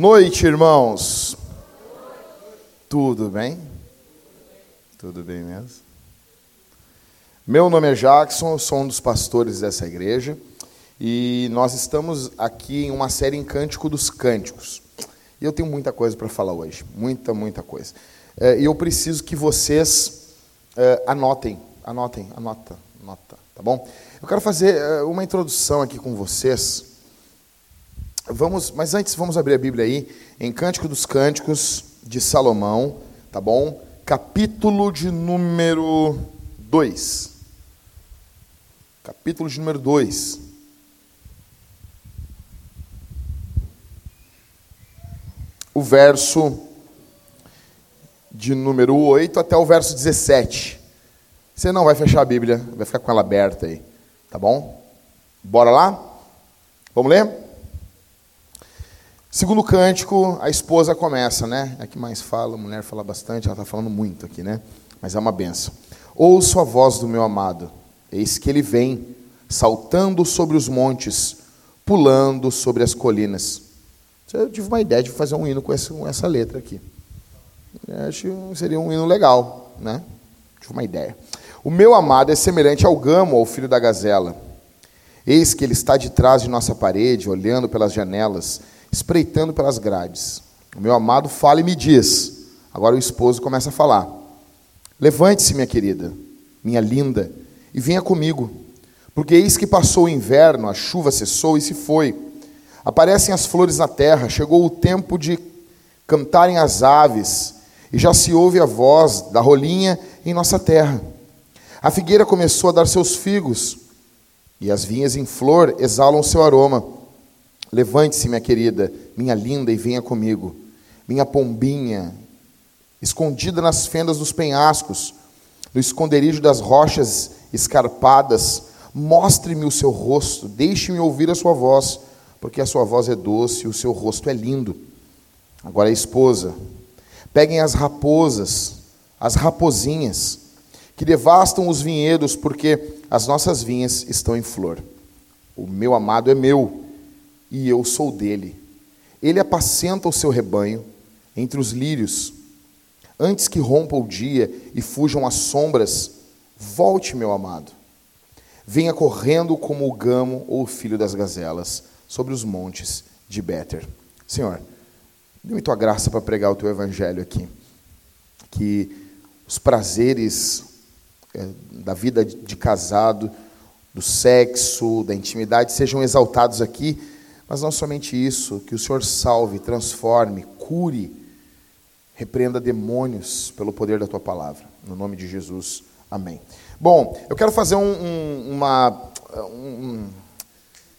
Noite, irmãos. Tudo bem? Tudo bem mesmo? Meu nome é Jackson, sou um dos pastores dessa igreja e nós estamos aqui em uma série em Cântico dos Cânticos. E eu tenho muita coisa para falar hoje, muita, muita coisa. É, e eu preciso que vocês é, anotem, anotem, anota, anota, tá bom? Eu quero fazer é, uma introdução aqui com vocês Vamos, mas antes vamos abrir a Bíblia aí em Cântico dos Cânticos de Salomão, tá bom? Capítulo de número 2. Capítulo de número 2. O verso de número 8 até o verso 17. Você não vai fechar a Bíblia, vai ficar com ela aberta aí, tá bom? Bora lá? Vamos ler? Segundo cântico, a esposa começa, né? É que mais fala, a mulher fala bastante, ela está falando muito aqui, né? Mas é uma benção. Ouço a voz do meu amado, eis que ele vem, saltando sobre os montes, pulando sobre as colinas. Eu tive uma ideia de fazer um hino com essa, letra aqui. Eu acho que seria um hino legal, né? Tive uma ideia. O meu amado é semelhante ao gamo, ao filho da gazela. Eis que ele está de trás de nossa parede, olhando pelas janelas espreitando pelas grades. O meu amado fala e me diz. Agora o esposo começa a falar. Levante-se, minha querida, minha linda, e venha comigo. Porque eis que passou o inverno, a chuva cessou e se foi. Aparecem as flores na terra, chegou o tempo de cantarem as aves, e já se ouve a voz da rolinha em nossa terra. A figueira começou a dar seus figos, e as vinhas em flor exalam seu aroma. Levante-se, minha querida, minha linda, e venha comigo. Minha pombinha, escondida nas fendas dos penhascos, no esconderijo das rochas escarpadas, mostre-me o seu rosto, deixe-me ouvir a sua voz, porque a sua voz é doce e o seu rosto é lindo. Agora a esposa, peguem as raposas, as rapozinhas, que devastam os vinhedos, porque as nossas vinhas estão em flor. O meu amado é meu e eu sou dele. Ele apacenta o seu rebanho entre os lírios. Antes que rompa o dia e fujam as sombras, volte, meu amado. Venha correndo como o gamo ou o filho das gazelas sobre os montes de Béter. Senhor, dê-me tua graça para pregar o teu evangelho aqui. Que os prazeres é, da vida de casado, do sexo, da intimidade sejam exaltados aqui mas não somente isso, que o Senhor salve, transforme, cure, repreenda demônios pelo poder da tua palavra. No nome de Jesus. Amém. Bom, eu quero fazer um, um, uma. Um,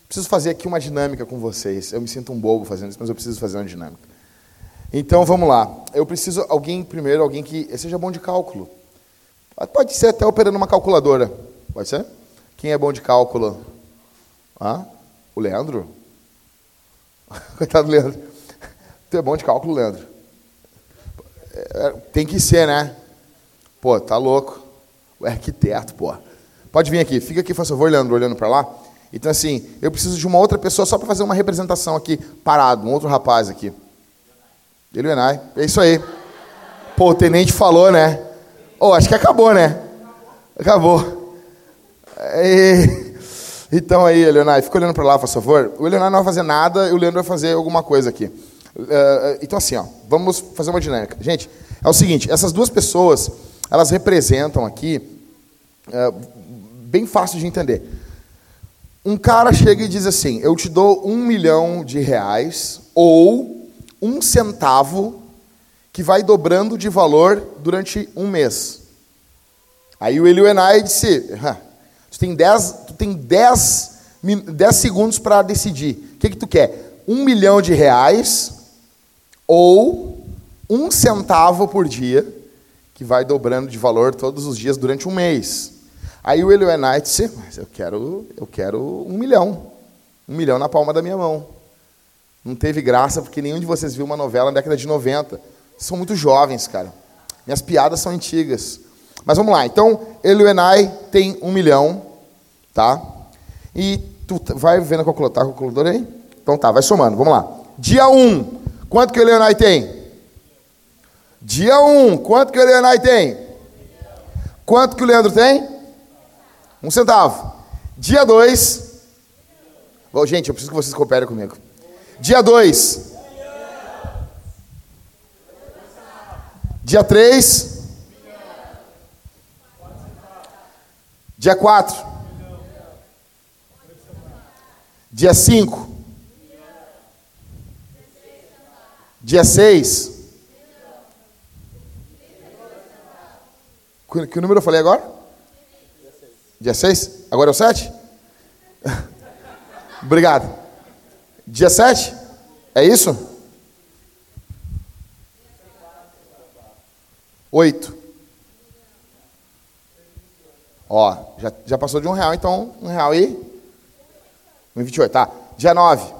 preciso fazer aqui uma dinâmica com vocês. Eu me sinto um bobo fazendo isso, mas eu preciso fazer uma dinâmica. Então vamos lá. Eu preciso alguém primeiro, alguém que seja bom de cálculo. Pode ser até operando uma calculadora. Pode ser? Quem é bom de cálculo? Ah? O Leandro? Coitado do Leandro. Tu é bom de cálculo, Leandro. É, tem que ser, né? Pô, tá louco. O arquiteto, pô. Pode vir aqui. Fica aqui, por favor, Leandro, olhando para lá. Então, assim, eu preciso de uma outra pessoa só para fazer uma representação aqui, parado. Um outro rapaz aqui. Ele e É isso aí. Pô, o tenente falou, né? Oh, acho que acabou, né? Acabou. E... Então aí, Leonardo, fica olhando para lá, por favor. O Leonardo não vai fazer nada e o Leandro vai fazer alguma coisa aqui. Uh, então assim, ó, vamos fazer uma dinâmica. Gente, é o seguinte, essas duas pessoas, elas representam aqui, uh, bem fácil de entender. Um cara chega e diz assim, eu te dou um milhão de reais ou um centavo que vai dobrando de valor durante um mês. Aí o Elionai disse, Tu tem 10, tu tem 10, 10 segundos para decidir. O que, que tu quer? Um milhão de reais ou um centavo por dia, que vai dobrando de valor todos os dias durante um mês. Aí o Elioenite disse, mas eu quero, eu quero um milhão. Um milhão na palma da minha mão. Não teve graça, porque nenhum de vocês viu uma novela na década de 90. São muito jovens, cara. Minhas piadas são antigas. Mas vamos lá. Então, Elioenai tem um milhão, tá? E tu vai vendo a calculadora, tá calculadora aí? Então tá, vai somando. Vamos lá. Dia 1, um, quanto que o Leonai tem? Dia 1, um, quanto que o Leonai tem? Quanto que o Leandro tem? Um centavo. Dia 2. Oh, gente, eu preciso que vocês cooperem comigo. Dia 2. Dia 3. Dia 4. Dia 5. Dia 6. Que número eu falei agora? Dia 6? Agora é o 7? Obrigado. Dia 7? É isso? 8. Ó, já, já passou de um real, então um real e 1,28, tá. Dia 9.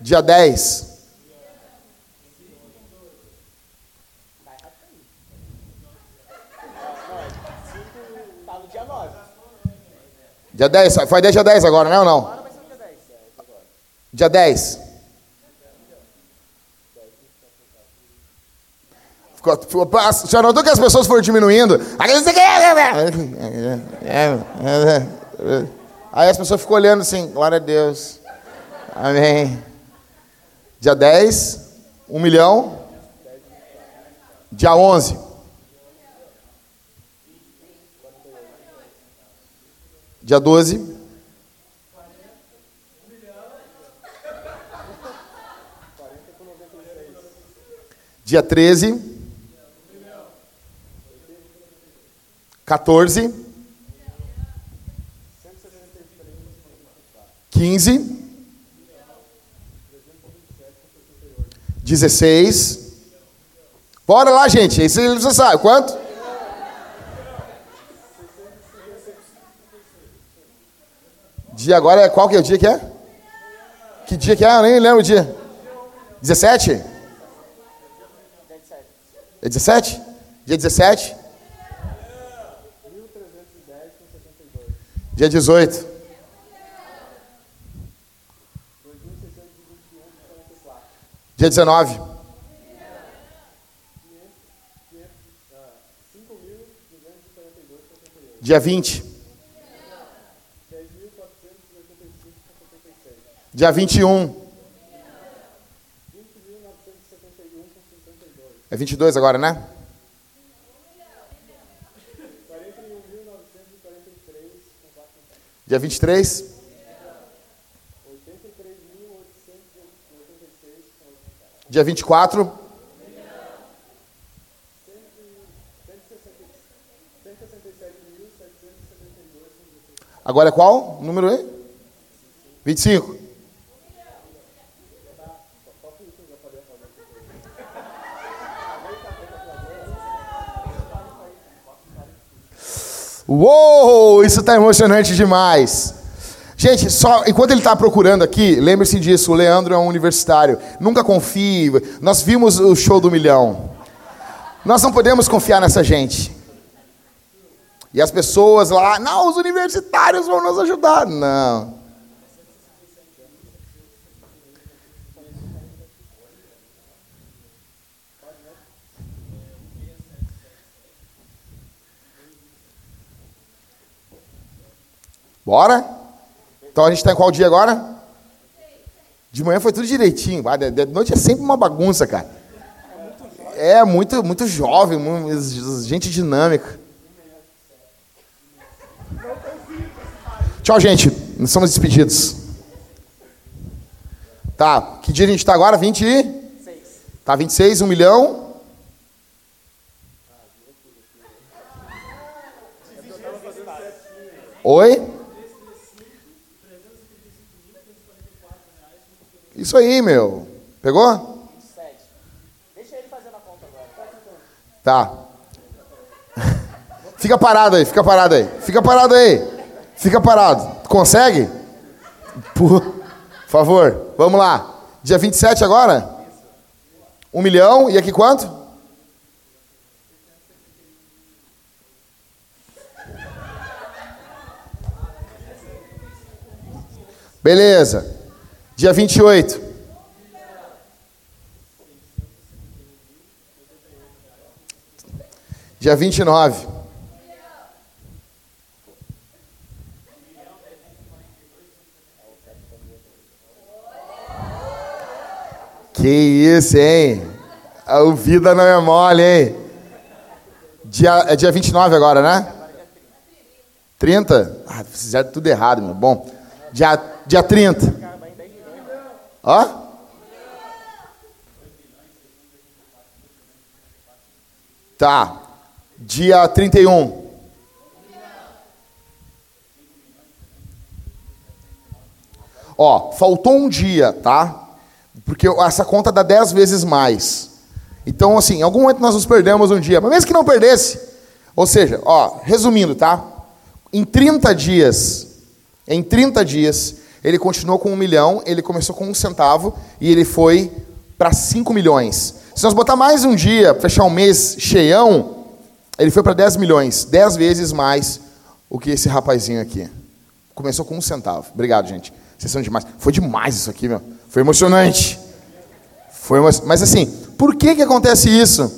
Dia 10. Dia 10, foi dia 10 agora, né ou não? Dia 10. Você notou que as pessoas foram diminuindo? Aí as pessoas ficam olhando assim, glória a Deus. Amém. Dia 10, 1 milhão. Dia 11. Dia 12. Dia 13. 14. 15. 16. Bora lá, gente. Esse você sabe. Quanto? Dia agora é qual que é o dia que é? Que dia que é? Eu nem lembro o dia. 17? É 17? Dia 17? Dia 18. Dia 19. Dia 20. Dia 21. É 22 agora, né? Dia 23. Dia 24. Agora é qual? Número aí? 25. Uou, isso está emocionante demais. Gente, só enquanto ele está procurando aqui, lembre-se disso: o Leandro é um universitário. Nunca confie. Nós vimos o show do milhão. Nós não podemos confiar nessa gente. E as pessoas lá, não, os universitários vão nos ajudar. Não. Bora? Então a gente está em qual dia agora? De manhã foi tudo direitinho. De noite é sempre uma bagunça, cara. É muito, muito jovem, gente dinâmica. Tchau, gente. Nós somos despedidos. Tá, que dia a gente está agora? 26. Tá, 26, 1 milhão. Oi? Isso aí, meu. Pegou? 27. Deixa ele fazendo a conta agora. Tá. Fica parado aí, fica parado aí. Fica parado aí. Fica parado. Consegue? Por favor, vamos lá. Dia 27 agora? Um milhão. E aqui quanto? Beleza. Dia 28. Dia 29. Que isso, hein? A vida não é mole, hein? Dia, é dia 29 agora, né? 30? Ah, fizeram tudo errado, meu. Bom, dia, dia 30. Ó. Tá. Dia 31. Ó, faltou um dia, tá? Porque essa conta dá 10 vezes mais. Então, assim, em algum momento nós nos perdemos um dia, mas mesmo que não perdesse, ou seja, ó, resumindo, tá? Em 30 dias, em 30 dias, ele continuou com um milhão, ele começou com um centavo e ele foi para 5 milhões. Se nós botar mais um dia, fechar um mês cheião, ele foi para 10 milhões, 10 vezes mais o que esse rapazinho aqui. Começou com um centavo. Obrigado, gente. Vocês são demais. Foi demais isso aqui, meu. Foi emocionante. Foi emo... Mas assim, por que, que acontece isso?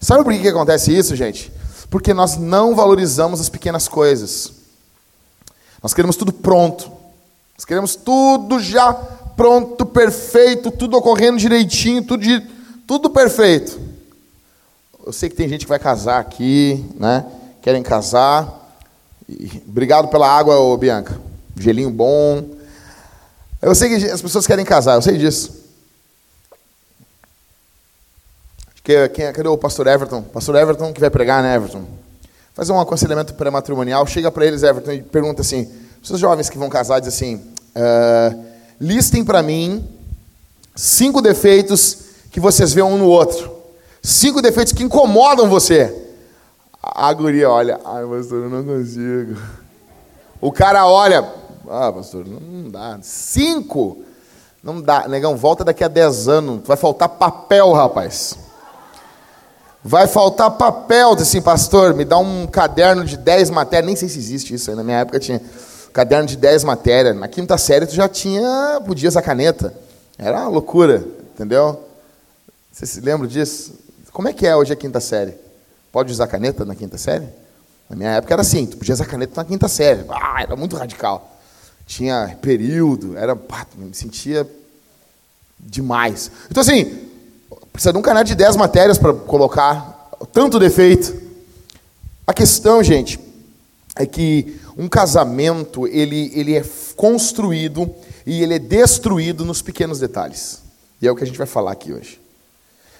Sabe por que, que acontece isso, gente? Porque nós não valorizamos as pequenas coisas. Nós queremos tudo pronto. Nós queremos tudo já pronto, perfeito, tudo ocorrendo direitinho, tudo, tudo perfeito. Eu sei que tem gente que vai casar aqui, né? Querem casar. E, obrigado pela água, ô Bianca. Gelinho bom. Eu sei que as pessoas querem casar, eu sei disso. Que, quem, cadê o pastor Everton? Pastor Everton que vai pregar, né, Everton? Fazer um aconselhamento pré-matrimonial. Chega para eles, Everton, e pergunta assim: os jovens que vão casar, diz assim: uh, listem para mim cinco defeitos que vocês veem um no outro. Cinco defeitos que incomodam você. A guria olha, ai, pastor, eu não consigo. O cara olha, ah, pastor, não dá. Cinco? Não dá. Negão, volta daqui a dez anos. Vai faltar papel, rapaz. Vai faltar papel, assim, pastor, me dá um caderno de 10 matérias, nem sei se existe isso aí, na minha época tinha caderno de 10 matérias. Na quinta série tu já tinha, podia usar caneta. Era uma loucura, entendeu? Você se lembra disso? Como é que é hoje a quinta série? Pode usar caneta na quinta série? Na minha época era assim, tu podia usar caneta na quinta série. Ah, era muito radical. Tinha período, era, me sentia demais. Então assim, Precisa de um caderno de 10 matérias para colocar tanto defeito. A questão, gente, é que um casamento ele, ele é construído e ele é destruído nos pequenos detalhes. E é o que a gente vai falar aqui hoje.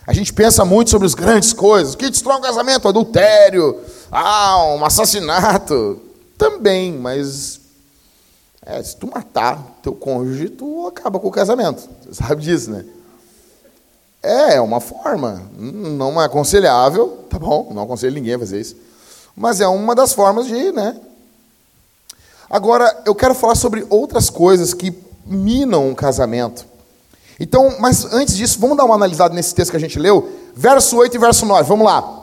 A gente pensa muito sobre as grandes coisas. O que destrói um casamento? Adultério, ah, um assassinato. Também, mas é, se tu matar teu cônjuge, tu acaba com o casamento. Você sabe disso, né? É, é uma forma. Não é aconselhável, tá bom? Não aconselho ninguém a fazer isso. Mas é uma das formas de, né? Agora, eu quero falar sobre outras coisas que minam um casamento. Então, mas antes disso, vamos dar uma analisada nesse texto que a gente leu? Verso 8 e verso 9, vamos lá.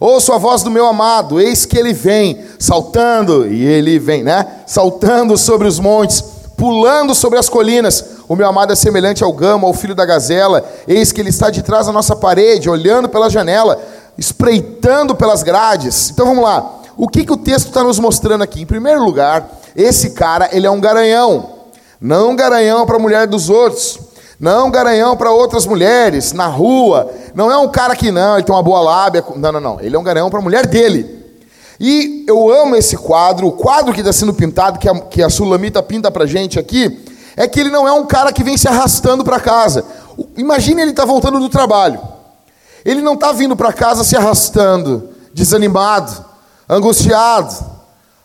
Ouço a voz do meu amado, eis que ele vem, saltando, e ele vem, né? Saltando sobre os montes, pulando sobre as colinas. O meu amado é semelhante ao gamo, ao filho da gazela. Eis que ele está de trás da nossa parede, olhando pela janela, espreitando pelas grades. Então vamos lá. O que, que o texto está nos mostrando aqui? Em primeiro lugar, esse cara, ele é um garanhão. Não um garanhão para a mulher dos outros. Não um garanhão para outras mulheres, na rua. Não é um cara que não, ele tem uma boa lábia. Não, não, não. Ele é um garanhão para a mulher dele. E eu amo esse quadro, o quadro que está sendo pintado, que a, que a Sulamita pinta para gente aqui, é que ele não é um cara que vem se arrastando para casa. Imagine ele estar tá voltando do trabalho. Ele não está vindo para casa se arrastando, desanimado, angustiado,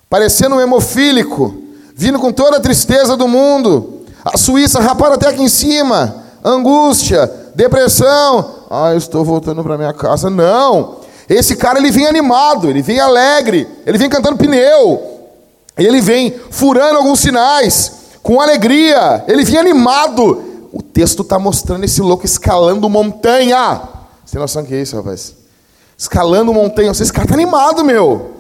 parecendo um hemofílico, vindo com toda a tristeza do mundo. A Suíça rapando até aqui em cima, angústia, depressão. Ah, eu estou voltando para minha casa. Não. Esse cara ele vem animado, ele vem alegre, ele vem cantando pneu, ele vem furando alguns sinais com alegria, ele vinha animado. O texto está mostrando esse louco escalando montanha. Você tem noção que é isso, rapaz? Escalando montanha. Esse cara está animado, meu.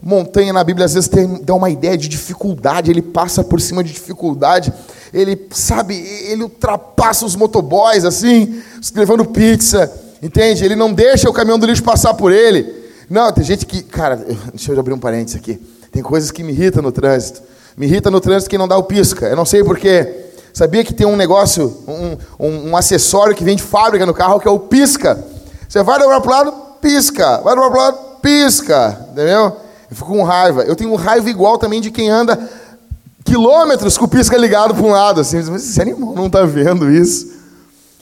montanha na Bíblia às vezes tem, dá uma ideia de dificuldade, ele passa por cima de dificuldade, ele, sabe, ele ultrapassa os motoboys assim, levando pizza, entende? Ele não deixa o caminhão do lixo passar por ele. Não, tem gente que, cara, deixa eu abrir um parênteses aqui. Tem coisas que me irritam no trânsito. Me irrita no trânsito que não dá o pisca. Eu não sei porquê. Sabia que tem um negócio, um, um, um acessório que vem de fábrica no carro que é o pisca. Você vai dobrar para o lado, pisca. Vai o lado, pisca. Entendeu? Eu fico com raiva. Eu tenho raiva igual também de quem anda quilômetros com o pisca ligado para um lado. Assim, mas esse animal não está vendo isso.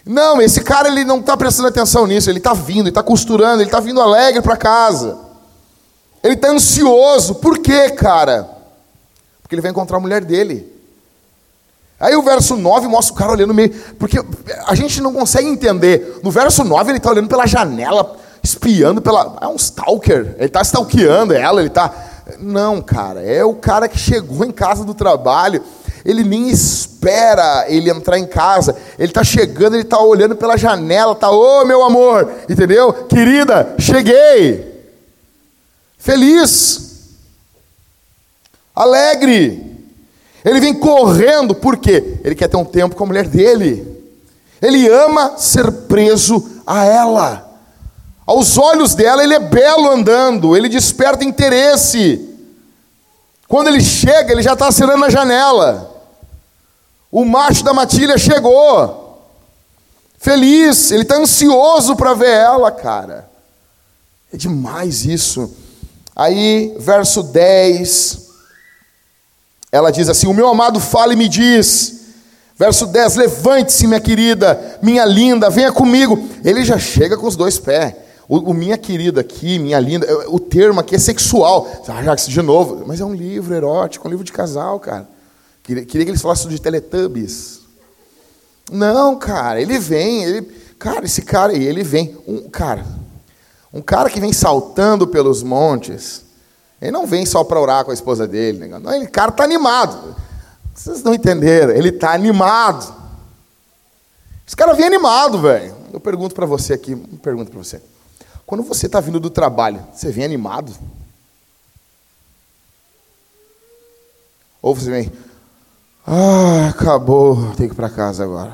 Não, esse cara ele não está prestando atenção nisso. Ele está vindo, ele está costurando, ele está vindo alegre para casa. Ele está ansioso. Por quê, cara? Porque ele vai encontrar a mulher dele. Aí o verso 9 mostra o cara olhando meio. Porque a gente não consegue entender. No verso 9 ele está olhando pela janela espiando pela. É um stalker. Ele está stalkeando ela, ele está. Não, cara, é o cara que chegou em casa do trabalho. Ele nem espera ele entrar em casa. Ele está chegando, ele está olhando pela janela, tá, ô oh, meu amor, entendeu? Querida, cheguei. Feliz. Alegre. Ele vem correndo, por quê? Ele quer ter um tempo com a mulher dele. Ele ama ser preso a ela. Aos olhos dela, ele é belo andando, ele desperta interesse. Quando ele chega, ele já está acenando a janela. O macho da matilha chegou. Feliz, ele está ansioso para ver ela, cara. É demais isso. Aí, verso 10, ela diz assim: O meu amado fala e me diz. Verso 10: Levante-se, minha querida, minha linda, venha comigo. Ele já chega com os dois pés. O, o, minha querida aqui, minha linda, o termo aqui é sexual. Ah, já, de novo, mas é um livro erótico, um livro de casal, cara. Queria, queria que eles falassem de Teletubbies. Não, cara, ele vem, ele, cara, esse cara aí, ele vem, um cara, um cara que vem saltando pelos montes. Ele não vem só para orar com a esposa dele, né? não, ele, cara está animado. Vocês não entenderam? Ele está animado. Esse cara vem animado, velho. Eu pergunto para você aqui, pergunto para você. Quando você está vindo do trabalho, você vem animado? Ou você vem, ah, acabou, tenho que ir para casa agora.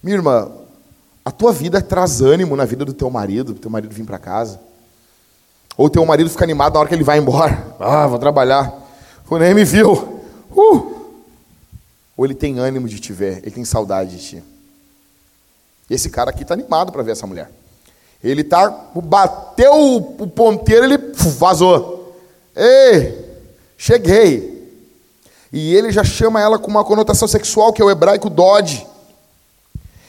Minha irmã, a tua vida traz ânimo na vida do teu marido, do teu marido vir para casa. Ou teu marido fica animado na hora que ele vai embora. Ah, vou trabalhar. Foi nem me viu. Uh! Ou ele tem ânimo de te ver, ele tem saudade de ti. Esse cara aqui está animado para ver essa mulher. Ele tá bateu o ponteiro, ele vazou. Ei, cheguei. E ele já chama ela com uma conotação sexual, que é o hebraico Dodge.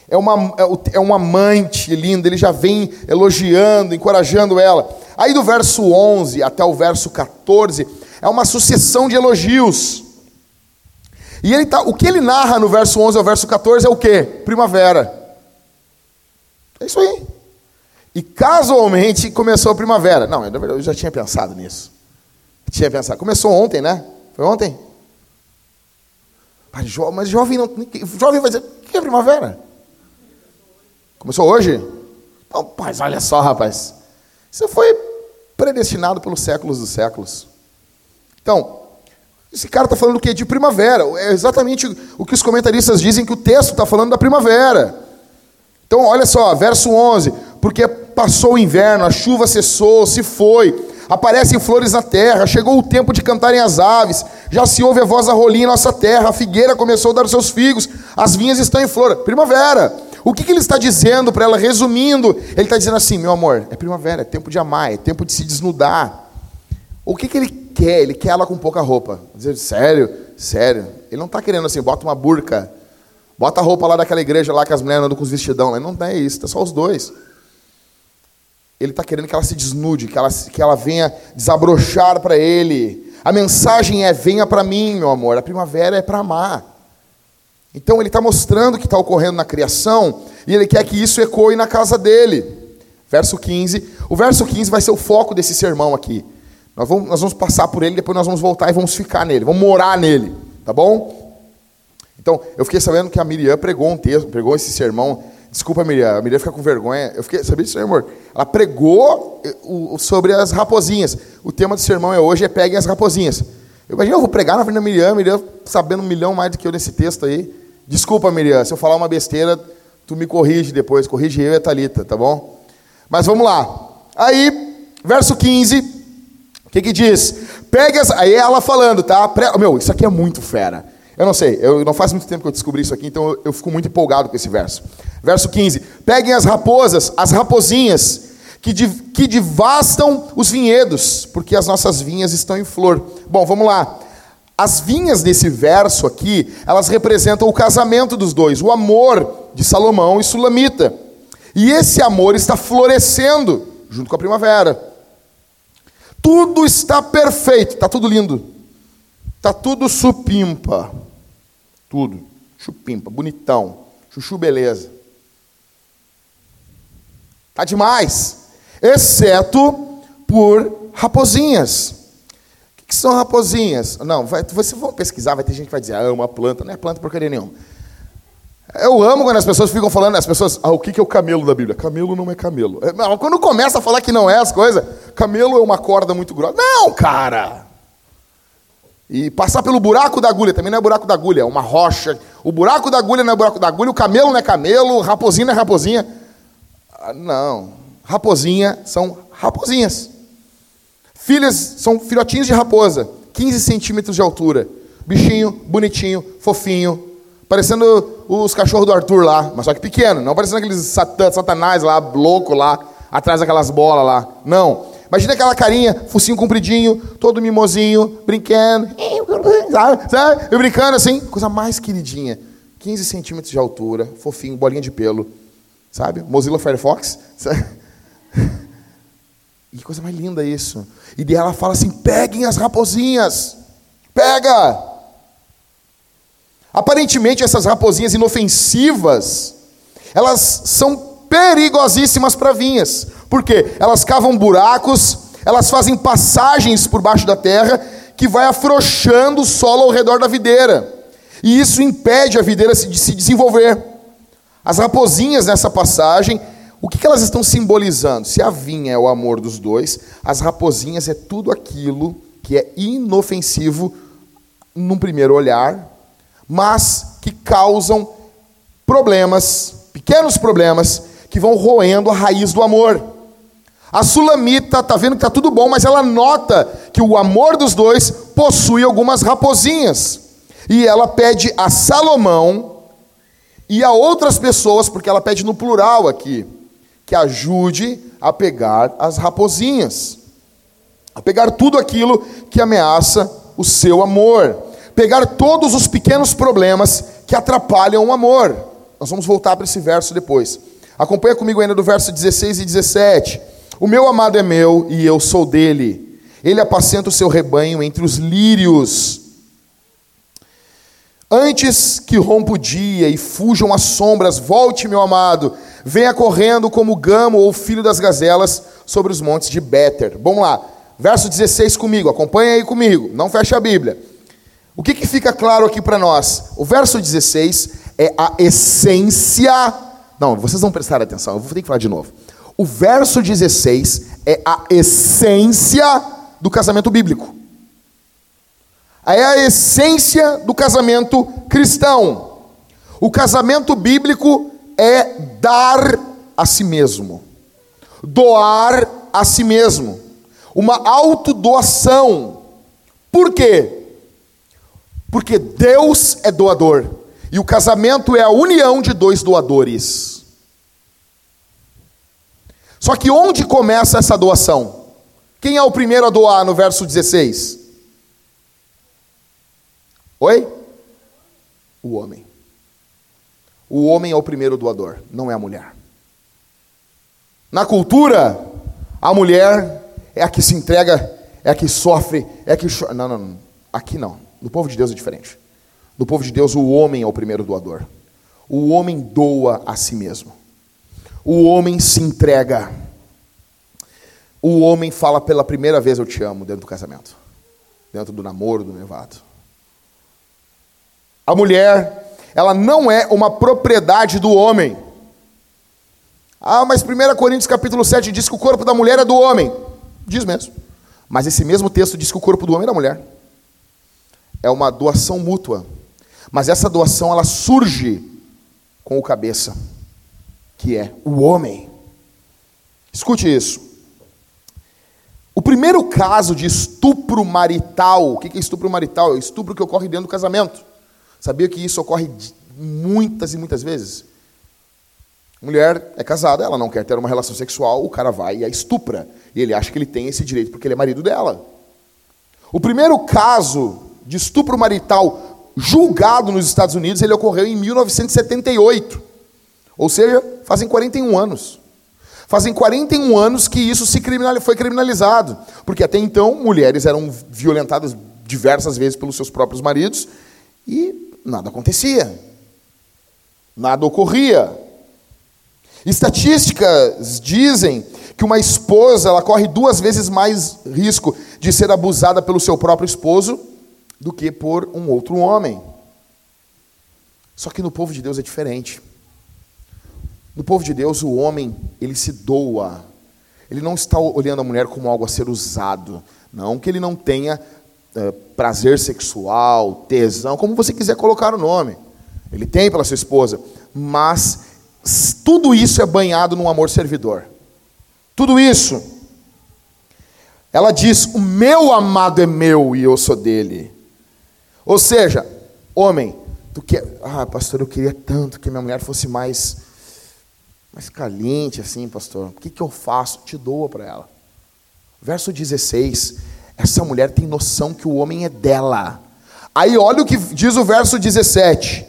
É uma, é, é uma amante linda, ele já vem elogiando, encorajando ela. Aí do verso 11 até o verso 14, é uma sucessão de elogios. E ele tá, o que ele narra no verso 11 ao verso 14 é o que? Primavera. É isso aí. E casualmente começou a primavera. Não, eu já tinha pensado nisso. Tinha pensado. Começou ontem, né? Foi ontem? Mas, jo mas jovem não. Jovem vai dizer, o que é primavera? Começou hoje? Mas olha só, rapaz. Isso foi predestinado pelos séculos dos séculos. Então, esse cara está falando o quê? De primavera. É exatamente o que os comentaristas dizem que o texto está falando da primavera. Então, olha só, verso 11: Porque passou o inverno, a chuva cessou, se foi, aparecem flores na terra, chegou o tempo de cantarem as aves, já se ouve a voz da rolinha em nossa terra, a figueira começou a dar os seus figos, as vinhas estão em flor. Primavera. O que, que ele está dizendo para ela? Resumindo, ele está dizendo assim: meu amor, é primavera, é tempo de amar, é tempo de se desnudar. O que, que ele quer? Ele quer ela com pouca roupa. Dizer, sério? Sério. Ele não está querendo assim, bota uma burca Bota a roupa lá daquela igreja lá que as mulheres andam com os vestidão. Não é isso, tá só os dois. Ele está querendo que ela se desnude, que ela, que ela venha desabrochar para ele. A mensagem é: venha para mim, meu amor. A primavera é para amar. Então ele está mostrando o que está ocorrendo na criação e ele quer que isso ecoe na casa dele. Verso 15. O verso 15 vai ser o foco desse sermão aqui. Nós vamos, nós vamos passar por ele, depois nós vamos voltar e vamos ficar nele, vamos morar nele, tá bom? Então, eu fiquei sabendo que a Miriam pregou um texto, pregou esse sermão Desculpa, Miriam. A Miriam fica com vergonha. Eu fiquei, sabia disso, amor? Ela pregou eh, sobre as raposinhas. O tema do sermão é hoje é peguem as raposinhas. Eu imagino, eu vou pregar na frente da Miriam, Miriam sabendo um milhão mais do que eu nesse texto aí. Desculpa, Miriam, se eu falar uma besteira, tu me corrige depois. Corrige eu e a Thalita, tá bom? Mas vamos lá. Aí, verso 15, o que que diz? Pegue as... Aí ela falando, tá? Meu, isso aqui é muito fera. Eu não sei, eu não faz muito tempo que eu descobri isso aqui, então eu, fico muito empolgado com esse verso. Verso 15: Peguem as raposas, as raposinhas, que, que devastam os vinhedos, porque as nossas vinhas estão em flor. Bom, vamos lá. As vinhas desse verso aqui, elas representam o casamento dos dois, o amor de Salomão e Sulamita. E esse amor está florescendo junto com a primavera. Tudo está perfeito, está tudo lindo. Está tudo supimpa. Tudo. Chupimpa, bonitão. Chuchu beleza. Tá demais. Exceto por raposinhas. O que, são raposinhas? Não, vai, você for pesquisar, vai ter gente que vai dizer, ah, é uma planta. Não é planta porcaria nenhuma. Eu amo quando as pessoas ficam falando, as pessoas, ah, o que é o camelo da Bíblia? Camelo não é camelo. É, quando começa a falar que não é as coisas, camelo é uma corda muito grossa. Não, cara! E passar pelo buraco da agulha, também não é buraco da agulha, é uma rocha. O buraco da agulha não é buraco da agulha, o camelo não é camelo, raposinha não é raposinha. Ah, não. Raposinha são raposinhas. Filhas são filhotinhos de raposa, 15 centímetros de altura. Bichinho, bonitinho, fofinho, parecendo os cachorros do Arthur lá, mas só que pequeno, não parecendo aqueles satanás lá, louco lá, atrás daquelas bolas lá. Não. Imagina aquela carinha, focinho compridinho, todo mimosinho, brincando, sabe? sabe? Eu brincando assim, coisa mais queridinha. 15 centímetros de altura, fofinho, bolinha de pelo, sabe? Mozilla Firefox. Sabe? Que coisa mais linda isso. E daí ela fala assim: peguem as raposinhas, pega. Aparentemente, essas raposinhas inofensivas, elas são perigosíssimas para vinhas. Porque elas cavam buracos, elas fazem passagens por baixo da terra que vai afrouxando o solo ao redor da videira. E isso impede a videira de se desenvolver. As raposinhas nessa passagem, o que elas estão simbolizando? Se a vinha é o amor dos dois, as raposinhas é tudo aquilo que é inofensivo num primeiro olhar, mas que causam problemas, pequenos problemas, que vão roendo a raiz do amor. A sulamita está vendo que está tudo bom, mas ela nota que o amor dos dois possui algumas raposinhas. E ela pede a Salomão e a outras pessoas, porque ela pede no plural aqui, que ajude a pegar as raposinhas, a pegar tudo aquilo que ameaça o seu amor, pegar todos os pequenos problemas que atrapalham o amor. Nós vamos voltar para esse verso depois. Acompanha comigo ainda do verso 16 e 17. O meu amado é meu e eu sou dele. Ele apacenta o seu rebanho entre os lírios. Antes que rompa o dia e fujam as sombras, volte, meu amado, venha correndo como o gamo ou filho das gazelas sobre os montes de Béter. Vamos lá, verso 16 comigo, acompanha aí comigo, não feche a Bíblia. O que, que fica claro aqui para nós? O verso 16 é a essência. Não, vocês vão prestar atenção, eu vou ter que falar de novo. O verso 16 é a essência do casamento bíblico. É a essência do casamento cristão. O casamento bíblico é dar a si mesmo, doar a si mesmo, uma autodoação. Por quê? Porque Deus é doador e o casamento é a união de dois doadores. Só que onde começa essa doação? Quem é o primeiro a doar no verso 16? Oi? O homem. O homem é o primeiro doador, não é a mulher. Na cultura, a mulher é a que se entrega, é a que sofre, é a que chora. Não, não, não. Aqui não. No povo de Deus é diferente. No povo de Deus, o homem é o primeiro doador. O homem doa a si mesmo. O homem se entrega. O homem fala pela primeira vez eu te amo dentro do casamento, dentro do namoro, do noivado. A mulher, ela não é uma propriedade do homem. Ah, mas 1 Coríntios capítulo 7 diz que o corpo da mulher é do homem. Diz mesmo. Mas esse mesmo texto diz que o corpo do homem é da mulher. É uma doação mútua. Mas essa doação ela surge com o cabeça, que é o homem. Escute isso. O primeiro caso de estupro marital, o que é estupro marital? É estupro que ocorre dentro do casamento. Sabia que isso ocorre muitas e muitas vezes? Mulher é casada, ela não quer ter uma relação sexual, o cara vai e a estupra. E ele acha que ele tem esse direito porque ele é marido dela. O primeiro caso de estupro marital julgado nos Estados Unidos, ele ocorreu em 1978. Ou seja, fazem 41 anos. Fazem 41 anos que isso se criminal, foi criminalizado. Porque até então, mulheres eram violentadas diversas vezes pelos seus próprios maridos e nada acontecia. Nada ocorria. Estatísticas dizem que uma esposa ela corre duas vezes mais risco de ser abusada pelo seu próprio esposo do que por um outro homem. Só que no povo de Deus é diferente. No povo de Deus, o homem, ele se doa. Ele não está olhando a mulher como algo a ser usado. Não que ele não tenha uh, prazer sexual, tesão, como você quiser colocar o nome. Ele tem pela sua esposa. Mas tudo isso é banhado num amor servidor. Tudo isso. Ela diz: O meu amado é meu e eu sou dele. Ou seja, homem, tu quer. Ah, pastor, eu queria tanto que minha mulher fosse mais mais caliente assim, pastor. O que, que eu faço? Te doa para ela. Verso 16. Essa mulher tem noção que o homem é dela. Aí olha o que diz o verso 17.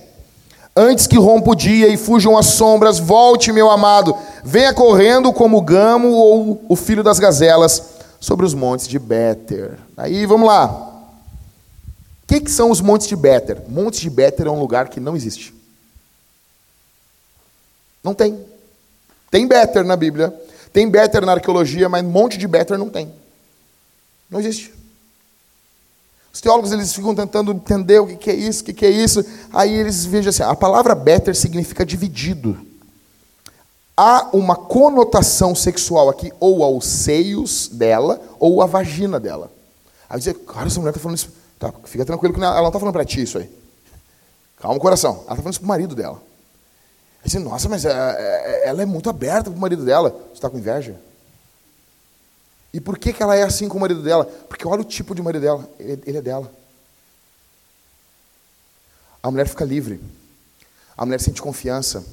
Antes que rompa o dia e fujam as sombras, volte, meu amado, venha correndo como o gamo ou o filho das gazelas sobre os montes de Béter. Aí vamos lá. O que, que são os montes de Béter? Montes de Béter é um lugar que não existe. Não tem. Tem Béter na Bíblia, tem Béter na arqueologia, mas monte de Béter não tem. Não existe. Os teólogos eles ficam tentando entender o que é isso, o que é isso. Aí eles vejam assim: a palavra Béter significa dividido. Há uma conotação sexual aqui, ou aos seios dela, ou à vagina dela. Aí dizer, cara, essa mulher está falando isso. Tá, fica tranquilo que ela não está falando para ti isso aí. Calma o coração. Ela está falando isso para o marido dela. Disse, nossa, mas é, é, ela é muito aberta para o marido dela. Você está com inveja? E por que, que ela é assim com o marido dela? Porque olha o tipo de marido dela. Ele, ele é dela. A mulher fica livre. A mulher sente confiança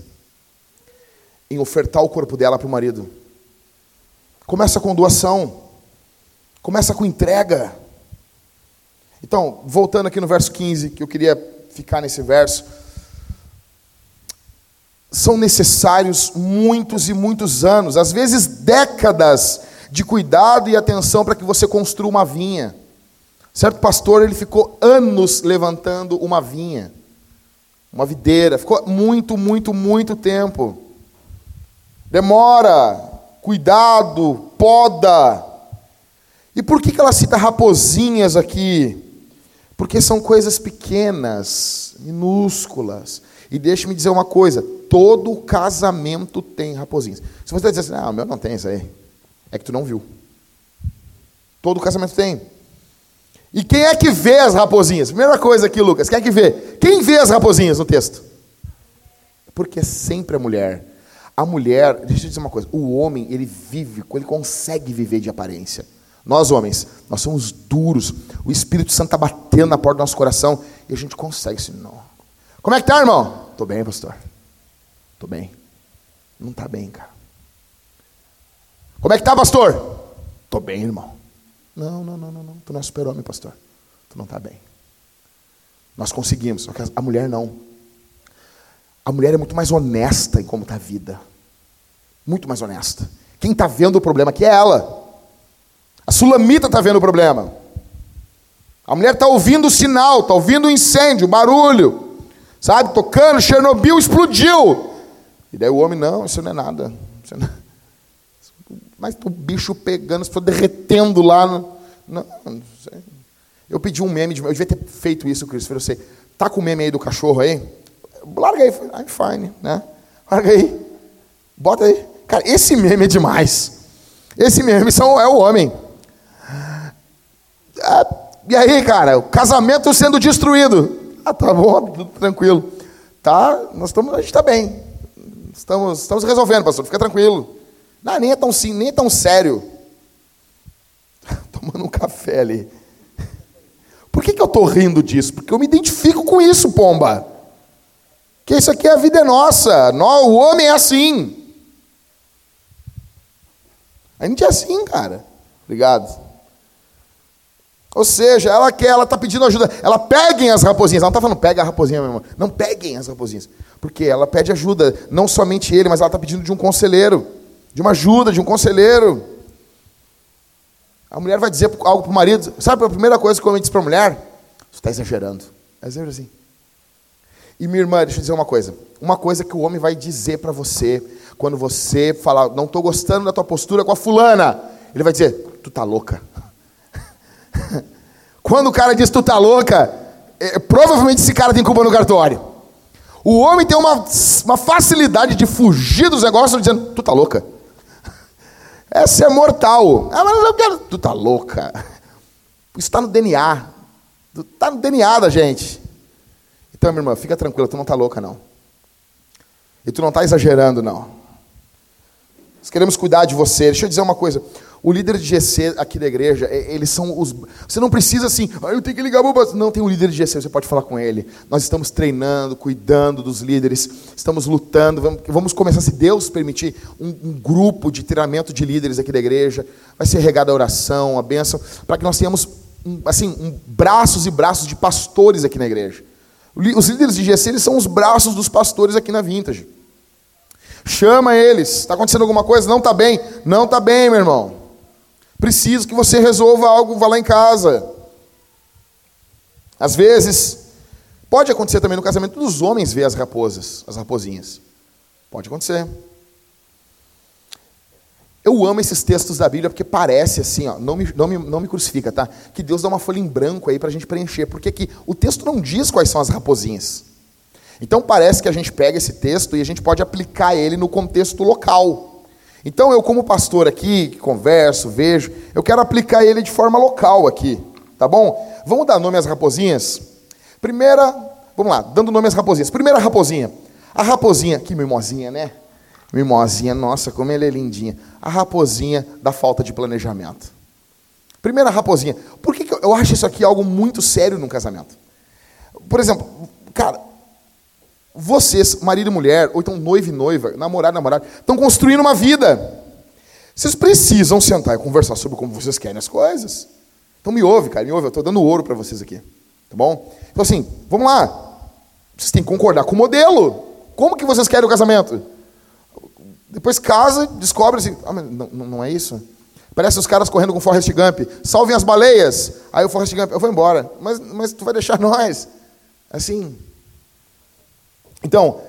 em ofertar o corpo dela para o marido. Começa com doação. Começa com entrega. Então, voltando aqui no verso 15, que eu queria ficar nesse verso são necessários muitos e muitos anos, às vezes décadas de cuidado e atenção para que você construa uma vinha. Certo pastor, ele ficou anos levantando uma vinha, uma videira, ficou muito, muito, muito tempo. Demora, cuidado, poda. E por que, que ela cita raposinhas aqui? Porque são coisas pequenas, minúsculas. E deixe-me dizer uma coisa: todo casamento tem raposinhas. Se você dizendo assim, ah, o meu não tem isso aí, é que tu não viu. Todo casamento tem. E quem é que vê as raposinhas? Primeira coisa aqui, Lucas, quem é que vê? Quem vê as raposinhas no texto? Porque é sempre a mulher. A mulher, deixa eu dizer uma coisa, o homem, ele vive, ele consegue viver de aparência. Nós, homens, nós somos duros. O Espírito Santo está batendo na porta do nosso coração e a gente consegue assim, não. Como é que tá, irmão? Tô bem, pastor. Tô bem. Não tá bem, cara. Como é que tá, pastor? Tô bem, irmão. Não, não, não, não, não. Tu não é super-homem, pastor. Tu não tá bem. Nós conseguimos, só que a mulher não. A mulher é muito mais honesta em como está a vida. Muito mais honesta. Quem está vendo o problema aqui é ela. A sulamita está vendo o problema. A mulher está ouvindo o sinal, está ouvindo o incêndio, o barulho. Sabe, tocando, Chernobyl explodiu. E daí o homem, não, isso não é nada. Não é... Mas o bicho pegando, as derretendo lá. No... Não, não eu pedi um meme, de... eu devia ter feito isso, Cristo. Você tá com o meme aí do cachorro aí? Larga aí, I'm fine, né? Larga aí. Bota aí. Cara, esse meme é demais. Esse meme são, é o homem. Ah, e aí, cara, o casamento sendo destruído. Ah, tá bom, tranquilo. Tá, nós estamos, a gente está bem. Estamos, estamos resolvendo, pastor, fica tranquilo. Não, nem é tão sim, nem é tão sério. Tomando um café ali. Por que, que eu estou rindo disso? Porque eu me identifico com isso, pomba. Que isso aqui é a vida é nossa. o homem é assim. A gente é assim, cara. Obrigado. Ou seja, ela quer, ela está pedindo ajuda. Ela peguem as raposinhas. Ela não está falando pega a raposinha, meu irmão. Não peguem as raposinhas. Porque ela pede ajuda, não somente ele, mas ela está pedindo de um conselheiro, de uma ajuda, de um conselheiro. A mulher vai dizer algo para o marido. Sabe a primeira coisa que o homem diz para a mulher? Você está exagerando. É exagero assim. E minha irmã, deixa eu dizer uma coisa. Uma coisa que o homem vai dizer para você, quando você falar, não estou gostando da tua postura com a fulana, ele vai dizer, tu tá louca. Quando o cara diz tu tá louca, é, provavelmente esse cara tem culpa no cartório. O homem tem uma, uma facilidade de fugir dos negócios dizendo, tu tá louca. Essa é mortal. Ah, mas eu quero. Tu tá louca. Isso está no DNA. Está no DNA da gente. Então, minha irmã, fica tranquila, tu não tá louca, não. E tu não está exagerando, não. Nós queremos cuidar de você. Deixa eu dizer uma coisa. O líder de GC aqui da igreja, eles são os. Você não precisa assim, ah, eu tenho que ligar para Não, tem um líder de GC, você pode falar com ele. Nós estamos treinando, cuidando dos líderes, estamos lutando. Vamos, vamos começar, se Deus permitir, um, um, grupo de treinamento de líderes aqui da igreja. Vai ser regada a oração, a bênção, para que nós tenhamos um, assim, um, braços e braços de pastores aqui na igreja. Os líderes de GC eles são os braços dos pastores aqui na Vintage. Chama eles. Está acontecendo alguma coisa? Não está bem? Não está bem, meu irmão. Preciso que você resolva algo, vá lá em casa. Às vezes, pode acontecer também no casamento dos homens ver as raposas, as raposinhas. Pode acontecer. Eu amo esses textos da Bíblia porque parece assim, ó, não, me, não, me, não me crucifica, tá? Que Deus dá uma folha em branco aí para a gente preencher. Porque aqui, o texto não diz quais são as raposinhas. Então parece que a gente pega esse texto e a gente pode aplicar ele no contexto local. Então eu, como pastor aqui, converso, vejo, eu quero aplicar ele de forma local aqui, tá bom? Vamos dar nome às raposinhas? Primeira, vamos lá, dando nome às raposinhas. Primeira raposinha. A raposinha, que mimosinha, né? Mimosinha, nossa, como ela é lindinha. A raposinha da falta de planejamento. Primeira raposinha. Por que, que eu acho isso aqui algo muito sério num casamento? Por exemplo, cara, vocês, marido e mulher, ou então noivo e noiva, namorado e namorada, estão construindo uma vida. Vocês precisam sentar e conversar sobre como vocês querem as coisas. Então me ouve, cara, me ouve, eu estou dando ouro para vocês aqui. Tá bom? Então assim, vamos lá. Vocês têm que concordar com o modelo. Como que vocês querem o casamento? Depois casa, descobre assim, ah, não, não é isso? Parece os caras correndo com o Forrest Gump. Salvem as baleias. Aí o Forrest Gump, eu vou embora. Mas, mas tu vai deixar nós. Assim, então,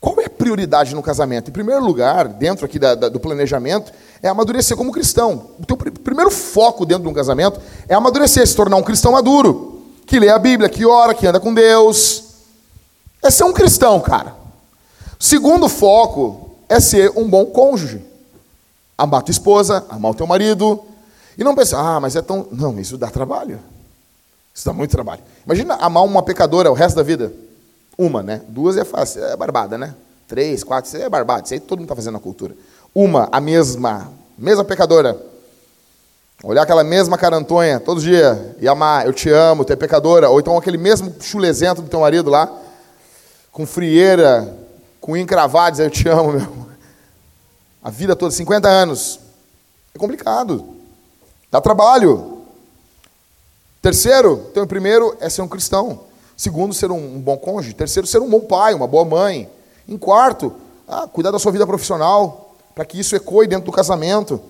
qual é a prioridade no casamento? Em primeiro lugar, dentro aqui da, da, do planejamento, é amadurecer como cristão. O teu pr primeiro foco dentro de um casamento é amadurecer, se tornar um cristão maduro, que lê a Bíblia, que ora, que anda com Deus. É ser um cristão, cara. Segundo foco é ser um bom cônjuge. Amar tua esposa, amar o teu marido. E não pensar, ah, mas é tão. Não, isso dá trabalho. Isso dá muito trabalho. Imagina amar uma pecadora o resto da vida. Uma, né? Duas é fácil, é barbada, né? Três, quatro, isso é barbada. Isso aí todo mundo está fazendo na cultura. Uma, a mesma, mesma pecadora. Olhar aquela mesma carantonha todo dia e amar, eu te amo, tu é pecadora. Ou então aquele mesmo chulezento do teu marido lá, com frieira, com encravados, eu te amo, meu. A vida toda, 50 anos. É complicado. Dá trabalho. Terceiro, então, primeiro é ser um cristão. Segundo, ser um, bom cônjuge. Terceiro, ser um bom pai, uma boa mãe. Em quarto, ah, cuidar da sua vida profissional, para que isso ecoe dentro do casamento.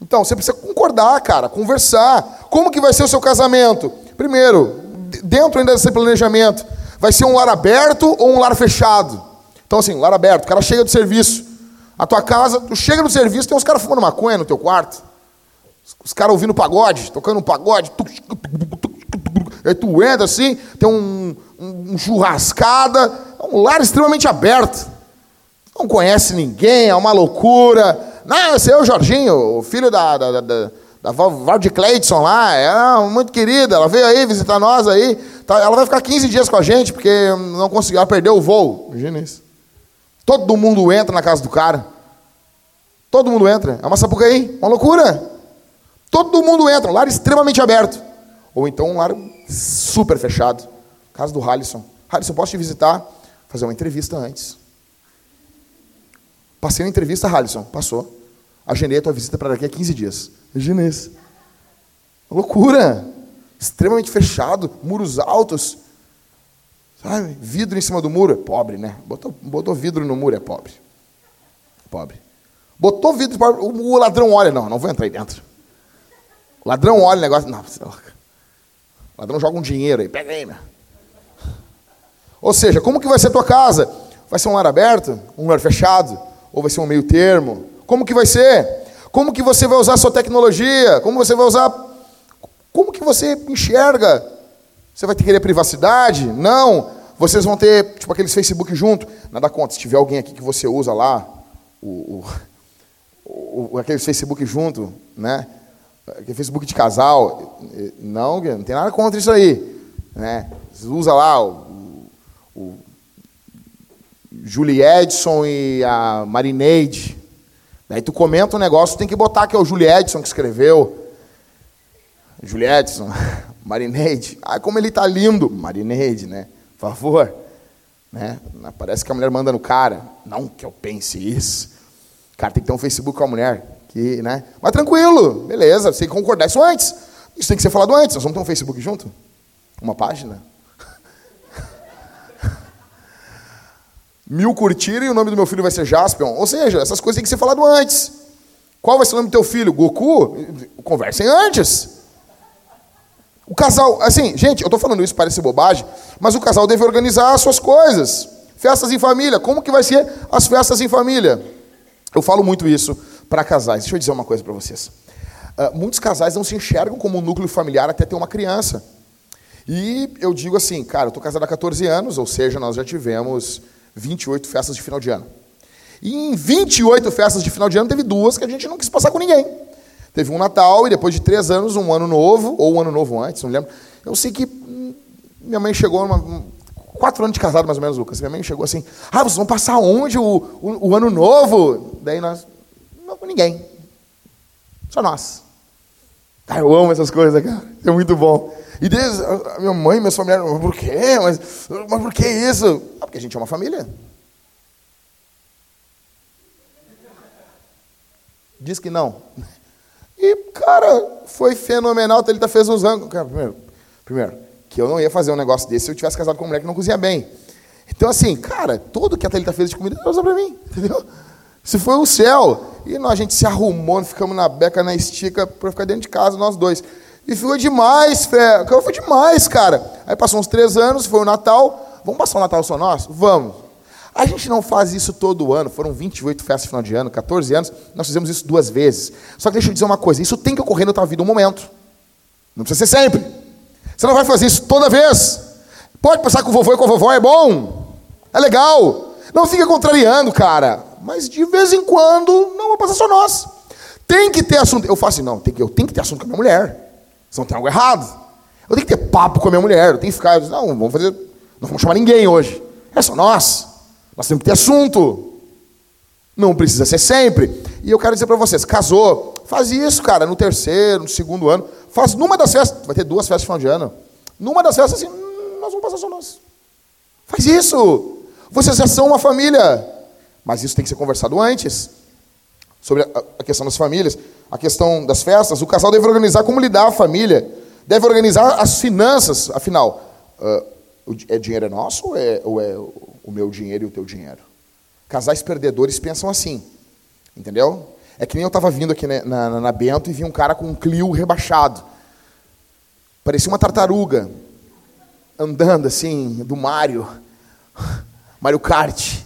Então, você precisa concordar, cara, conversar. Como que vai ser o seu casamento? Primeiro, dentro ainda desse planejamento, vai ser um lar aberto ou um lar fechado? Então, assim, lar aberto, o cara chega do serviço. A tua casa, tu chega no serviço, tem uns caras fumando maconha no teu quarto. Os caras ouvindo pagode, tocando um pagode. Aí tu entra assim, tem um, um, um churrascada, é um lar extremamente aberto. Não conhece ninguém, é uma loucura. Não, esse é o Jorginho, o filho da, da, da, da Valde Cleidson lá, é muito querida, ela veio aí visitar nós aí. Tá, ela vai ficar 15 dias com a gente, porque não conseguiu, ela perdeu o voo. Imagina isso. Todo mundo entra na casa do cara. Todo mundo entra. É uma sapucaí, uma loucura. Todo mundo entra, um lar extremamente aberto. Ou então um lar super fechado. Casa do Halisson. Halisson, posso te visitar? Fazer uma entrevista antes. Passei na entrevista, Halisson. Passou. Agendei a tua visita para daqui a 15 dias. Imagina isso. Loucura. Extremamente fechado, muros altos. Sabe? Vidro em cima do muro. Pobre, né? Botou, botou vidro no muro, é pobre. Pobre. Botou vidro, o ladrão olha. Não, não vou entrar aí dentro. O ladrão olha o negócio. Não, você é O ladrão joga um dinheiro aí. Pega aí, meu. Ou seja, como que vai ser a tua casa? Vai ser um lar aberto? Um lar fechado? Ou vai ser um meio termo? Como que vai ser? Como que você vai usar a sua tecnologia? Como você vai usar... Como que você enxerga? Você vai ter que querer privacidade? Não. Vocês vão ter, tipo, aqueles Facebook junto. Nada contra, se tiver alguém aqui que você usa lá, o, o, o aqueles Facebook junto, né? Aquele Facebook de casal. Não, não tem nada contra isso aí. Né? Você usa lá o, o Julie Edson e a Marineide. Daí tu comenta um negócio, tem que botar que é o Julie Edson que escreveu. Julie Edson, Marineide. Ah, como ele tá lindo. Marineide, né? Por favor. Né? Parece que a mulher manda no cara. Não que eu pense isso. O cara tem que ter um Facebook com a mulher. Que, né? Mas tranquilo, beleza, você concordar isso antes. Isso tem que ser falado antes. Nós vamos ter um Facebook junto? Uma página? Mil curtirem e o nome do meu filho vai ser Jaspion. Ou seja, essas coisas têm que ser falado antes. Qual vai ser o nome do teu filho? Goku? Conversem antes. O casal, assim, gente, eu estou falando isso, parece bobagem, mas o casal deve organizar as suas coisas. Festas em família, como que vai ser as festas em família? Eu falo muito isso para casais. Deixa eu dizer uma coisa para vocês. Uh, muitos casais não se enxergam como um núcleo familiar até ter uma criança. E eu digo assim, cara, eu estou casado há 14 anos, ou seja, nós já tivemos 28 festas de final de ano. E em 28 festas de final de ano, teve duas que a gente não quis passar com ninguém. Teve um Natal e depois de três anos, um ano novo, ou um ano novo antes, não lembro. Eu sei que hum, minha mãe chegou, numa, quatro anos de casado mais ou menos, Lucas. Minha mãe chegou assim, ah, vocês vão passar onde o, o, o ano novo? Daí nós, com ninguém. Só nós. Cara, eu amo essas coisas, cara. É muito bom. E desde a minha mãe, minha família, mas por quê? Mas, mas por que isso? Ah, porque a gente é uma família. Diz que não. E, cara, foi fenomenal. A Thalita fez uns anos. Primeiro, primeiro, que eu não ia fazer um negócio desse se eu tivesse casado com uma mulher que não cozinha bem. Então, assim, cara, tudo que a Thalita fez de comida, ela usa pra mim, entendeu? Se foi o céu. E nós, a gente se arrumou, ficamos na beca, na estica, para ficar dentro de casa, nós dois. E ficou demais, fé. Foi demais, cara. Aí passou uns três anos, foi o Natal. Vamos passar o Natal só nós? Vamos. A gente não faz isso todo ano, foram 28 festas de final de ano, 14 anos, nós fizemos isso duas vezes. Só que deixa eu dizer uma coisa: isso tem que ocorrer na tua vida um momento. Não precisa ser sempre. Você não vai fazer isso toda vez. Pode passar com o vovô e com a vovó, é bom. É legal. Não fica contrariando, cara. Mas de vez em quando, não vai passar só nós. Tem que ter assunto. Eu faço assim, não, tem que, eu tenho que ter assunto com a minha mulher. Senão tem algo errado. Eu tenho que ter papo com a minha mulher. Eu tenho que ficar. Não, vamos fazer. Não vamos chamar ninguém hoje. É só nós. Nós temos que ter assunto. Não precisa ser sempre. E eu quero dizer para vocês: casou, faz isso, cara, no terceiro, no segundo ano. Faz numa das festas. Vai ter duas festas de final de ano. Numa das festas, assim, hum, nós vamos passar só nós. Faz isso. Vocês já são uma família. Mas isso tem que ser conversado antes. Sobre a questão das famílias, a questão das festas. O casal deve organizar como lidar a família. Deve organizar as finanças. Afinal, uh, é dinheiro é nosso ou é, ou é o meu dinheiro e o teu dinheiro? Casais perdedores pensam assim, entendeu? É que nem eu estava vindo aqui na, na, na, Bento e vi um cara com um Clio rebaixado. Parecia uma tartaruga, andando assim, do Mario, Mario Kart.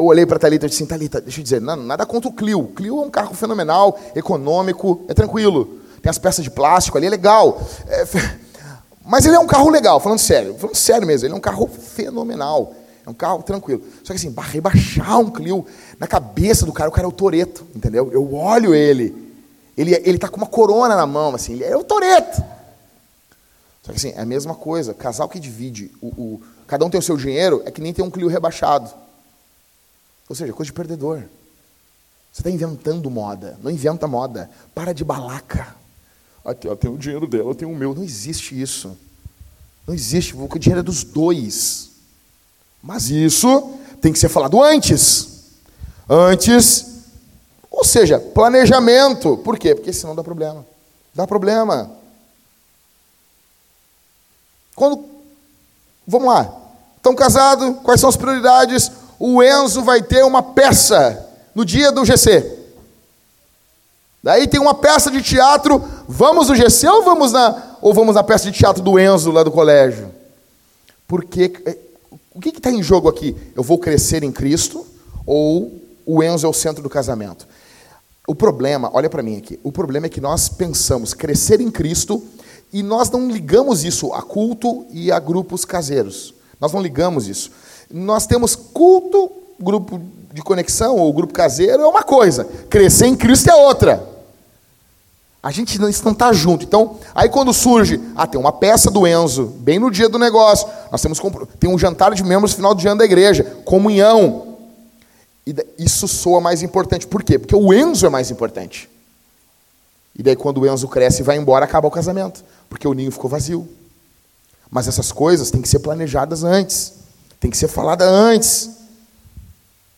Eu olhei para a Thalita e disse assim, Thalita, deixa eu dizer, não, nada contra o Clio. Clio é um carro fenomenal, econômico, é tranquilo. Tem as peças de plástico ali, é legal. É, mas ele é um carro legal, falando sério, falando sério mesmo, ele é um carro fenomenal. É um carro tranquilo. Só que assim, rebaixar um Clio na cabeça do cara, o cara é o Toreto, entendeu? Eu olho ele, ele, ele tá com uma corona na mão, assim, ele é o Toreto. Só que assim, é a mesma coisa. Casal que divide, o, o, cada um tem o seu dinheiro, é que nem tem um Clio rebaixado. Ou seja, coisa de perdedor. Você está inventando moda. Não inventa moda. Para de balaca. Aqui, ela tem o dinheiro dela, eu tenho o meu. Não existe isso. Não existe. O dinheiro é dos dois. Mas isso tem que ser falado antes. Antes. Ou seja, planejamento. Por quê? Porque senão dá problema. Dá problema. Quando. Vamos lá. Estão casados? Quais são as prioridades? O Enzo vai ter uma peça no dia do GC. Daí tem uma peça de teatro, vamos no GC ou vamos na, ou vamos na peça de teatro do Enzo lá do colégio? Porque eh, o que está em jogo aqui? Eu vou crescer em Cristo ou o Enzo é o centro do casamento? O problema, olha para mim aqui, o problema é que nós pensamos crescer em Cristo e nós não ligamos isso a culto e a grupos caseiros. Nós não ligamos isso. Nós temos culto, grupo de conexão ou grupo caseiro é uma coisa, crescer em Cristo é outra. A gente não está junto. Então, aí quando surge, ah, tem uma peça do Enzo, bem no dia do negócio, nós temos tem um jantar de membros final do ano da igreja, comunhão. E isso soa mais importante. Por quê? Porque o Enzo é mais importante. E daí quando o Enzo cresce e vai embora, acaba o casamento, porque o ninho ficou vazio. Mas essas coisas têm que ser planejadas antes, tem que ser falada antes.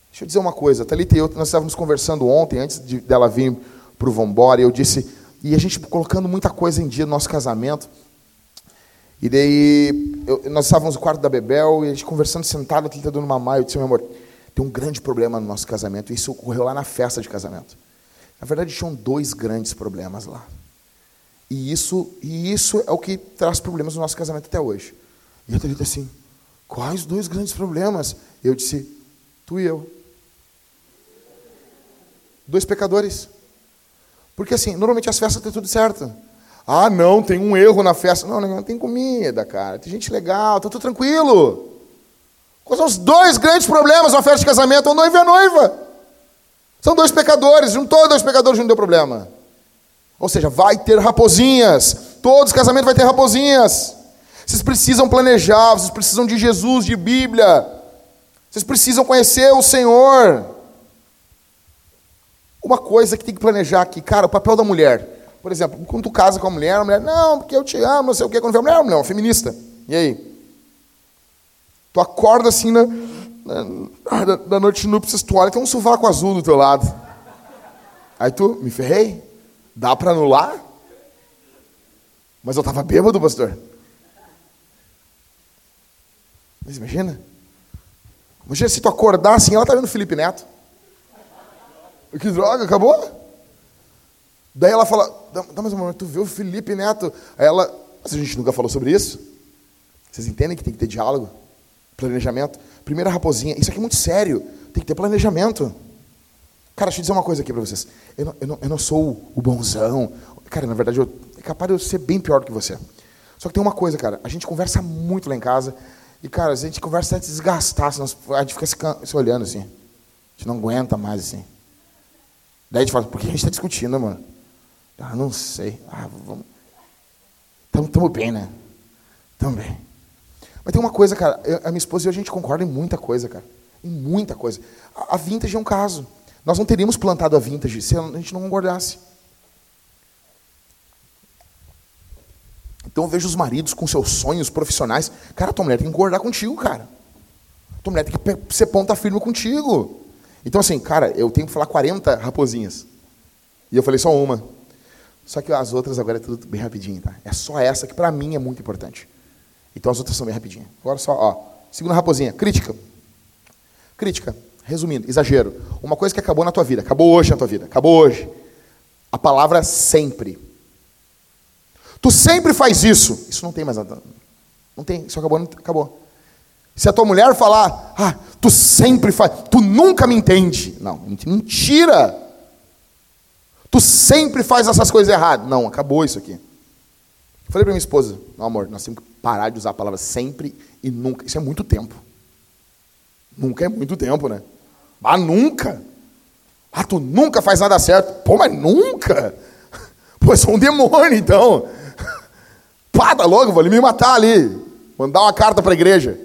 Deixa eu dizer uma coisa, Thalita e eu, nós estávamos conversando ontem, antes de, dela vir para o Vambora, e eu disse, e a gente colocando muita coisa em dia no nosso casamento. E daí, eu, nós estávamos no quarto da Bebel, e a gente conversando sentado, a Thalita dando mamar, eu disse, meu amor, tem um grande problema no nosso casamento, e isso ocorreu lá na festa de casamento. Na verdade, tinham dois grandes problemas lá. E isso, e isso é o que traz problemas no nosso casamento até hoje. E a Thalita assim, quais dois grandes problemas? Eu disse, tu e eu. Dois pecadores. Porque assim, normalmente as festas tem tudo certo. Ah, não, tem um erro na festa. Não, não tem comida, cara. Tem gente legal, tá tudo tranquilo. Quais são os dois grandes problemas na festa de casamento? O noivo e a noiva. São dois pecadores, juntou dois pecadores, não deu problema. Ou seja, vai ter raposinhas. Todos os casamentos vai ter raposinhas. Vocês precisam planejar, vocês precisam de Jesus, de Bíblia. Vocês precisam conhecer o Senhor. Uma coisa que tem que planejar aqui, cara, o papel da mulher. Por exemplo, quando tu casa com a mulher, a mulher, não, porque eu te amo, não sei o quê. Quando vê a mulher, não, feminista. E aí? Tu acorda assim na, na, na noite núpcias, tu olha, tem um sovaco azul do teu lado. Aí tu, me ferrei? Dá para anular? Mas eu estava bêbado, pastor. Mas imagina. Imagina se tu acordar assim, ela tá vendo Felipe Neto. Que droga, acabou? Daí ela fala, dá mais um momento, tu viu o Felipe Neto? Aí ela, a gente nunca falou sobre isso? Vocês entendem que tem que ter diálogo? Planejamento? Primeira raposinha, isso aqui é muito sério, tem que ter planejamento. Cara, deixa eu dizer uma coisa aqui para vocês. Eu não, eu, não, eu não, sou o bonzão. Cara, na verdade, eu, é capaz de eu ser bem pior do que você. Só que tem uma coisa, cara, a gente conversa muito lá em casa, e, cara, a gente conversa até desgastar, senão a gente fica se, se olhando assim. A gente não aguenta mais assim. Daí a gente fala, por que a gente está discutindo, mano? Ah, não sei. Ah, vamos. Estamos bem, né? Estamos bem. Mas tem uma coisa, cara, eu, a minha esposa e eu, a gente concorda em muita coisa, cara. Em muita coisa. A, a vintage é um caso. Nós não teríamos plantado a vintage se a gente não concordasse. Então eu vejo os maridos com seus sonhos profissionais. Cara, tua mulher tem que concordar contigo, cara. Tua mulher tem que ser ponta firme contigo. Então, assim, cara, eu tenho que falar 40 raposinhas. E eu falei só uma. Só que as outras agora é tudo bem rapidinho, tá? É só essa que para mim é muito importante. Então as outras são bem rapidinhas. Agora só, ó. Segunda raposinha, crítica. Crítica. Resumindo, exagero. Uma coisa que acabou na tua vida, acabou hoje na tua vida, acabou hoje. A palavra sempre. Tu sempre faz isso. Isso não tem mais nada. Não tem, isso acabou, acabou. Se a tua mulher falar, ah, tu sempre faz, tu nunca me entende. Não, mentira. Tu sempre faz essas coisas erradas. Não, acabou isso aqui. Falei para minha esposa, não amor, nós temos que parar de usar a palavra sempre e nunca. Isso é muito tempo. Nunca é muito tempo, né? Ah, nunca? Ah, tu nunca faz nada certo. Pô, mas nunca? Pô, eu sou um demônio, então. Pá, tá louco, vou ali me matar ali. Mandar uma carta para a igreja.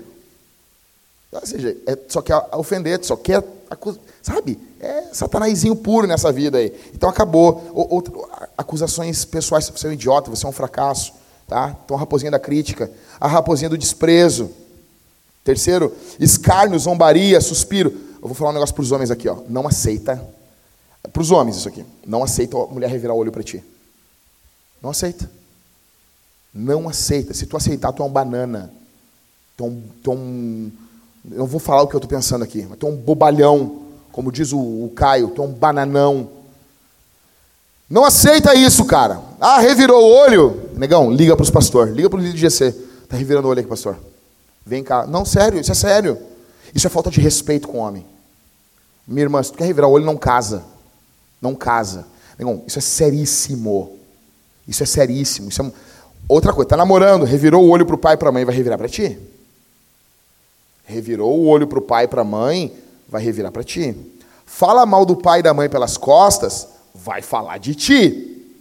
Ou seja, é, só quer ofender, só quer acusar. Sabe? É satanazinho puro nessa vida aí. Então acabou. Ou, acusações pessoais. Você é um idiota, você é um fracasso. Tá? Então a raposinha da crítica. A raposinha do desprezo. Terceiro, escárnio, zombaria, suspiro. Eu vou falar um negócio para os homens aqui. Ó. Não aceita. Para os homens isso aqui. Não aceita a mulher revirar o olho para ti. Não aceita. Não aceita. Se tu aceitar, tu é um banana. Tu é um, tu é um eu não vou falar o que eu estou pensando aqui, mas tu é um bobalhão, como diz o, o Caio, tu é um bananão. Não aceita isso, cara. Ah, revirou o olho. Negão, liga para os pastores, liga para o líder de GC. Está revirando o olho aqui, pastor. Vem cá. Não, sério, isso é sério. Isso é falta de respeito com o homem. Minha irmã, se tu quer revirar o olho, não casa. Não casa. Negão, isso é seríssimo. Isso é seríssimo. Isso é... Outra coisa, tá namorando, revirou o olho para o pai e para a mãe, vai revirar para ti? Revirou o olho para o pai e para a mãe, vai revirar para ti. Fala mal do pai e da mãe pelas costas, vai falar de ti.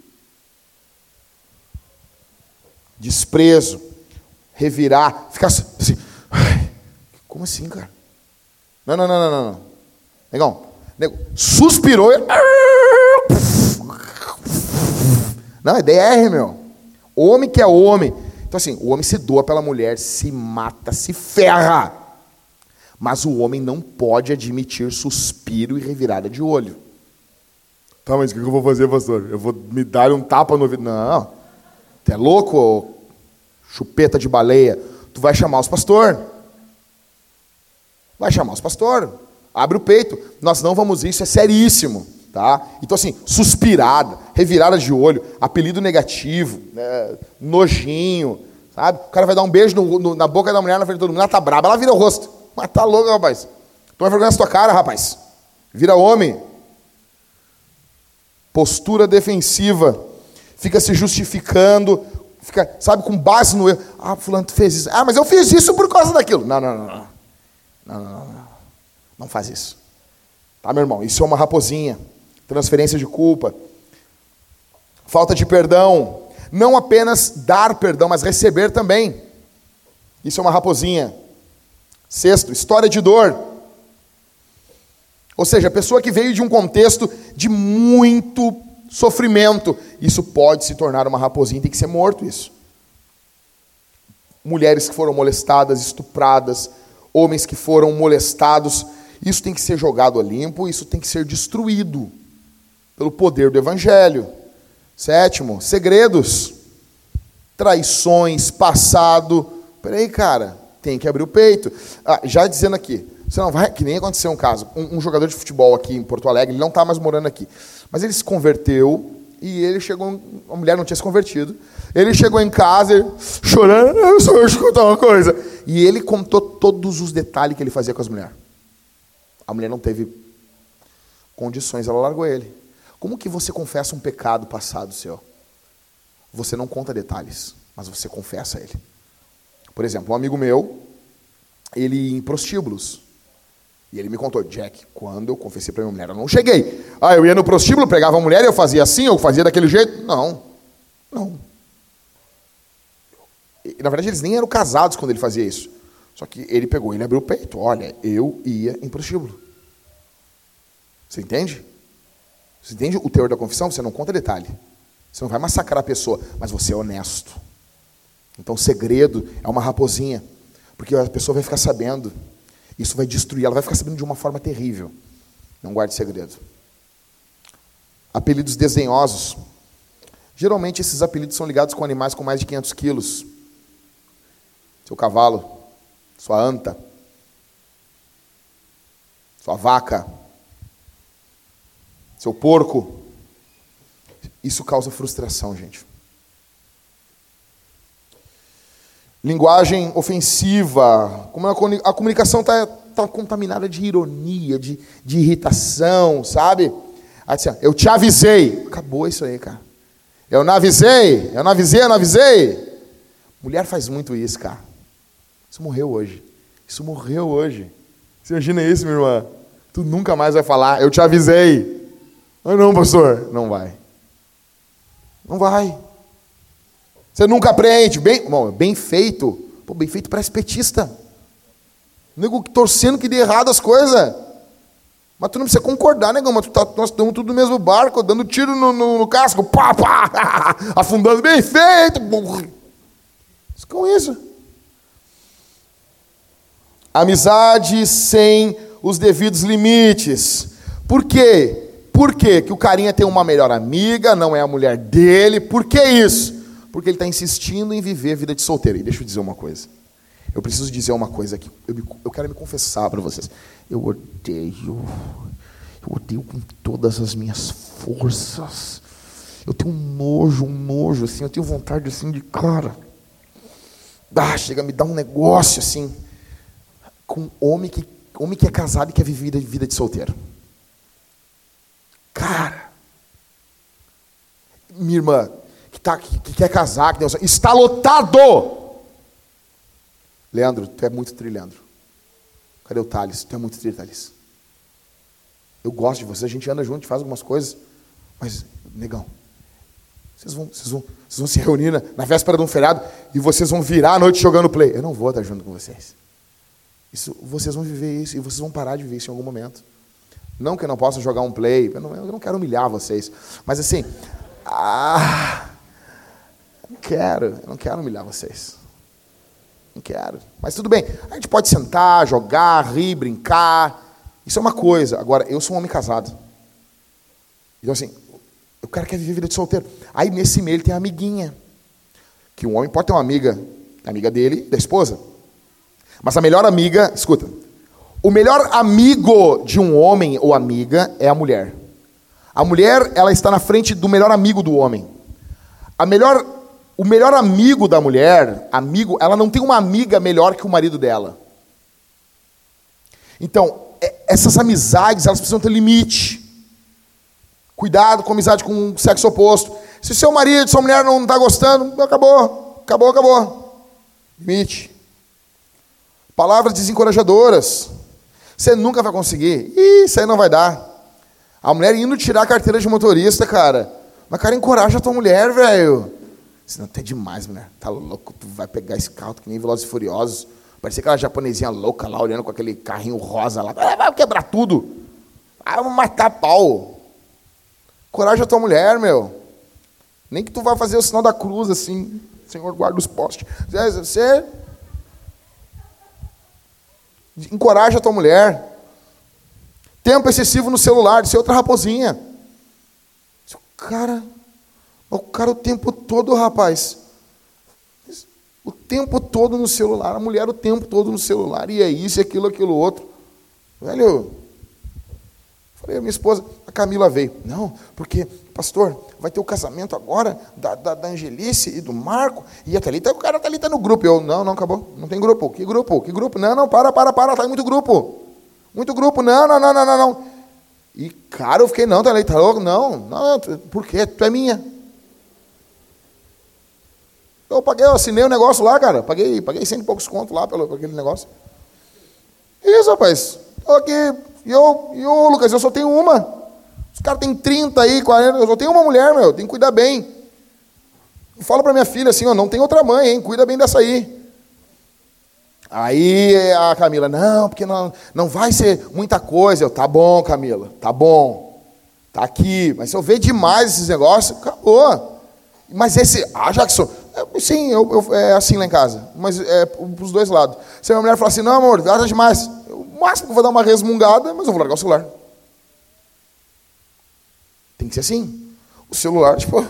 Desprezo, revirar, ficar assim. Como assim, cara? Não, não, não, não, não. Negão, negão suspirou. Não, é DR, meu. Homem que é homem. Então, assim, o homem se doa pela mulher, se mata, se ferra. Mas o homem não pode admitir suspiro e revirada de olho. Tá, mas o que eu vou fazer, pastor? Eu vou me dar um tapa no ouvido? Não. Tu é louco, chupeta de baleia? Tu vai chamar os pastores. Vai chamar os pastores. Abre o peito. Nós não vamos isso, é seríssimo. Tá? Então, assim, suspirada, revirada de olho, apelido negativo, né, nojinho, sabe? O cara vai dar um beijo no, no, na boca da mulher na frente de todo mundo, ela tá braba, ela vira o rosto. Mas tá louco, rapaz. Toma vergonha na tua cara, rapaz. Vira homem. Postura defensiva. Fica se justificando. Fica, sabe, com base no erro. Ah, fulano fez isso. Ah, mas eu fiz isso por causa daquilo. Não, não, não. Não, não, não. Não, não faz isso. Tá, meu irmão? Isso é uma raposinha. Transferência de culpa. Falta de perdão. Não apenas dar perdão, mas receber também. Isso é uma raposinha. Sexto, história de dor. Ou seja, a pessoa que veio de um contexto de muito sofrimento, isso pode se tornar uma raposinha, tem que ser morto isso. Mulheres que foram molestadas, estupradas, homens que foram molestados, isso tem que ser jogado a limpo, isso tem que ser destruído pelo poder do evangelho. Sétimo, segredos, traições, passado. Peraí, cara, tem que abrir o peito. Ah, já dizendo aqui, você não vai, que nem aconteceu um caso, um, um jogador de futebol aqui em Porto Alegre, ele não está mais morando aqui, mas ele se converteu e ele chegou, a mulher não tinha se convertido, ele chegou em casa chorando, eu só vou contar uma coisa, e ele contou todos os detalhes que ele fazia com as mulheres. A mulher não teve condições, ela largou ele. Como que você confessa um pecado passado seu? Você não conta detalhes, mas você confessa ele. Por exemplo, um amigo meu, ele em prostíbulos. E ele me contou, Jack, quando eu confessei para minha mulher, eu não cheguei. Ah, eu ia no prostíbulo, pegava a mulher e eu fazia assim, eu fazia daquele jeito. Não, não. E, na verdade, eles nem eram casados quando ele fazia isso. Só que ele pegou, ele abriu o peito. Olha, eu ia em prostíbulo. Você entende? Você entende o teor da confissão? Você não conta detalhe. Você não vai massacrar a pessoa, mas você é honesto. Então, o segredo é uma raposinha, porque a pessoa vai ficar sabendo. Isso vai destruir, ela vai ficar sabendo de uma forma terrível. Não guarde segredo. Apelidos desdenhosos. Geralmente, esses apelidos são ligados com animais com mais de 500 quilos. Seu cavalo, sua anta, sua vaca, seu porco. Isso causa frustração, gente. linguagem ofensiva, como a comunicação está tá contaminada de ironia, de, de irritação, sabe? Assim, eu te avisei. Acabou isso aí, cara. Eu não avisei, eu não avisei, eu não avisei. Mulher faz muito isso, cara. Isso morreu hoje. Isso morreu hoje. Você imagina isso, minha irmã? Tu nunca mais vai falar, eu te avisei. Ah, não, pastor. Não vai. Não vai. Você nunca aprende. Bem, bom, bem feito. Pô, bem feito parece petista. Nego torcendo que dê errado as coisas. Mas tu não precisa concordar, negão. Mas tu tá, nós estamos tudo no mesmo barco, dando tiro no, no, no casco, pá, pá, afundando. Bem feito. Com isso. Amizade sem os devidos limites. Por quê? Por quê? que o carinha tem uma melhor amiga, não é a mulher dele? Por que isso? Porque ele está insistindo em viver a vida de solteiro. E deixa eu dizer uma coisa. Eu preciso dizer uma coisa aqui. Eu, me, eu quero me confessar para vocês. Eu odeio. Eu odeio com todas as minhas forças. Eu tenho um nojo, um nojo, assim. Eu tenho vontade, assim, de cara. Ah, chega me dar um negócio, assim. Com homem que, homem que é casado e quer viver vida de solteiro. Cara. Minha irmã, que, tá, que, que quer casar, que Deus, está lotado. Leandro, tu é muito trilhandro. Cadê o Thales? Tu é muito tri, Thales. Eu gosto de você, a gente anda junto, faz algumas coisas. Mas, negão, vocês vão, vocês vão, vocês vão se reunir na, na, véspera de um feriado e vocês vão virar a noite jogando play. Eu não vou estar junto com vocês. Isso, vocês vão viver isso e vocês vão parar de viver isso em algum momento. Não que eu não possa jogar um play, eu não, eu não quero humilhar vocês. Mas assim, ah, não quero, eu não quero humilhar vocês. Não quero. Mas tudo bem. A gente pode sentar, jogar, rir, brincar. Isso é uma coisa. Agora, eu sou um homem casado. Então, assim, o cara quer viver vida de solteiro. Aí, nesse meio, ele tem a amiguinha. Que um homem pode ter uma amiga, amiga dele, da esposa. Mas a melhor amiga, escuta, o melhor amigo de um homem ou amiga é a mulher. A mulher, ela está na frente do melhor amigo do homem. A melhor o melhor amigo da mulher, amigo, ela não tem uma amiga melhor que o marido dela. Então, é, essas amizades, elas precisam ter limite. Cuidado com amizade com o sexo oposto. Se seu marido, sua mulher não está gostando, acabou, acabou, acabou. Limite. Palavras desencorajadoras. Você nunca vai conseguir. Ih, isso aí não vai dar. A mulher indo tirar a carteira de motorista, cara. Mas, cara, encoraja a tua mulher, velho. Senão até demais, mulher. Tá louco, tu vai pegar esse carro que nem Velozes e Furiosos. Parecia aquela japonesinha louca lá, olhando com aquele carrinho rosa lá. Vai quebrar tudo. Vai matar pau. Coragem a tua mulher, meu. Nem que tu vá fazer o sinal da cruz, assim. Senhor, guarda os postes. Você... Encoraja a tua mulher. Tempo excessivo no celular, de ser outra raposinha. Cara... O cara o tempo todo, rapaz. O tempo todo no celular. A mulher o tempo todo no celular. E é isso, aquilo, aquilo, outro. Velho, falei, minha esposa, a Camila veio. Não, porque, pastor, vai ter o casamento agora da, da, da Angelice e do Marco. E a Thalita, o cara tá ali no grupo. Eu, não, não, acabou. Não tem grupo. Que grupo? Que grupo? Não, não, para, para, para. Tá muito grupo. Muito grupo. Não, não, não, não, não. não. E, cara, eu fiquei, não, Thalita, tá louco? Não, não, por quê? Tu é minha. Eu paguei, eu assinei o um negócio lá, cara. Paguei, paguei cento e poucos contos lá pelo, por aquele negócio. Isso, rapaz. Tô aqui. E eu, e eu, Lucas, eu só tenho uma. Os caras têm 30 aí, 40. Eu só tenho uma mulher, meu. Tem que cuidar bem. Eu falo para minha filha assim, ó, não tem outra mãe, hein? Cuida bem dessa aí. Aí a Camila, não, porque não, não vai ser muita coisa. Eu, tá bom, Camila, tá bom. Tá aqui. Mas se eu ver demais esses negócios, acabou. Mas esse, ah, Jackson, é, sim, eu, eu, é assim lá em casa, mas é os dois lados. Se a minha mulher falar assim, não amor, gasta demais, o máximo que eu vou dar uma resmungada, mas eu vou largar o celular. Tem que ser assim. O celular, tipo,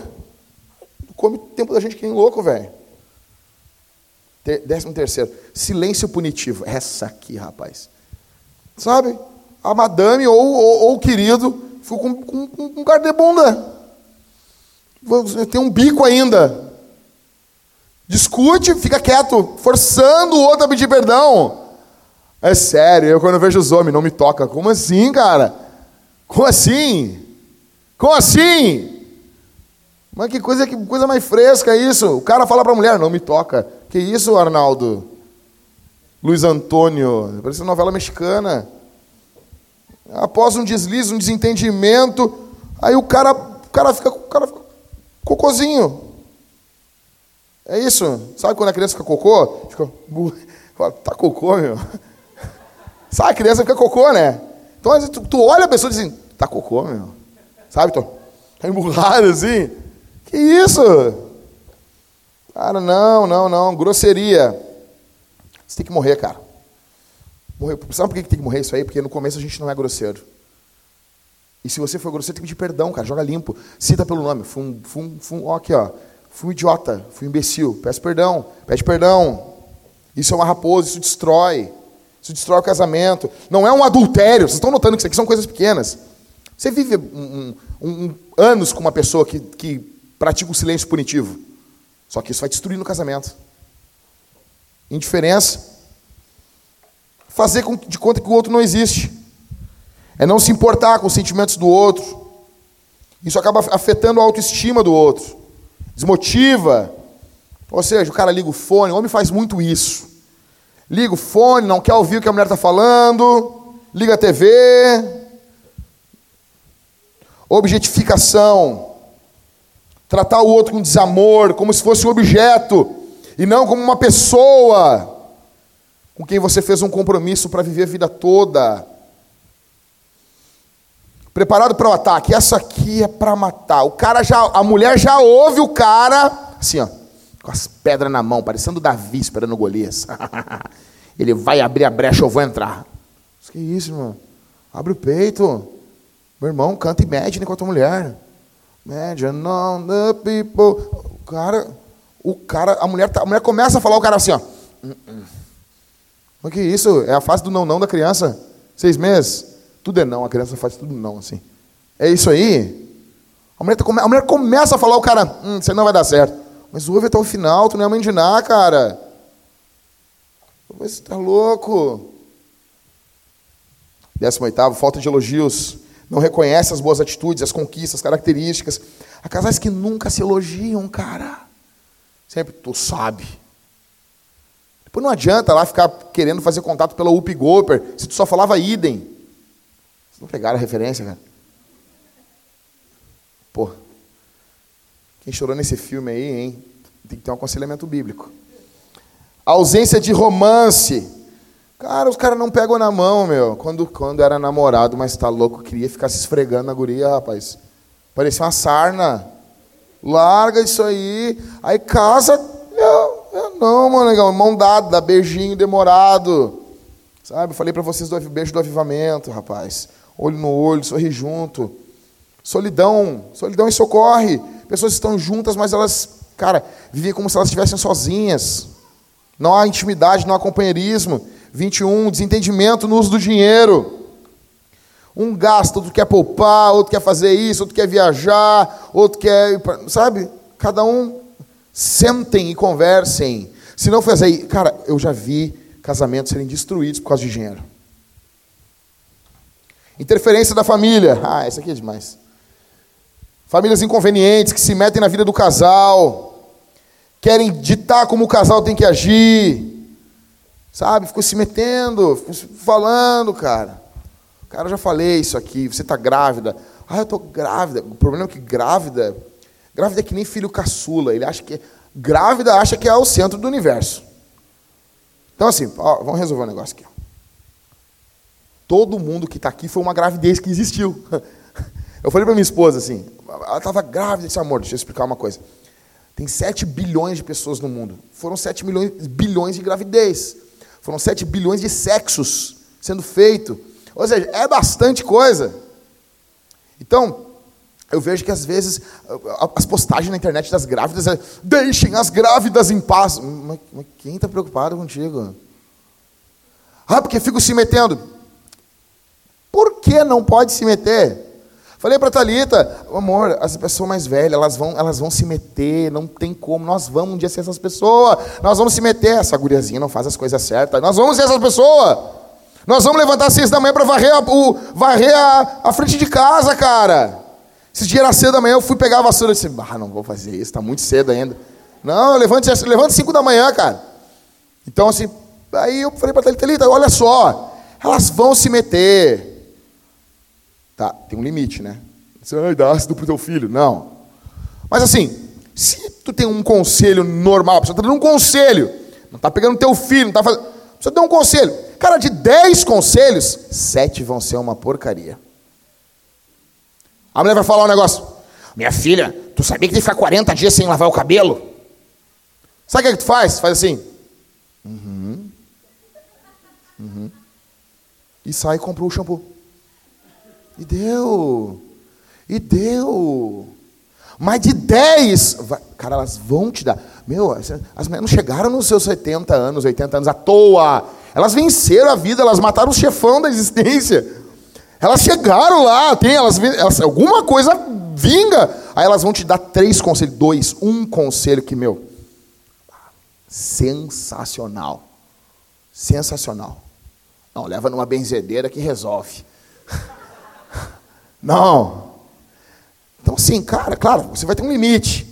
come o tempo da gente que nem louco, velho. Décimo terceiro, silêncio punitivo. Essa aqui, rapaz. Sabe? A madame ou, ou, ou o querido ficou com, com, com, com cara de bunda. Tem um bico ainda. Discute, fica quieto, forçando o outro a pedir perdão. É sério, eu quando vejo os homens, não me toca. Como assim, cara? Como assim? Como assim? Mas que coisa, que coisa mais fresca isso. O cara fala para a mulher, não me toca. Que isso, Arnaldo? Luiz Antônio, parece novela mexicana. Após um deslize, um desentendimento, aí o cara, o cara fica, o cara fica cocôzinho. É isso? Sabe quando a criança fica cocô? Fica, tá cocô, meu. Sabe, a criança fica cocô, né? Então tu, tu olha a pessoa e diz assim, tá cocô, meu. Sabe, tô, tá emburrado assim. Que isso? Cara, não, não, não, grosseria. Você tem que morrer, cara. Morrer. Sabe por que tem que morrer isso aí? Porque no começo a gente não é grosseiro. E se você for grosseiro, tem que pedir perdão, cara. Joga limpo. Cita pelo nome. Fui um, fui um, fui um, ó, aqui, ó. Fui um idiota, fui um imbecil. Peço perdão, pede perdão. Isso é uma raposa, isso destrói. Isso destrói o casamento. Não é um adultério. Vocês estão notando que isso aqui são coisas pequenas. Você vive um, um, anos com uma pessoa que, que pratica o silêncio punitivo. Só que isso vai destruir no casamento. Indiferença. Fazer de conta que o outro não existe. É não se importar com os sentimentos do outro. Isso acaba afetando a autoestima do outro. Desmotiva. Ou seja, o cara liga o fone, o homem faz muito isso. Liga o fone, não quer ouvir o que a mulher está falando, liga a TV. Objetificação. Tratar o outro com desamor, como se fosse um objeto, e não como uma pessoa com quem você fez um compromisso para viver a vida toda. Preparado para o ataque. Essa aqui é para matar. O cara já, a mulher já ouve o cara assim, ó, com as pedras na mão, parecendo Davi esperando Golias. Ele vai abrir a brecha, eu vou entrar. Que isso, irmão? Abre o peito. Meu irmão, canta Imagine com a tua mulher. Imagine on the people. O cara, o cara, a mulher, tá, a mulher começa a falar, o cara assim, ó. O que é isso? É a fase do não não da criança? Seis meses? Tudo é não, a criança faz tudo não, assim. É isso aí? A mulher, tá, a mulher começa a falar, o cara, hum, isso aí não vai dar certo. Mas ouve até o final, tu não é mãe de nada, cara. Você tá louco. 18, falta de elogios. Não reconhece as boas atitudes, as conquistas, as características. Há casais que nunca se elogiam, cara. Sempre, tu sabe. Depois não adianta lá ficar querendo fazer contato pela Up Goper, se tu só falava idem. Vocês não pegaram a referência, cara? Pô. Quem chorou nesse filme aí, hein? Tem que ter um aconselhamento bíblico. ausência de romance. Cara, os caras não pegam na mão, meu. Quando, quando era namorado, mas tá louco, queria ficar se esfregando na guria, rapaz. Parecia uma sarna. Larga isso aí. Aí casa. Eu, eu não, mano, legal. Mão dada, beijinho demorado. Sabe? Falei para vocês do beijo do avivamento, rapaz. Olho no olho, sorri junto. Solidão. Solidão e socorre. Pessoas estão juntas, mas elas, cara, vivem como se elas estivessem sozinhas. Não há intimidade, não há companheirismo. 21, desentendimento no uso do dinheiro. Um gasta, outro quer poupar, outro quer fazer isso, outro quer viajar, outro quer. Sabe? Cada um sentem e conversem. Se não fazer. Cara, eu já vi casamentos serem destruídos por causa de dinheiro. Interferência da família. Ah, essa aqui é demais. Famílias inconvenientes que se metem na vida do casal, querem ditar como o casal tem que agir. Sabe? Ficou se metendo, falando, cara. Cara, eu já falei isso aqui, você está grávida. Ah, eu estou grávida. O problema é que grávida, grávida é que nem filho caçula. Ele acha que grávida acha que é o centro do universo. Então assim, ó, vamos resolver um negócio aqui. Todo mundo que está aqui foi uma gravidez que existiu. Eu falei para minha esposa assim, ela estava grávida, disse, amor, deixa eu explicar uma coisa. Tem 7 bilhões de pessoas no mundo. Foram 7 milhões, bilhões de gravidez. Foram 7 bilhões de sexos sendo feito. Ou seja, é bastante coisa. Então, eu vejo que às vezes as postagens na internet das grávidas é deixem as grávidas em paz. Mas, mas quem está preocupado contigo? Ah, porque fico se metendo. Por que não pode se meter? Falei para Talita, amor, as pessoas mais velhas, elas vão, elas vão se meter, não tem como. Nós vamos um dia ser essas pessoas. Nós vamos se meter. Essa guriazinha não faz as coisas certas. Nós vamos ser essas pessoas. Nós vamos levantar às seis da manhã para varrer, a, o, varrer a, a, frente de casa, cara. Esses dias era cedo da manhã, eu fui pegar a vassoura e disse, ah, não vou fazer isso, está muito cedo ainda. Não, levante, levante cinco da manhã, cara. Então, assim, Aí eu falei para Thalita, Thalita, olha só, elas vão se meter. Tá, tem um limite, né? Você vai dar ácido pro teu filho. Não. Mas assim, se tu tem um conselho normal, está dando um conselho, não está pegando teu filho, não está fazendo. Você dá um conselho. Cara, de 10 conselhos, sete vão ser uma porcaria. A mulher vai falar um negócio. Minha filha, tu sabia que tem que ficar 40 dias sem lavar o cabelo? Sabe o que, é que tu faz? Faz assim. Uhum. Uhum. E sai e comprou o shampoo. E deu. E deu. Mais de 10. Cara, elas vão te dar. Meu, as mulheres não chegaram nos seus 70 anos, 80 anos à toa. Elas venceram a vida, elas mataram o chefão da existência. Elas chegaram lá, tem, elas, elas, alguma coisa vinga. Aí elas vão te dar três conselhos, dois, um conselho que, meu, sensacional. Sensacional. Não, leva numa benzedeira que resolve. Não. Então, sim, cara, claro, você vai ter um limite.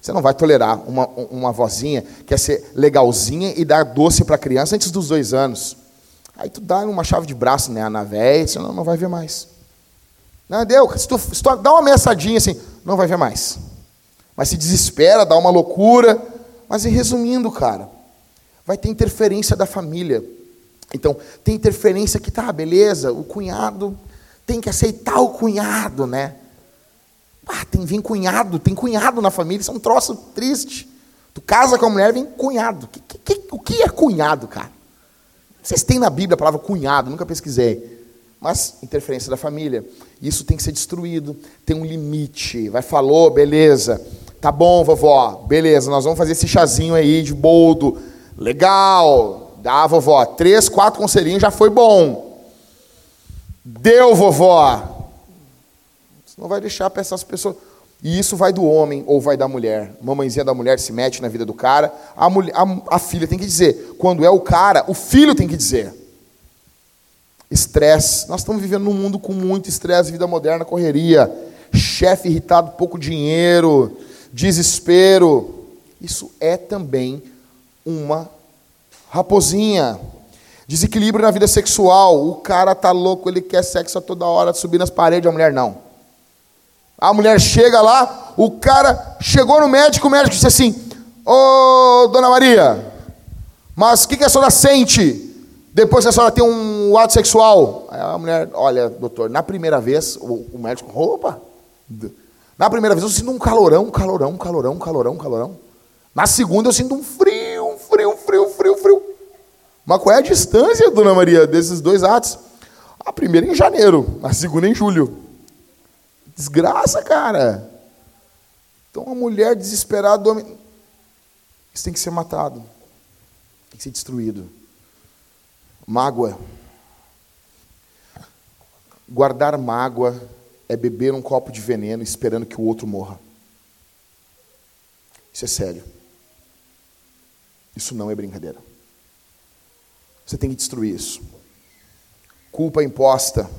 Você não vai tolerar uma, uma vozinha que quer ser legalzinha e dar doce para a criança antes dos dois anos. Aí tu dá uma chave de braço né, na velha, senão não vai ver mais. Não, deu. Se tu, se tu dá uma ameaçadinha assim, não vai ver mais. Mas se desespera, dá uma loucura. Mas resumindo, cara, vai ter interferência da família. Então, tem interferência que tá, beleza, o cunhado tem que aceitar o cunhado, né? Ah, tem vem cunhado, tem cunhado na família, isso é um troço triste. Tu casa com a mulher, vem cunhado. Que, que, o que é cunhado, cara? Vocês têm na Bíblia a palavra cunhado, nunca pesquisei. Mas interferência da família. Isso tem que ser destruído. Tem um limite. Vai, falou, beleza. Tá bom, vovó. Beleza, nós vamos fazer esse chazinho aí de boldo. Legal. Dá, vovó. Três, quatro conselhinhos já foi bom. Deu, vovó. Você não vai deixar para essas pessoas. E isso vai do homem ou vai da mulher. Mamãezinha da mulher se mete na vida do cara. A, mulher, a, a filha tem que dizer. Quando é o cara, o filho tem que dizer. Estresse. Nós estamos vivendo num mundo com muito estresse, vida moderna, correria. Chefe irritado, pouco dinheiro, desespero. Isso é também uma raposinha. Desequilíbrio na vida sexual. O cara tá louco, ele quer sexo a toda hora, subir nas paredes, a mulher não. A mulher chega lá, o cara chegou no médico, o médico disse assim: Ô dona Maria, mas o que, que a senhora sente depois que a senhora tem um ato sexual? Aí a mulher, olha, doutor, na primeira vez, o, o médico, opa, na primeira vez eu sinto um calorão, um calorão, um calorão, um calorão, um calorão. Na segunda eu sinto um frio. Mas qual é a distância, dona Maria, desses dois atos? A primeira em janeiro, a segunda em julho. Desgraça, cara. Então, uma mulher desesperada, isso tem que ser matado, tem que ser destruído. Mágoa. Guardar mágoa é beber um copo de veneno esperando que o outro morra. Isso é sério. Isso não é brincadeira. Você tem que destruir isso. Culpa imposta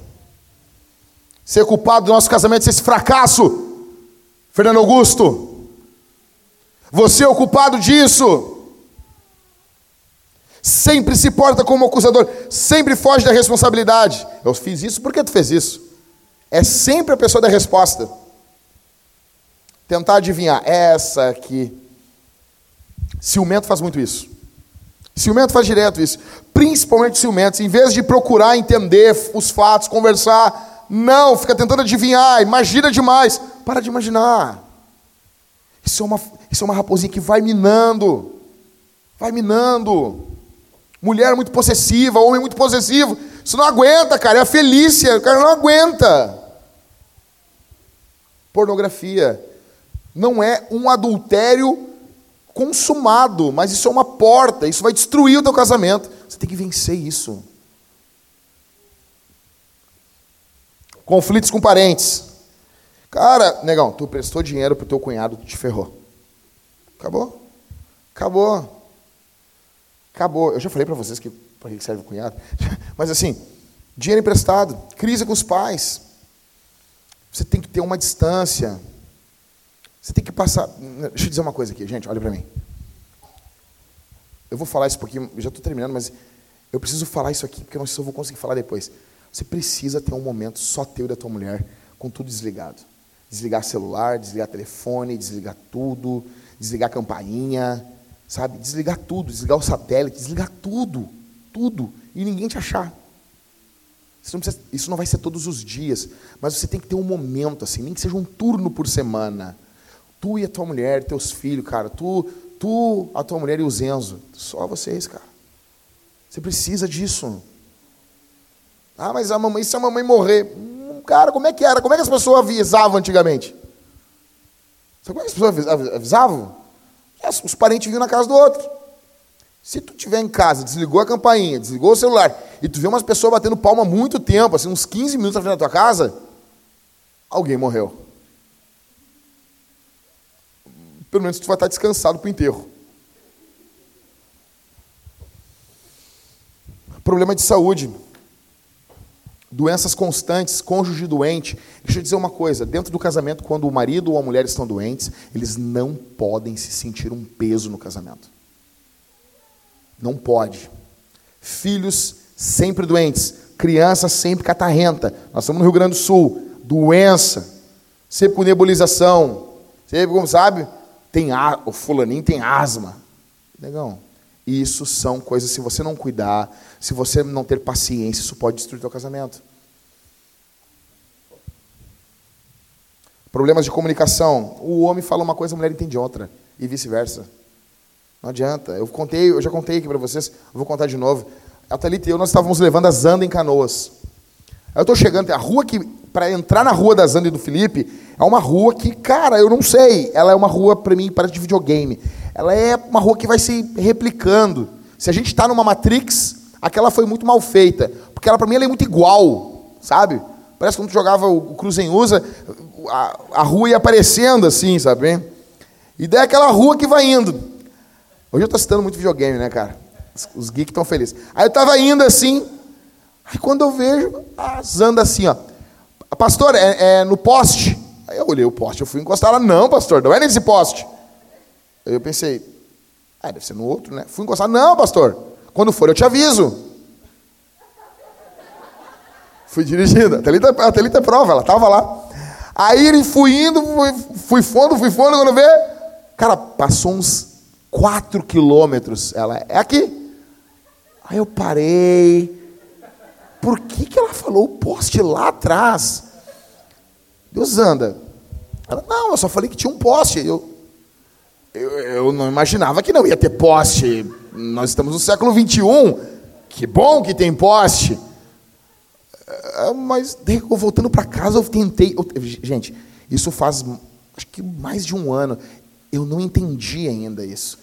ser culpado do nosso casamento, esse fracasso. Fernando Augusto, você é o culpado disso. Sempre se porta como acusador, sempre foge da responsabilidade. Eu fiz isso, por que tu fez isso? É sempre a pessoa da resposta. Tentar adivinhar, essa aqui. Ciumento faz muito isso. Ciumento faz direto isso. Principalmente ciumento. Em vez de procurar entender os fatos, conversar, não, fica tentando adivinhar, imagina demais. Para de imaginar. Isso é uma, isso é uma raposinha que vai minando. Vai minando. Mulher muito possessiva, homem muito possessivo. Isso não aguenta, cara. É a felícia. O cara não aguenta. Pornografia. Não é um adultério consumado, mas isso é uma porta. Isso vai destruir o teu casamento. Você tem que vencer isso. Conflitos com parentes. Cara, negão, tu prestou dinheiro pro teu cunhado, tu te ferrou. Acabou? Acabou. Acabou. Eu já falei para vocês que para que serve o cunhado. Mas assim, dinheiro emprestado, crise com os pais. Você tem que ter uma distância. Você tem que passar. Deixa eu dizer uma coisa aqui, gente, olha para mim. Eu vou falar isso porque já estou terminando, mas eu preciso falar isso aqui porque eu não sei se eu vou conseguir falar depois. Você precisa ter um momento só teu e da tua mulher, com tudo desligado. Desligar celular, desligar telefone, desligar tudo, desligar campainha, sabe? Desligar tudo, desligar o satélite, desligar tudo, tudo, e ninguém te achar. Não, precisa, isso não vai ser todos os dias, mas você tem que ter um momento assim, nem que seja um turno por semana. Tu e a tua mulher, teus filhos, cara, tu, tu, a tua mulher e o Zenzo, só vocês, cara. Você precisa disso. Ah, mas a mamãe, se a mamãe morrer, hum, cara, como é que era? Como é que as pessoas avisavam antigamente? Sabe como é que as pessoas avisavam? Os parentes vinham na casa do outro. Se tu estiver em casa, desligou a campainha, desligou o celular, e tu vê umas pessoas batendo palma muito tempo, assim, uns 15 minutos na frente da tua casa, alguém morreu. Pelo menos tu vai estar descansado para o enterro. Problema de saúde. Doenças constantes, cônjuge doente. Deixa eu dizer uma coisa: dentro do casamento, quando o marido ou a mulher estão doentes, eles não podem se sentir um peso no casamento. Não pode. Filhos sempre doentes, criança sempre catarrenta. Nós estamos no Rio Grande do Sul, doença, sempre com nebulização, sempre, como sabe, tem a, o fulaninho tem asma. Negão, isso são coisas, se você não cuidar, se você não ter paciência, isso pode destruir o teu casamento. Problemas de comunicação. O homem fala uma coisa, a mulher entende outra, e vice-versa. Não adianta. Eu contei, eu já contei aqui para vocês, vou contar de novo. A Thalita e eu, nós estávamos levando a Zanda em Canoas. Eu estou chegando, a rua que, para entrar na rua da Zanda e do Felipe, é uma rua que, cara, eu não sei. Ela é uma rua, para mim, para de videogame. Ela é uma rua que vai se replicando. Se a gente está numa Matrix, aquela foi muito mal feita. Porque ela, para mim, ela é muito igual, sabe? Parece que quando jogava o Cruzenhusa, a, a rua ia aparecendo assim, sabe? E daí é aquela rua que vai indo. Hoje eu estou citando muito videogame, né, cara? Os geeks estão felizes. Aí eu estava indo assim, aí quando eu vejo, as anda assim, ó. Pastor, é, é, no poste. Aí eu olhei o poste, eu fui encostar ela. Não, pastor, não é nesse poste. Aí eu pensei, ah, deve ser no outro, né? Fui encostar. Não, pastor, quando for eu te aviso. Fui dirigindo. A Thalita, a Thalita prova, ela estava lá. Aí fui indo, fui, fui fundo, fui fundo, quando vê, cara, passou uns quatro quilômetros. Ela, é aqui. Aí eu parei. Por que, que ela falou o poste lá atrás? Deus anda. Ela, não, eu só falei que tinha um poste. Eu, eu, eu não imaginava que não ia ter poste. Nós estamos no século 21. Que bom que tem poste. É, mas voltando para casa, eu tentei. Eu, gente, isso faz acho que mais de um ano. Eu não entendi ainda isso.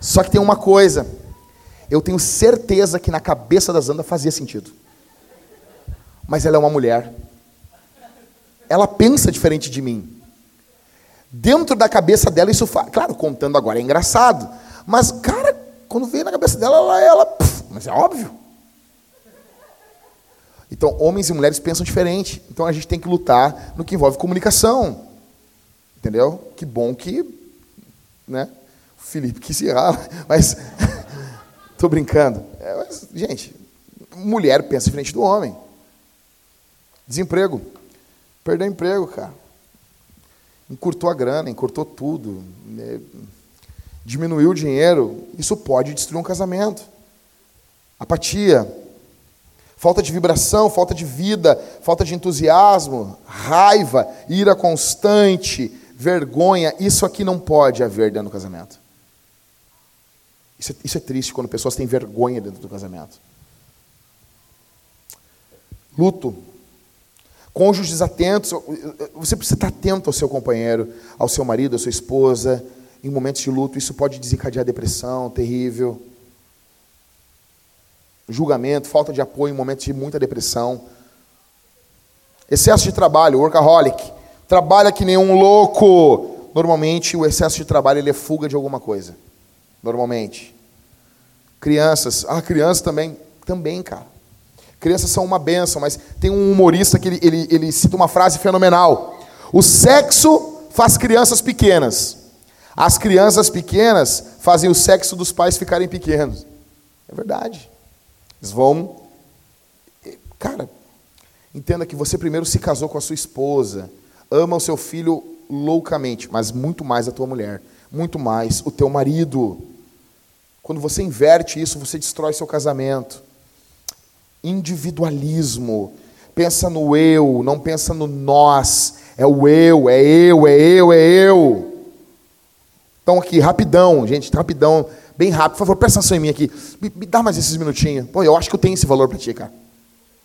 Só que tem uma coisa eu tenho certeza que na cabeça da Zanda fazia sentido. Mas ela é uma mulher. Ela pensa diferente de mim. Dentro da cabeça dela, isso faz. Claro, contando agora é engraçado. Mas, cara, quando veio na cabeça dela, ela. ela pff, mas é óbvio. Então, homens e mulheres pensam diferente. Então, a gente tem que lutar no que envolve comunicação. Entendeu? Que bom que. Né? Felipe quis errar, mas. Estou brincando. É, mas, gente, mulher pensa diferente do homem. Desemprego. Perdeu emprego, cara. Encurtou a grana, encurtou tudo. Né? Diminuiu o dinheiro. Isso pode destruir um casamento. Apatia. Falta de vibração, falta de vida, falta de entusiasmo, raiva, ira constante, vergonha. Isso aqui não pode haver dentro do casamento. Isso é, isso é triste quando pessoas têm vergonha dentro do casamento. Luto. Cônjuges atentos. Você precisa estar atento ao seu companheiro, ao seu marido, à sua esposa. Em momentos de luto, isso pode desencadear depressão terrível. Julgamento, falta de apoio em momentos de muita depressão. Excesso de trabalho, workaholic. Trabalha que nem um louco. Normalmente, o excesso de trabalho ele é fuga de alguma coisa normalmente. Crianças, ah, crianças também, também, cara. Crianças são uma benção, mas tem um humorista que ele, ele, ele cita uma frase fenomenal. O sexo faz crianças pequenas. As crianças pequenas fazem o sexo dos pais ficarem pequenos. É verdade. Eles vão. Cara, entenda que você primeiro se casou com a sua esposa, ama o seu filho loucamente, mas muito mais a tua mulher, muito mais o teu marido. Quando você inverte isso, você destrói seu casamento. Individualismo. Pensa no eu, não pensa no nós. É o eu, é eu, é eu, é eu. Então aqui, rapidão, gente, rapidão, bem rápido. Por favor, presta atenção em mim aqui. Me, me dá mais esses minutinhos. Pô, eu acho que eu tenho esse valor para ti, cara.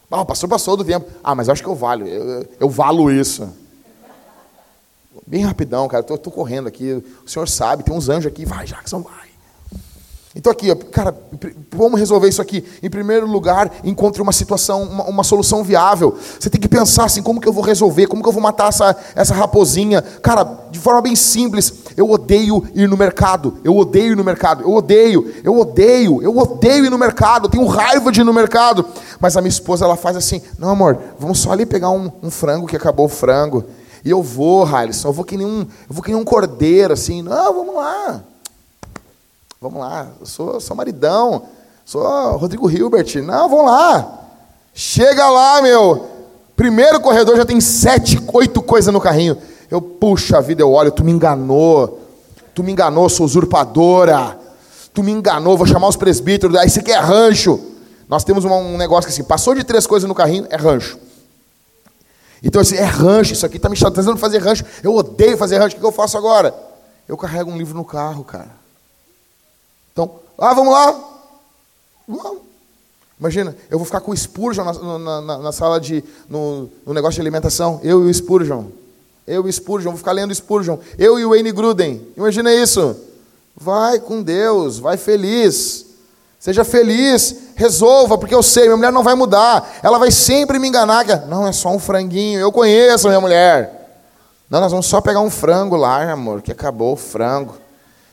Ah, o pastor passou do tempo. Ah, mas eu acho que eu valho. Eu, eu, eu valo isso. Bem rapidão, cara. Estou correndo aqui. O senhor sabe, tem uns anjos aqui. Vai, Jackson, vai. Então aqui, cara, vamos resolver isso aqui. Em primeiro lugar, encontre uma situação, uma, uma, solução viável. Você tem que pensar assim, como que eu vou resolver? Como que eu vou matar essa, essa raposinha? Cara, de forma bem simples, eu odeio ir no mercado. Eu odeio ir no mercado. Eu odeio, eu odeio, eu odeio ir no mercado. Eu tenho raiva de ir no mercado. Mas a minha esposa, ela faz assim, não amor, vamos só ali pegar um, um frango que acabou o frango. E eu vou, Halisson, eu vou que nem um, eu vou que nem um cordeiro, assim. Não, vamos lá. Vamos lá, eu sou, sou maridão, sou Rodrigo Hilbert. Não, vamos lá. Chega lá, meu. Primeiro corredor já tem sete, oito coisas no carrinho. Eu, puxa vida, eu olho, tu me enganou. Tu me enganou, sou usurpadora. Tu me enganou, vou chamar os presbíteros. Aí você quer rancho. Nós temos um negócio que assim, passou de três coisas no carrinho, é rancho. Então, assim, é rancho, isso aqui está me trazendo fazer rancho. Eu odeio fazer rancho, o que eu faço agora? Eu carrego um livro no carro, cara. Então, ah, vamos lá. Vamos. Imagina, eu vou ficar com o Spurgeon na, na, na, sala de. No, no, negócio de alimentação. Eu e o Spurgeon. Eu e o Spurgeon, vou ficar lendo Spurgeon. Eu e o Wayne Gruden. Imagina isso. Vai com Deus, vai feliz. Seja feliz, resolva, porque eu sei, minha mulher não vai mudar. Ela vai sempre me enganar. Não, é só um franguinho. Eu conheço a minha mulher. Não, nós vamos só pegar um frango lá, amor, que acabou o frango.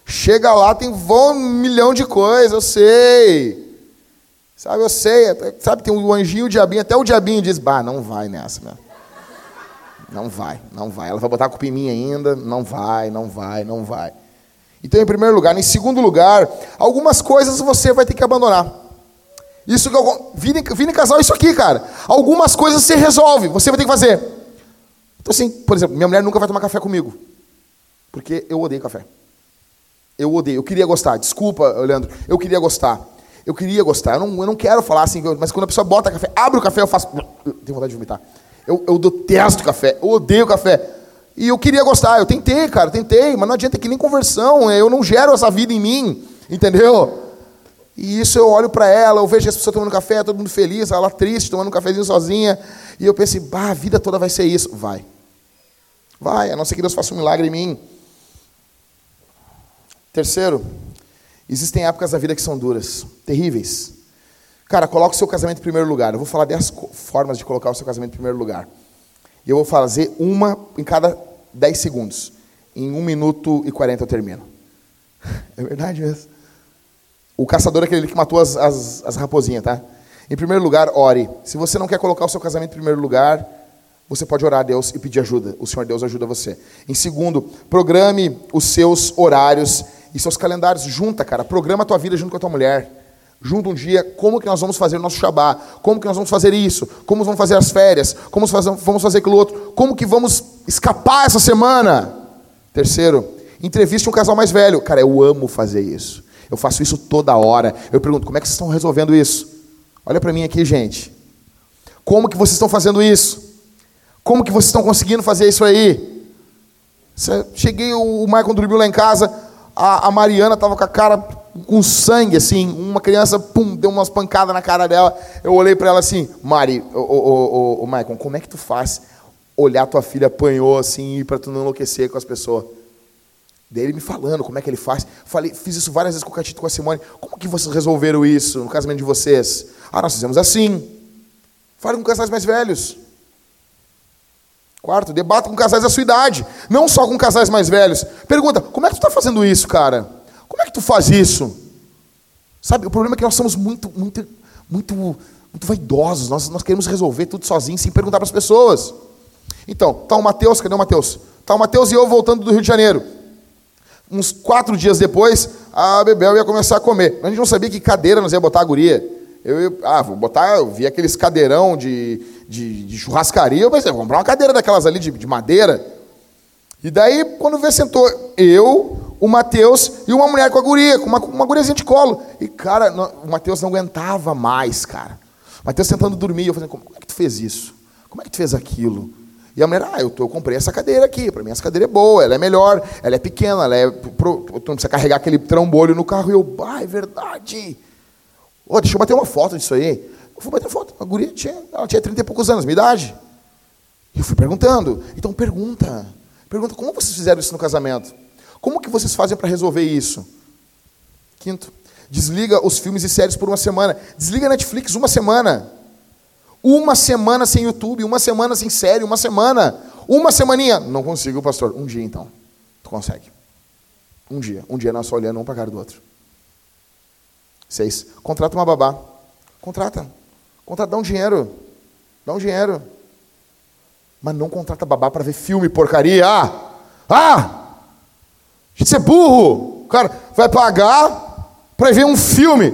Chega lá, tem um milhão de coisas, eu sei. Sabe, eu sei. Sabe, tem um anjinho, o diabinho, até o diabinho diz, bah, não vai nessa. Não vai, não vai. Ela vai botar a culpa em mim ainda, não vai, não vai, não vai. Então, em primeiro lugar. Em segundo lugar, algumas coisas você vai ter que abandonar. Isso que eu. Casal, isso aqui, cara. Algumas coisas você resolve, você vai ter que fazer. Então, assim, por exemplo, minha mulher nunca vai tomar café comigo. Porque eu odeio café. Eu odeio. Eu queria gostar. Desculpa, Leandro. Eu queria gostar. Eu queria gostar. Eu não, eu não quero falar assim, mas quando a pessoa bota café, abre o café, eu faço. Eu tenho vontade de vomitar. Eu, eu detesto café. Eu odeio café. E eu queria gostar. Eu tentei, cara, tentei, mas não adianta que nem conversão. Eu não gero essa vida em mim. Entendeu? E isso eu olho para ela, eu vejo as pessoas tomando café, todo mundo feliz, ela triste, tomando um cafezinho sozinha. E eu pensei, bah, a vida toda vai ser isso. Vai. Vai, a não ser que Deus faça um milagre em mim. Terceiro, existem épocas da vida que são duras, terríveis. Cara, coloque o seu casamento em primeiro lugar. Eu vou falar 10 formas de colocar o seu casamento em primeiro lugar. E eu vou fazer uma em cada 10 segundos. Em 1 minuto e 40 eu termino. É verdade mesmo. O caçador é aquele que matou as, as, as raposinhas, tá? Em primeiro lugar, ore. Se você não quer colocar o seu casamento em primeiro lugar, você pode orar a Deus e pedir ajuda. O Senhor Deus ajuda você. Em segundo, programe os seus horários e seus calendários. Junta, cara. Programa a tua vida junto com a tua mulher. Junta um dia, como que nós vamos fazer o nosso Shabá? Como que nós vamos fazer isso? Como vamos fazer as férias? Como vamos fazer aquilo outro? Como que vamos escapar essa semana? Terceiro, entreviste um casal mais velho. Cara, eu amo fazer isso. Eu faço isso toda hora. Eu pergunto, como é que vocês estão resolvendo isso? Olha para mim aqui, gente. Como que vocês estão fazendo isso? Como que vocês estão conseguindo fazer isso aí? Cheguei, o Michael dormiu lá em casa, a, a Mariana estava com a cara com sangue, assim, uma criança, pum, deu umas pancadas na cara dela. Eu olhei para ela assim, Mari, o, o, o, o Michael, como é que tu faz olhar tua filha apanhou assim para tu não enlouquecer com as pessoas? Daí ele me falando como é que ele faz. Falei, fiz isso várias vezes com o Catito com a Simone. Como que vocês resolveram isso no casamento de vocês? Ah, nós fizemos assim. Fale com casais mais velhos. Quarto, debata com casais da sua idade, não só com casais mais velhos. Pergunta: como é que tu está fazendo isso, cara? Como é que tu faz isso? Sabe, o problema é que nós somos muito, muito, muito, muito vaidosos. Nós, nós queremos resolver tudo sozinhos, sem perguntar para as pessoas. Então, tá o Mateus, cadê o Mateus? Tá o Mateus e eu voltando do Rio de Janeiro. Uns quatro dias depois, a Bebel ia começar a comer. A gente não sabia que cadeira nós ia botar a guria. Eu, ia, ah, vou botar, eu vi aqueles cadeirão de, de, de churrascaria, eu pensei, vou comprar uma cadeira daquelas ali de, de madeira. E daí, quando vê, sentou eu, o Matheus e uma mulher com a guria, com uma, uma guriazinha de colo. E, cara, não, o Matheus não aguentava mais, cara. O Matheus tentando dormir. Eu falei, como é que tu fez isso? Como é que tu fez aquilo? E a mulher, ah, eu, tô, eu comprei essa cadeira aqui. Para mim, essa cadeira é boa, ela é melhor, ela é pequena, ela é. Pro, tu não precisa carregar aquele trambolho no carro. E eu, ah, é verdade. Oh, deixa eu bater uma foto disso aí. Eu fui bater foto. A guria tinha, ela tinha 30 e poucos anos, minha idade. Eu fui perguntando. Então pergunta. Pergunta como vocês fizeram isso no casamento? Como que vocês fazem para resolver isso? Quinto, desliga os filmes e séries por uma semana. Desliga Netflix uma semana. Uma semana sem YouTube, uma semana sem série, uma semana. Uma semaninha. Não consigo, pastor. Um dia então. Tu consegue. Um dia. Um dia nós só olhando um para a cara do outro. Seis. Contrata uma babá. Contrata. Contrata, dá um dinheiro. Dá um dinheiro. Mas não contrata babá para ver filme, porcaria. Ah! Ah! Isso é burro. Cara, vai pagar para ver um filme.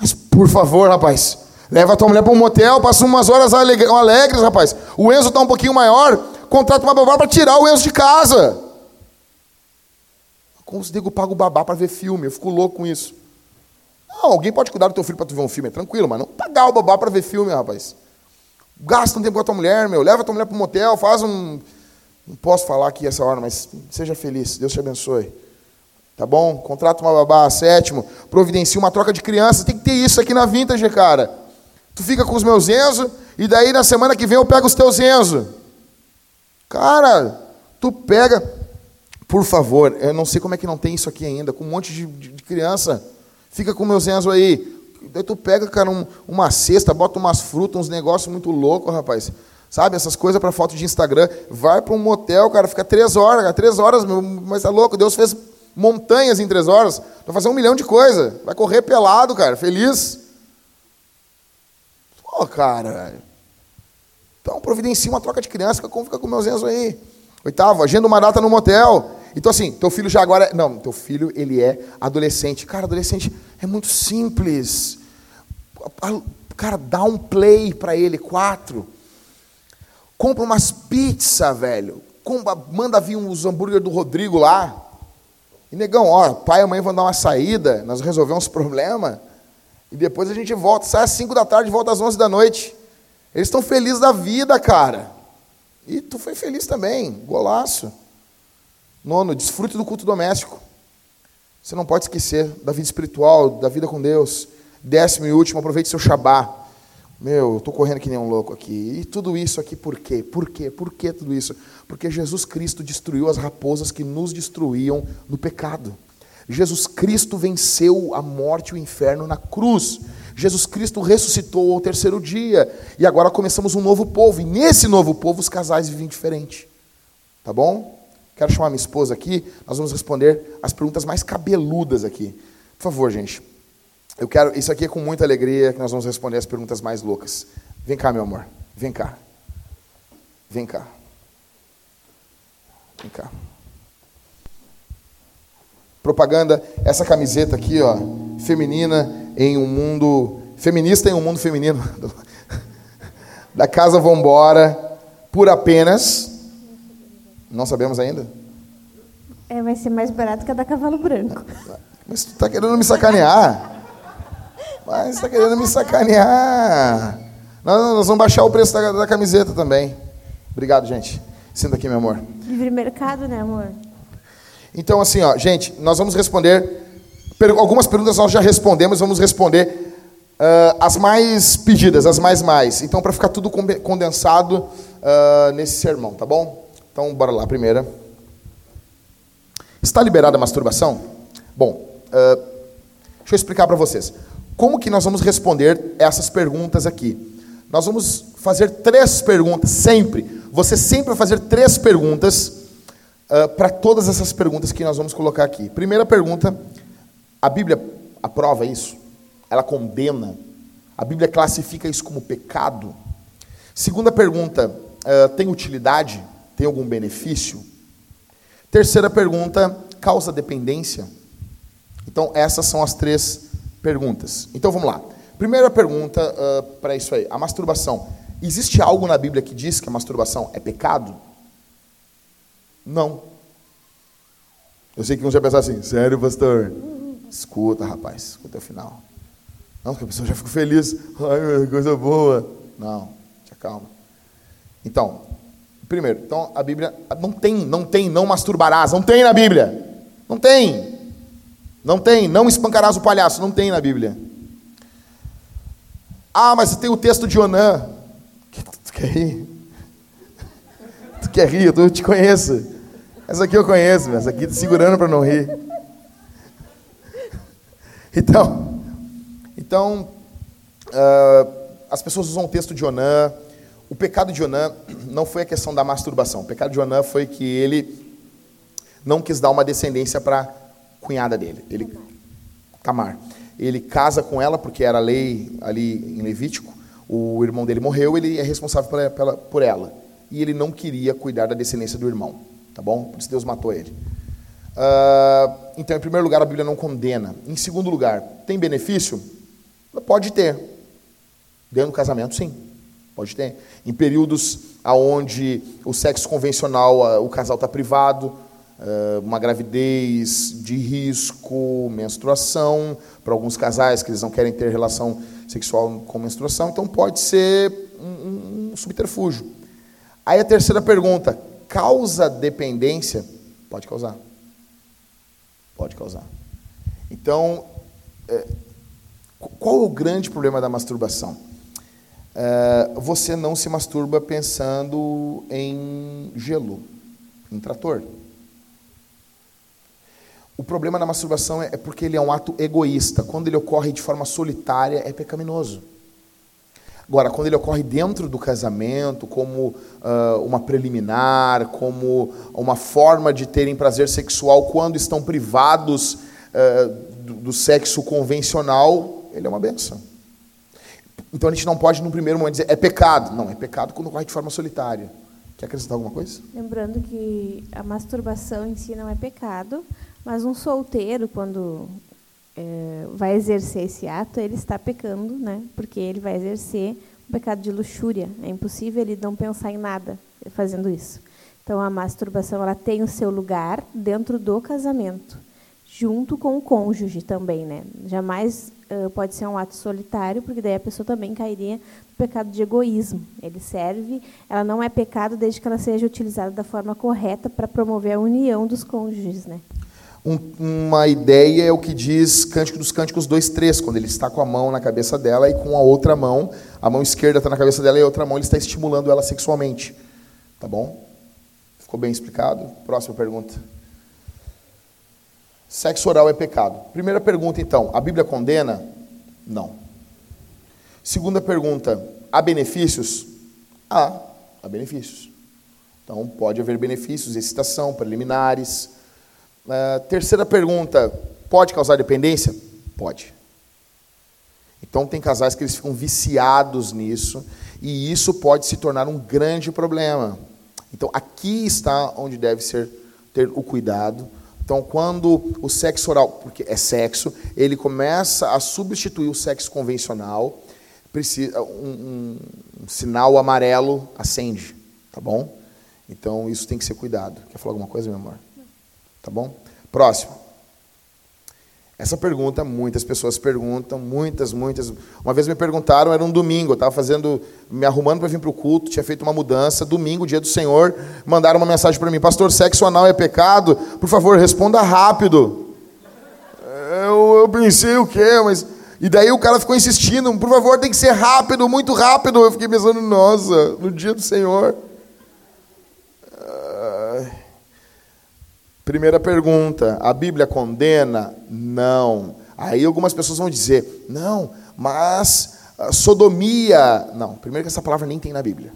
Mas, por favor, rapaz. Leva a tua mulher para um motel, passa umas horas alegres, rapaz. O Enzo está um pouquinho maior, contrata uma babá para tirar o Enzo de casa. Como os nego paga o babá para ver filme? Eu fico louco com isso. Não, alguém pode cuidar do teu filho para tu ver um filme, é tranquilo, mas não pagar o babá para ver filme, rapaz. Gasta um tempo com a tua mulher, meu. Leva a tua mulher para um motel, faz um. Não posso falar aqui essa hora, mas seja feliz. Deus te abençoe. Tá bom? Contrata uma babá. Sétimo, providencia uma troca de crianças. Tem que ter isso aqui na Vintage, cara. Tu fica com os meus Enzo, e daí na semana que vem eu pego os teus Enzo. Cara, tu pega, por favor, eu não sei como é que não tem isso aqui ainda, com um monte de, de, de criança. Fica com meus Enzo aí. Daí tu pega, cara, um, uma cesta, bota umas frutas, uns negócios muito loucos, rapaz. Sabe, essas coisas para foto de Instagram. Vai para um motel, cara, fica três horas, cara, três horas, mas tá louco. Deus fez montanhas em três horas. Vai fazer um milhão de coisas. Vai correr pelado, cara, feliz. Pô, cara. Então providencia uma troca de criança, como fica com meus Enzo aí. Oitavo, agenda uma data no motel. Então assim, teu filho já agora, não, teu filho ele é adolescente. Cara, adolescente é muito simples. Cara, dá um play para ele, quatro. Compra umas pizzas, velho. Compra, manda vir uns hambúrguer do Rodrigo lá. E negão, ó, pai e mãe vão dar uma saída, nós resolvemos uns problemas. E depois a gente volta, sai às 5 da tarde volta às 11 da noite. Eles estão felizes da vida, cara. E tu foi feliz também, golaço. Nono, desfrute do culto doméstico. Você não pode esquecer da vida espiritual, da vida com Deus. Décimo e último, aproveite seu Shabá. Meu, eu estou correndo que nem um louco aqui. E tudo isso aqui por quê? Por quê? Por que tudo isso? Porque Jesus Cristo destruiu as raposas que nos destruíam no pecado. Jesus Cristo venceu a morte e o inferno na cruz. Jesus Cristo ressuscitou ao terceiro dia. E agora começamos um novo povo. E nesse novo povo os casais vivem diferente. Tá bom? Quero chamar minha esposa aqui. Nós vamos responder as perguntas mais cabeludas aqui. Por favor, gente. Eu quero. Isso aqui é com muita alegria que nós vamos responder as perguntas mais loucas. Vem cá, meu amor. Vem cá. Vem cá. Vem cá. Propaganda, essa camiseta aqui, ó, feminina em um mundo feminista em um mundo feminino. da casa Vambora, por apenas não sabemos ainda. É, vai ser mais barato que a da Cavalo Branco. Mas tu tá querendo me sacanear? Mas tá querendo me sacanear. Não, nós vamos baixar o preço da, da camiseta também. Obrigado, gente. Senta aqui, meu amor. Livre mercado, né, amor? Então, assim, ó, gente, nós vamos responder. Algumas perguntas nós já respondemos, vamos responder uh, as mais pedidas, as mais mais. Então, para ficar tudo condensado uh, nesse sermão, tá bom? Então, bora lá, primeira. Está liberada a masturbação? Bom, uh, deixa eu explicar para vocês. Como que nós vamos responder essas perguntas aqui? Nós vamos fazer três perguntas, sempre. Você sempre vai fazer três perguntas uh, para todas essas perguntas que nós vamos colocar aqui. Primeira pergunta: a Bíblia aprova isso? Ela condena? A Bíblia classifica isso como pecado? Segunda pergunta: uh, tem utilidade? Tem algum benefício? Terceira pergunta: causa dependência? Então, essas são as três perguntas. Então, vamos lá. Primeira pergunta uh, para isso aí: a masturbação. Existe algo na Bíblia que diz que a masturbação é pecado? Não. Eu sei que uns já pensar assim, sério, pastor? Escuta, rapaz, escuta o final. Não, porque a pessoa já ficou feliz. Ai, coisa boa. Não, te acalma. Então, primeiro, então a Bíblia não tem, não tem, não masturbarás, não tem na Bíblia. Não tem. Não tem, não espancarás o palhaço, não tem na Bíblia. Ah, mas tem o texto de Onã. Tu quer rir? Tu quer rir? Eu te conheço. Essa aqui eu conheço, essa aqui te segurando para não rir. Então, então uh, as pessoas usam o texto de Onã. O pecado de Onã não foi a questão da masturbação. O pecado de Onã foi que ele não quis dar uma descendência para cunhada dele. Ele, Tamar. Ele casa com ela, porque era lei ali em Levítico. O irmão dele morreu, ele é responsável por ela. E ele não queria cuidar da descendência do irmão. Tá bom? Por isso Deus matou ele. Uh, então, em primeiro lugar, a Bíblia não condena. Em segundo lugar, tem benefício? Pode ter. Dentro do casamento, sim. Pode ter. Em períodos onde o sexo convencional, o casal está privado, uh, uma gravidez de risco, menstruação, para alguns casais que eles não querem ter relação sexual com menstruação, então pode ser um, um subterfúgio. Aí a terceira pergunta: causa dependência? Pode causar. Pode causar. Então, é, qual o grande problema da masturbação? É, você não se masturba pensando em gelo, em trator. O problema da masturbação é porque ele é um ato egoísta. Quando ele ocorre de forma solitária, é pecaminoso. Agora, quando ele ocorre dentro do casamento, como uh, uma preliminar, como uma forma de terem prazer sexual quando estão privados uh, do, do, sexo convencional, ele é uma benção. Então a gente não pode, no primeiro momento, dizer é pecado. Não, é pecado quando ocorre de forma solitária. Quer acrescentar alguma coisa? Lembrando que a masturbação em si não é pecado, mas um solteiro, quando é, vai exercer esse ato, ele está pecando, né? Porque ele vai exercer o pecado de luxúria. É impossível ele não pensar em nada fazendo isso. Então a masturbação ela tem o seu lugar dentro do casamento, junto com o cônjuge também, né? Jamais pode ser um ato solitário, porque daí a pessoa também cairia no pecado de egoísmo. Ele serve, ela não é pecado desde que ela seja utilizada da forma correta para promover a união dos cônjuges, né? Um, uma ideia é o que diz Cântico dos Cânticos 2.3, quando ele está com a mão na cabeça dela e com a outra mão, a mão esquerda está na cabeça dela e a outra mão ele está estimulando ela sexualmente. Tá bom? Ficou bem explicado? Próxima pergunta. Sexo oral é pecado. Primeira pergunta, então, a Bíblia condena? Não. Segunda pergunta, há benefícios? Há, há benefícios. Então, pode haver benefícios, excitação, preliminares, Uh, terceira pergunta: pode causar dependência? Pode. Então, tem casais que eles ficam viciados nisso, e isso pode se tornar um grande problema. Então, aqui está onde deve ser ter o cuidado. Então, quando o sexo oral, porque é sexo, ele começa a substituir o sexo convencional, precisa, um, um, um sinal amarelo acende, tá bom? Então, isso tem que ser cuidado. Quer falar alguma coisa, meu amor? Tá bom? Próximo. Essa pergunta, muitas pessoas perguntam, muitas, muitas. Uma vez me perguntaram, era um domingo, eu estava fazendo, me arrumando para vir para o culto, tinha feito uma mudança, domingo, dia do Senhor, mandaram uma mensagem para mim, pastor, sexo anal é pecado? Por favor, responda rápido. Eu, eu pensei o quê? Mas. E daí o cara ficou insistindo, por favor, tem que ser rápido, muito rápido. Eu fiquei pensando, nossa, no dia do Senhor. Primeira pergunta: a Bíblia condena? Não. Aí algumas pessoas vão dizer: não, mas sodomia. Não, primeiro que essa palavra nem tem na Bíblia.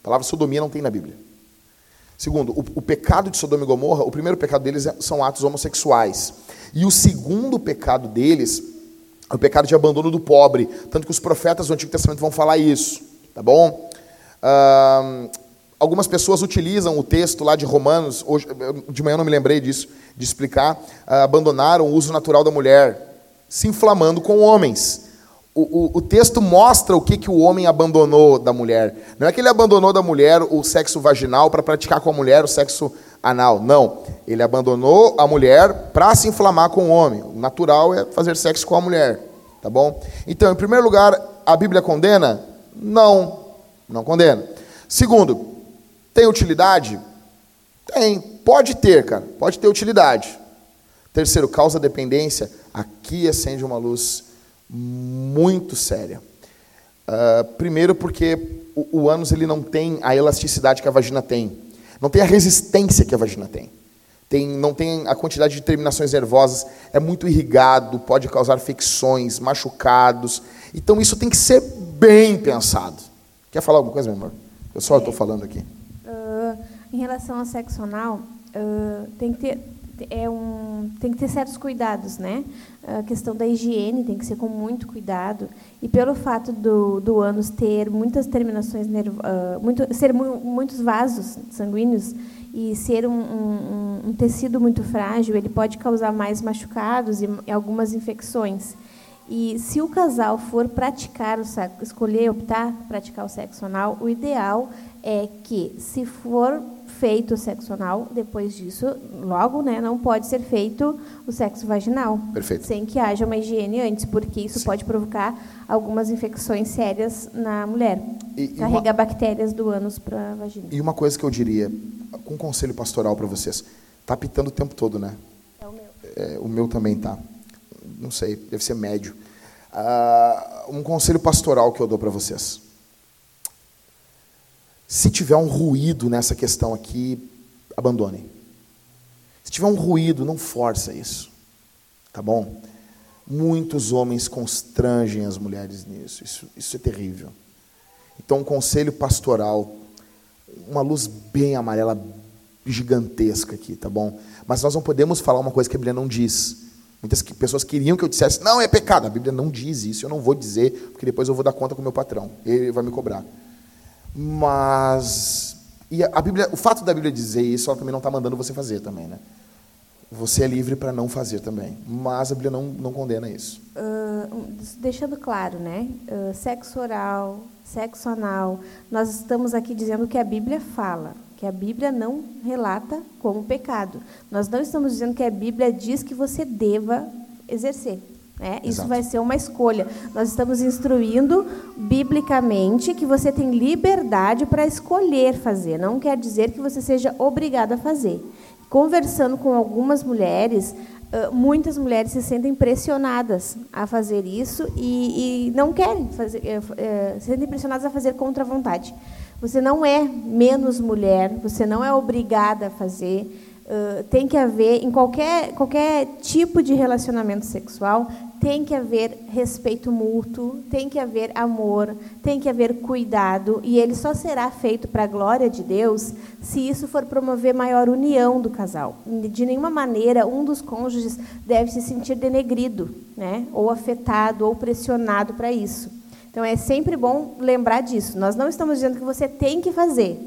A palavra sodomia não tem na Bíblia. Segundo, o, o pecado de Sodoma e Gomorra, o primeiro pecado deles é, são atos homossexuais. E o segundo pecado deles é o pecado de abandono do pobre. Tanto que os profetas do Antigo Testamento vão falar isso. Tá bom? Ah, algumas pessoas utilizam o texto lá de Romanos, hoje, de manhã eu não me lembrei disso, de explicar, uh, abandonaram o uso natural da mulher, se inflamando com homens. O, o, o, texto mostra o que, que o homem abandonou da mulher. Não é que ele abandonou da mulher o sexo vaginal para praticar com a mulher o sexo anal. Não. Ele abandonou a mulher para se inflamar com o homem. O natural é fazer sexo com a mulher. Tá bom? Então, em primeiro lugar, a Bíblia condena? Não. Não condena. Segundo, tem utilidade? Tem. Pode ter, cara. Pode ter utilidade. Terceiro, causa dependência. Aqui acende uma luz muito séria. Uh, primeiro porque o, o ânus ele não tem a elasticidade que a vagina tem. Não tem a resistência que a vagina tem. tem. Não tem a quantidade de terminações nervosas. É muito irrigado, pode causar infecções, machucados. Então isso tem que ser bem pensado. Quer falar alguma coisa, meu amor? Eu só estou falando aqui. Em relação ao sexo anal, uh, tem que ter é um, tem que ter certos cuidados, né? A questão da higiene tem que ser com muito cuidado. E pelo fato do, do ânus ter muitas terminações, nervo, uh, muito, ser mu muitos vasos sanguíneos e ser um, um, um, tecido muito frágil, ele pode causar mais machucados e, e algumas infecções. E se o casal for praticar o sexo, escolher optar praticar o sexo anal, o ideal é que, se for feito o sexo anal, depois disso, logo, né, não pode ser feito o sexo vaginal. Perfeito. Sem que haja uma higiene antes, porque isso Sim. pode provocar algumas infecções sérias na mulher. E, Carrega uma... bactérias do ânus para a vagina. E uma coisa que eu diria, com um conselho pastoral para vocês, tá pitando o tempo todo, né? É o meu. É, o meu também tá. Não sei, deve ser médio. Uh, um conselho pastoral que eu dou para vocês se tiver um ruído nessa questão aqui, abandone. Se tiver um ruído, não força isso. Tá bom? Muitos homens constrangem as mulheres nisso. Isso, isso é terrível. Então, um conselho pastoral, uma luz bem amarela, gigantesca aqui, tá bom? Mas nós não podemos falar uma coisa que a Bíblia não diz. Muitas pessoas queriam que eu dissesse, não, é pecado. A Bíblia não diz isso, eu não vou dizer, porque depois eu vou dar conta com o meu patrão. Ele vai me cobrar. Mas e a Bíblia, o fato da Bíblia dizer isso, ela também não está mandando você fazer também, né? Você é livre para não fazer também, mas a Bíblia não, não condena isso. Uh, deixando claro, né? Uh, sexo oral, sexo anal, nós estamos aqui dizendo que a Bíblia fala, que a Bíblia não relata como pecado. Nós não estamos dizendo que a Bíblia diz que você deva exercer. Né? Isso vai ser uma escolha. Nós estamos instruindo biblicamente que você tem liberdade para escolher fazer. Não quer dizer que você seja obrigado a fazer. Conversando com algumas mulheres, muitas mulheres se sentem pressionadas a fazer isso e, e não querem fazer, é, se sentem pressionadas a fazer contra a vontade. Você não é menos mulher, você não é obrigada a fazer. Tem que haver, em qualquer, qualquer tipo de relacionamento sexual, tem que haver respeito mútuo, tem que haver amor, tem que haver cuidado, e ele só será feito para a glória de Deus se isso for promover maior união do casal. De nenhuma maneira um dos cônjuges deve se sentir denegrido, né? ou afetado, ou pressionado para isso. Então é sempre bom lembrar disso. Nós não estamos dizendo que você tem que fazer,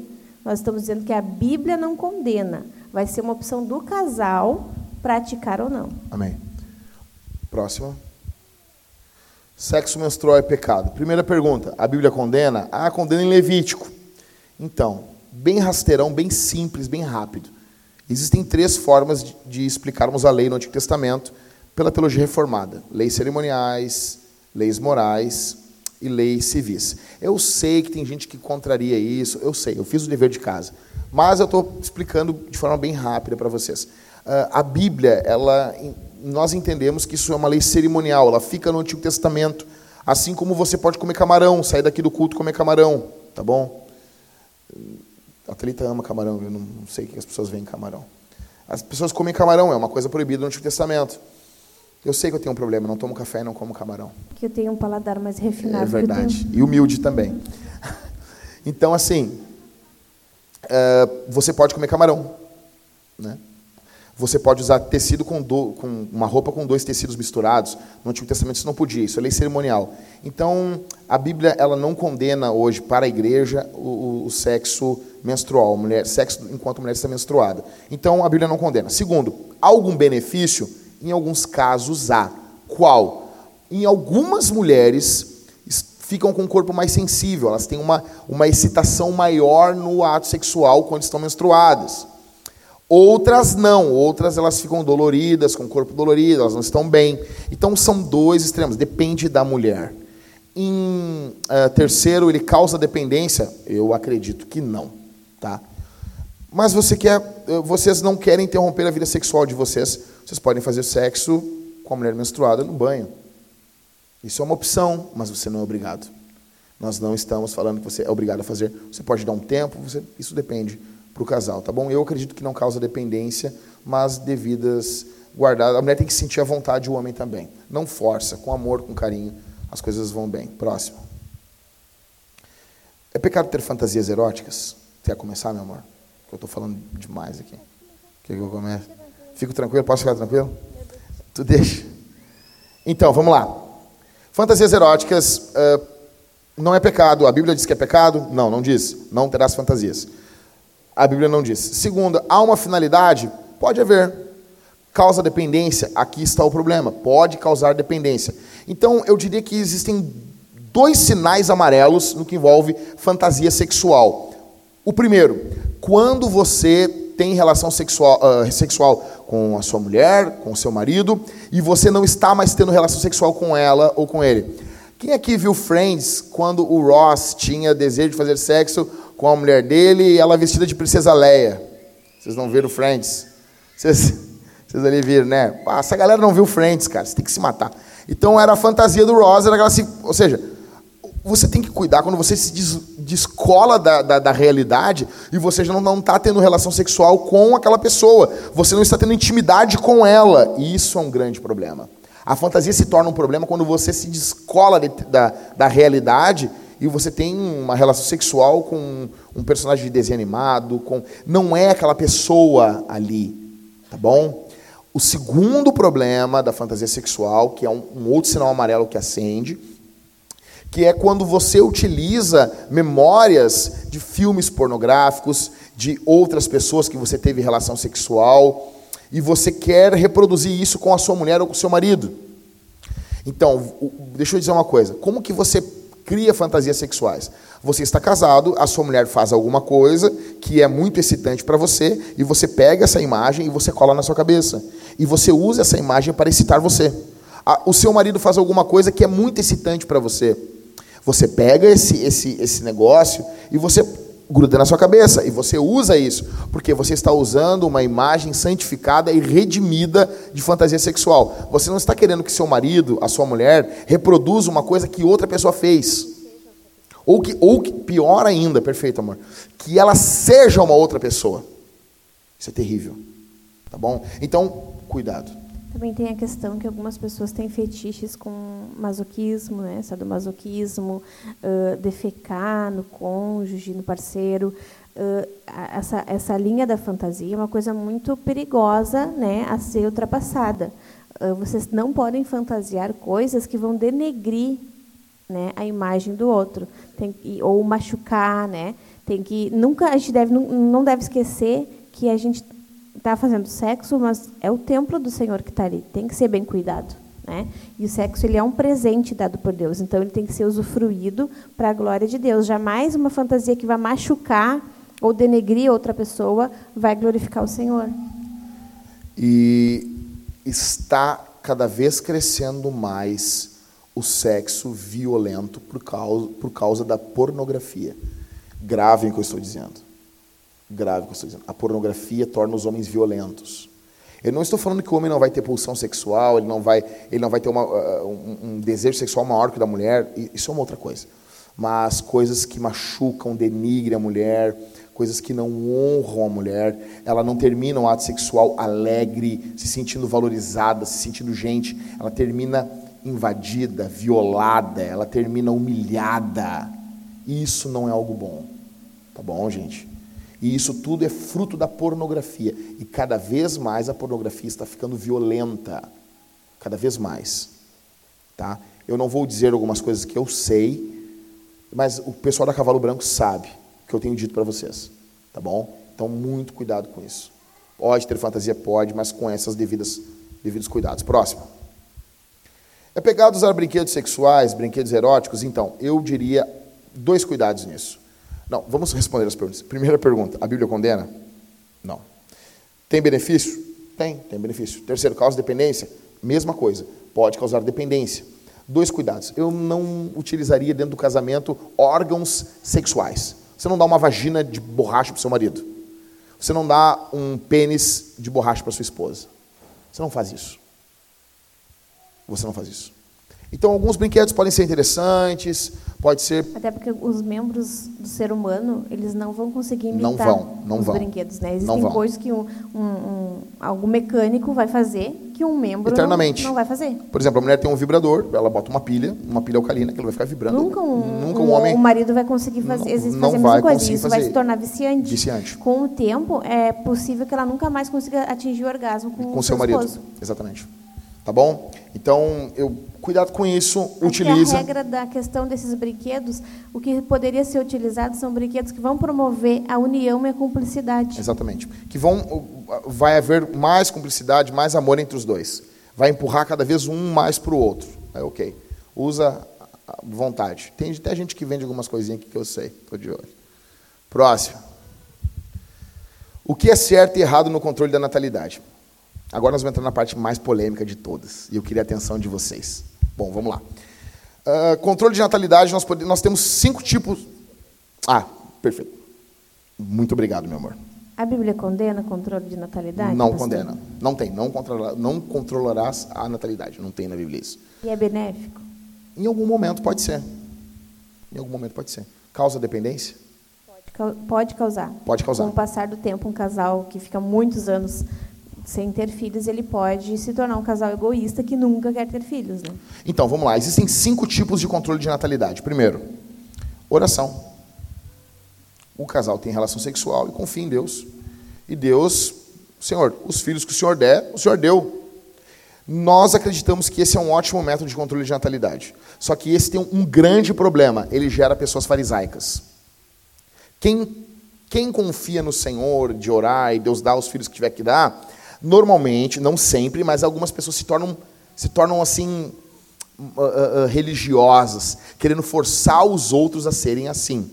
nós estamos dizendo que a Bíblia não condena. Vai ser uma opção do casal praticar ou não. Amém. Próxima. Sexo menstrual é pecado. Primeira pergunta: a Bíblia condena? Ah, condena em Levítico. Então, bem rasteirão, bem simples, bem rápido. Existem três formas de, explicarmos a lei no Antigo Testamento pela teologia reformada: leis cerimoniais, leis morais e leis civis. Eu sei que tem gente que contraria isso, eu sei, eu fiz o dever de casa. Mas eu estou explicando de forma bem rápida para vocês. Uh, a Bíblia, ela nós entendemos que isso é uma lei cerimonial, ela fica no Antigo Testamento. Assim como você pode comer camarão, sair daqui do culto e comer camarão, tá bom? A Thalita ama camarão, eu não sei o que as pessoas veem em camarão. As pessoas comem camarão, é uma coisa proibida no Antigo Testamento. Eu sei que eu tenho um problema, não tomo café e não como camarão. Que eu tenho um paladar mais refinado. É verdade. E humilde também. Então, assim, uh, você pode comer camarão. Né? Você pode usar tecido com, do, com, uma roupa com dois tecidos misturados. No Antigo Testamento isso não podia, isso é lei cerimonial. Então, a Bíblia ela não condena hoje para a igreja o, o, sexo menstrual, mulher, sexo enquanto a mulher está menstruada. Então, a Bíblia não condena. Segundo, algum benefício? Em alguns casos há. Qual? Em algumas mulheres ficam com o corpo mais sensível, elas têm uma, uma excitação maior no ato sexual quando estão menstruadas. Outras não, outras elas ficam doloridas, com o corpo dolorido, elas não estão bem. Então são dois extremos, depende da mulher. Em uh, terceiro, ele causa dependência? Eu acredito que não, tá? Mas você quer, eh, vocês não querem interromper a vida sexual de vocês, vocês podem fazer sexo com a mulher menstruada no banho. Isso é uma opção, mas você não é obrigado. Nós não estamos falando que você é obrigado a fazer. Você pode dar um tempo, você, isso depende para o casal, tá bom? Eu acredito que não causa dependência, mas devidas guardadas. A mulher tem que sentir a vontade, o homem também. Não força, com amor, com carinho, as coisas vão bem. Próximo. É pecado ter fantasias eróticas? Quer começar, meu amor? Eu estou falando demais aqui. Quer que eu comece? Fico tranquilo? Posso ficar tranquilo? Tu deixa. Então, vamos lá. Fantasias eróticas uh, não é pecado. A Bíblia diz que é pecado? Não, não diz. Não terás fantasias. A Bíblia não diz. Segundo, há uma finalidade? Pode haver. Causa dependência? Aqui está o problema. Pode causar dependência. Então, eu diria que existem dois sinais amarelos no que envolve fantasia sexual. O primeiro, quando você tem relação sexual, uh, sexual com a sua mulher, com o seu marido, e você não está mais tendo relação sexual com ela ou com ele. Quem aqui viu Friends quando o Ross tinha desejo de fazer sexo com a mulher dele e ela vestida de princesa Leia. Vocês não viram Friends? Vocês, vocês ali viram, né? Ah, essa galera não viu Friends, cara. Você tem que se matar. Então era a fantasia do Ross, era aquela ou seja, você tem que cuidar quando você se descola da, da, da realidade e você já não está tendo relação sexual com aquela pessoa. Você não está tendo intimidade com ela. E isso é um grande problema. A fantasia se torna um problema quando você se descola de, da, da realidade e você tem uma relação sexual com um personagem de desenho animado, com não é aquela pessoa ali, tá bom? O segundo problema da fantasia sexual, que é um, um outro sinal amarelo que acende, que é quando você utiliza memórias de filmes pornográficos, de outras pessoas que você teve relação sexual, e você quer reproduzir isso com a sua mulher ou com o seu marido. Então, deixa eu dizer uma coisa: como que você cria fantasias sexuais. Você está casado, a sua mulher faz alguma coisa que é muito excitante para você, e você pega essa imagem e você cola na sua cabeça. E você usa essa imagem para excitar você. O seu marido faz alguma coisa que é muito excitante para você. Você pega esse, esse, esse negócio e você gruda na sua cabeça. E você usa isso, porque você está usando uma imagem santificada e redimida de fantasia sexual. Você não está querendo que seu marido, a sua mulher, reproduza uma coisa que outra pessoa fez. Ou que, ou que pior ainda, perfeito, amor, que ela seja uma outra pessoa. Isso é terrível. Tá bom? Então, cuidado. Também tem a questão que algumas pessoas têm fetiches com masoquismo, né? sadomasoquismo, uh, defecar no cônjuge, no parceiro. Uh, essa, essa linha da fantasia é uma coisa muito perigosa né, a ser ultrapassada. Uh, vocês não podem fantasiar coisas que vão denegrir né, a imagem do outro, tem, ou machucar, né? Tem que nunca a gente deve não, não deve esquecer que a gente está fazendo sexo, mas é o templo do Senhor que está ali. Tem que ser bem cuidado. Né? E o sexo ele é um presente dado por Deus, então ele tem que ser usufruído para a glória de Deus. Jamais uma fantasia que vai machucar ou denegrir outra pessoa vai glorificar o Senhor. E está cada vez crescendo mais o sexo violento por causa, por causa da pornografia. Gravem o que eu estou dizendo grave que eu estou dizendo. A pornografia torna os homens violentos. Eu não estou falando que o homem não vai ter pulsão sexual, ele não vai, ele não vai ter uma, uh, um, um, desejo sexual maior que o da mulher, isso é uma outra coisa. Mas coisas que machucam, denigrem a mulher, coisas que não honram a mulher, ela não termina um ato sexual alegre, se sentindo valorizada, se sentindo gente, ela termina invadida, violada, ela termina humilhada. Isso não é algo bom. Tá bom, gente? E isso tudo é fruto da pornografia. E cada vez mais a pornografia está ficando violenta. Cada vez mais. Tá? Eu não vou dizer algumas coisas que eu sei, mas o pessoal da Cavalo Branco sabe o que eu tenho dito para vocês. Tá bom? Então, muito cuidado com isso. Pode ter fantasia? Pode, mas com essas devidas, devidos cuidados. Próximo. É pegado usar brinquedos sexuais, brinquedos eróticos? Então, eu diria dois cuidados nisso. Não, vamos responder as perguntas. Primeira pergunta: a Bíblia condena? Não. Tem benefício? Tem, tem benefício. Terceiro, causa dependência? Mesma coisa. Pode causar dependência. Dois cuidados. Eu não utilizaria dentro do casamento órgãos sexuais. Você não dá uma vagina de borracha para o seu marido. Você não dá um pênis de borracha para sua esposa. Você não faz isso. Você não faz isso. Então, alguns brinquedos podem ser interessantes, pode ser... Até porque os membros do ser humano, eles não vão conseguir imitar não vão, não os vão. brinquedos, né? Existem coisas que um, um, um, algo mecânico vai fazer que um membro Eternamente. não vai fazer. Por exemplo, a mulher tem um vibrador, ela bota uma pilha, uma pilha alcalina, que ela vai ficar vibrando. Nunca um, Nunca um homem... o marido vai conseguir fazer, Não- fazer não a mesma vai coisa. conseguir Isso vai fazer. se tornar viciante. Viciante. Com o tempo, é possível que ela nunca mais consiga atingir o orgasmo com, com o seu marido. esposo. Exatamente. Tá bom? Então, eu cuidado com isso, Acho que utiliza. a regra da questão desses brinquedos, o que poderia ser utilizado são brinquedos que vão promover a união e a cumplicidade. Exatamente. Que vão vai haver mais cumplicidade, mais amor entre os dois. Vai empurrar cada vez um mais para o outro. É ok. Usa à vontade. Tem até gente que vende algumas coisinhas aqui que eu sei. Estou de olho. Próximo. O que é certo e errado no controle da natalidade? Agora nós vamos entrar na parte mais polêmica de todas. E eu queria a atenção de vocês. Bom, vamos lá. Ah, controle de natalidade, nós, nós temos cinco tipos. Ah, perfeito. Muito obrigado, meu amor. A Bíblia condena controle de natalidade? Não pastor? condena. Não tem. Não, controla, não controlarás a natalidade. Não tem na Bíblia isso. E é benéfico? Em algum momento pode ser. Em algum momento pode ser. Causa dependência? Pode Pode causar. Pode causar. Com o passar do tempo, um casal que fica muitos anos sem ter filhos, ele pode se tornar um casal egoísta que nunca quer ter filhos. Né? Então, vamos lá. Existem cinco tipos de controle de natalidade. Primeiro, oração. O casal tem relação sexual e confia em Deus. E Deus, Senhor, os filhos que o Senhor der, o Senhor deu. Nós acreditamos que esse é um ótimo método de controle de natalidade. Só que esse tem um grande problema. Ele gera pessoas farisaicas. Quem, quem confia no Senhor de orar e Deus dá os filhos que tiver que dar, normalmente, não sempre, mas algumas pessoas se tornam, se tornam assim ah, ah, ah, religiosas, querendo forçar os outros a serem assim.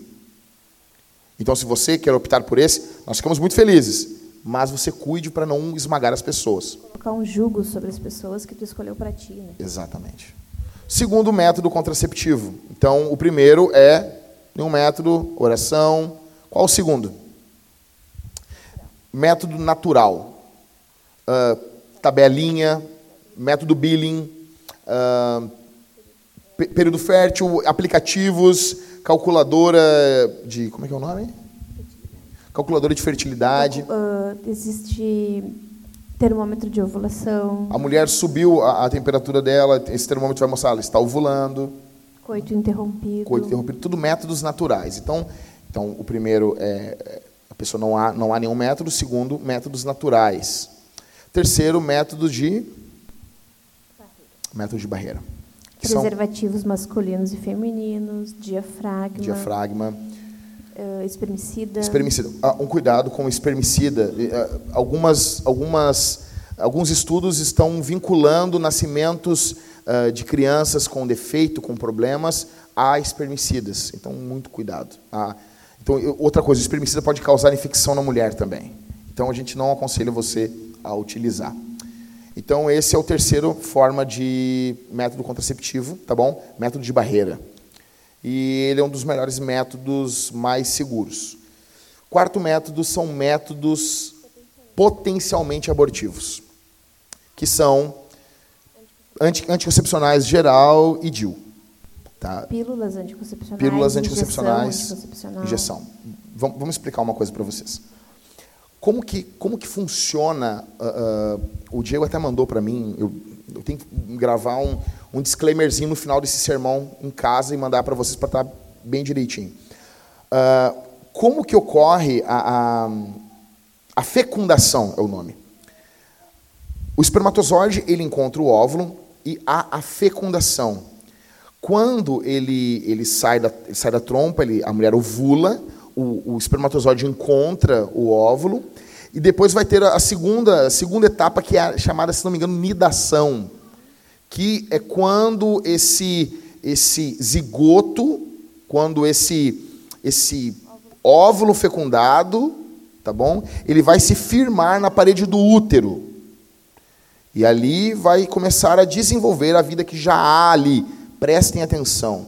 Então, se você quer optar por esse, nós ficamos muito felizes, mas você cuide para não esmagar as pessoas. Colocar um jugo sobre as pessoas que tu escolheu para ti. Né? Exatamente. Segundo método contraceptivo. Então, o primeiro é um método, oração. Qual o segundo? Método natural. Ah, tabelinha, método billing, pe- período fértil, aplicativos, calculadora de. Como é que é o nome? Calculadora de fertilidade. Ah, existe termômetro de ovulação, A mulher subiu a, a temperatura dela, esse termômetro vai mostrar, ela está ovulando. coito interrompido. coito interrompido, tudo métodos naturais. Então, então o primeiro é é, a pessoa não há não há nenhum método, o segundo métodos naturais. Terceiro método de método de barreira. Que são Preservativos masculinos e femininos, diafragma, diafragma, ah, espermicida. espermicida. Ah, um cuidado com espermicida. Ah, Algumas algumas alguns estudos estão vinculando nascimentos ah, de crianças com defeito, com problemas, a espermicidas. Então, muito cuidado. Ah, então, outra coisa, o espermicida pode causar infecção na mulher também. Então, a gente não aconselha você a utilizar. Então, esse é o terceiro forma de método contraceptivo, tá bom? Método de barreira. E ele é um dos melhores métodos mais seguros. Quarto método são métodos potencialmente abortivos, que são anti- anticoncepcionais geral e DIU. Tá? Pílulas anticoncepcionais. Pílulas injeção anticoncepcionais, anticoncepcional. injeção. Vamos, vamos explicar uma coisa para vocês. Como que, como que funciona? ah, ah, o Diego até mandou para mim, eu, eu tenho que gravar um, um disclaimerzinho no final desse sermão em casa e mandar para vocês para estar bem direitinho. Ah, como que ocorre a, a, a fecundação, é o nome. O espermatozoide, ele encontra o óvulo e há a fecundação. Quando ele, ele, sai, da, ele sai da trompa, ele, a mulher ovula, o, o espermatozoide encontra o óvulo, e depois vai ter a segunda, a segunda etapa, que é chamada, se não me engano, nidação, que é quando esse, esse zigoto, quando esse, esse óvulo fecundado, tá bom? Ele vai se firmar na parede do útero. E ali vai começar a desenvolver a vida que já há ali. Prestem atenção.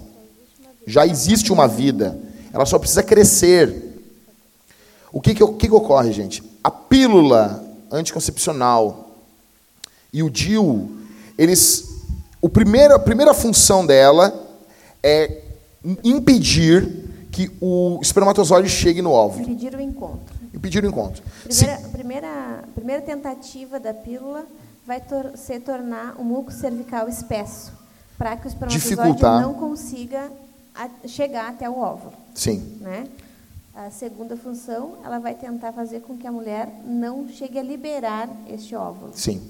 Já existe uma vida. Ela só precisa crescer. O que, que, que, que ocorre, gente? A pílula anticoncepcional e o DIU, eles. O primeiro, a primeira função dela é impedir que o espermatozoide chegue no óvulo. Impedir o encontro. Impedir o encontro. Primeira, primeira, primeira tentativa da pílula vai tor ser tornar o muco cervical espesso, para que o espermatozoide não consiga chegar até o óvulo. Sim. Né? A segunda função, ela vai tentar fazer com que a mulher não chegue a liberar este óvulo. Sim.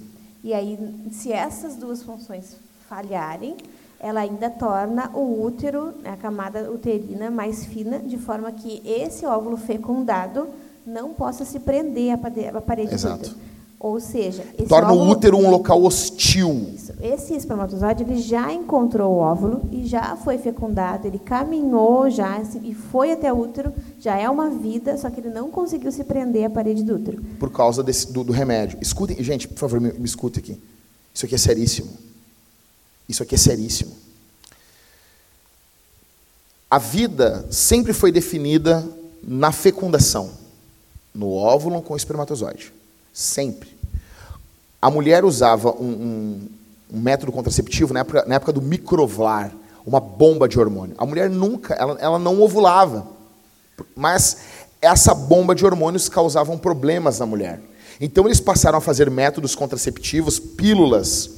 E aí, se essas duas funções falharem, ela ainda torna o útero, né, a camada uterina, mais fina, de forma que esse óvulo fecundado não possa se prender à parede Exato. útero. Ou seja, torna óvulo, o útero um local hostil. Isso. Esse espermatozoide ele já encontrou o óvulo e já foi fecundado, ele caminhou já e foi até o útero, já é uma vida, só que ele não conseguiu se prender à parede do útero. Por causa desse, do, do remédio. Escutem, gente, por favor, me, me escute aqui. Isso aqui é seríssimo. Isso aqui é seríssimo. A vida sempre foi definida na fecundação, no óvulo com o espermatozoide. Sempre. A mulher usava um, um, um método contraceptivo na época, na época, do microvlar, uma bomba de hormônio. A mulher nunca, ela, ela não ovulava. Mas essa bomba de hormônios causava problemas na mulher. Então eles passaram a fazer métodos contraceptivos, pílulas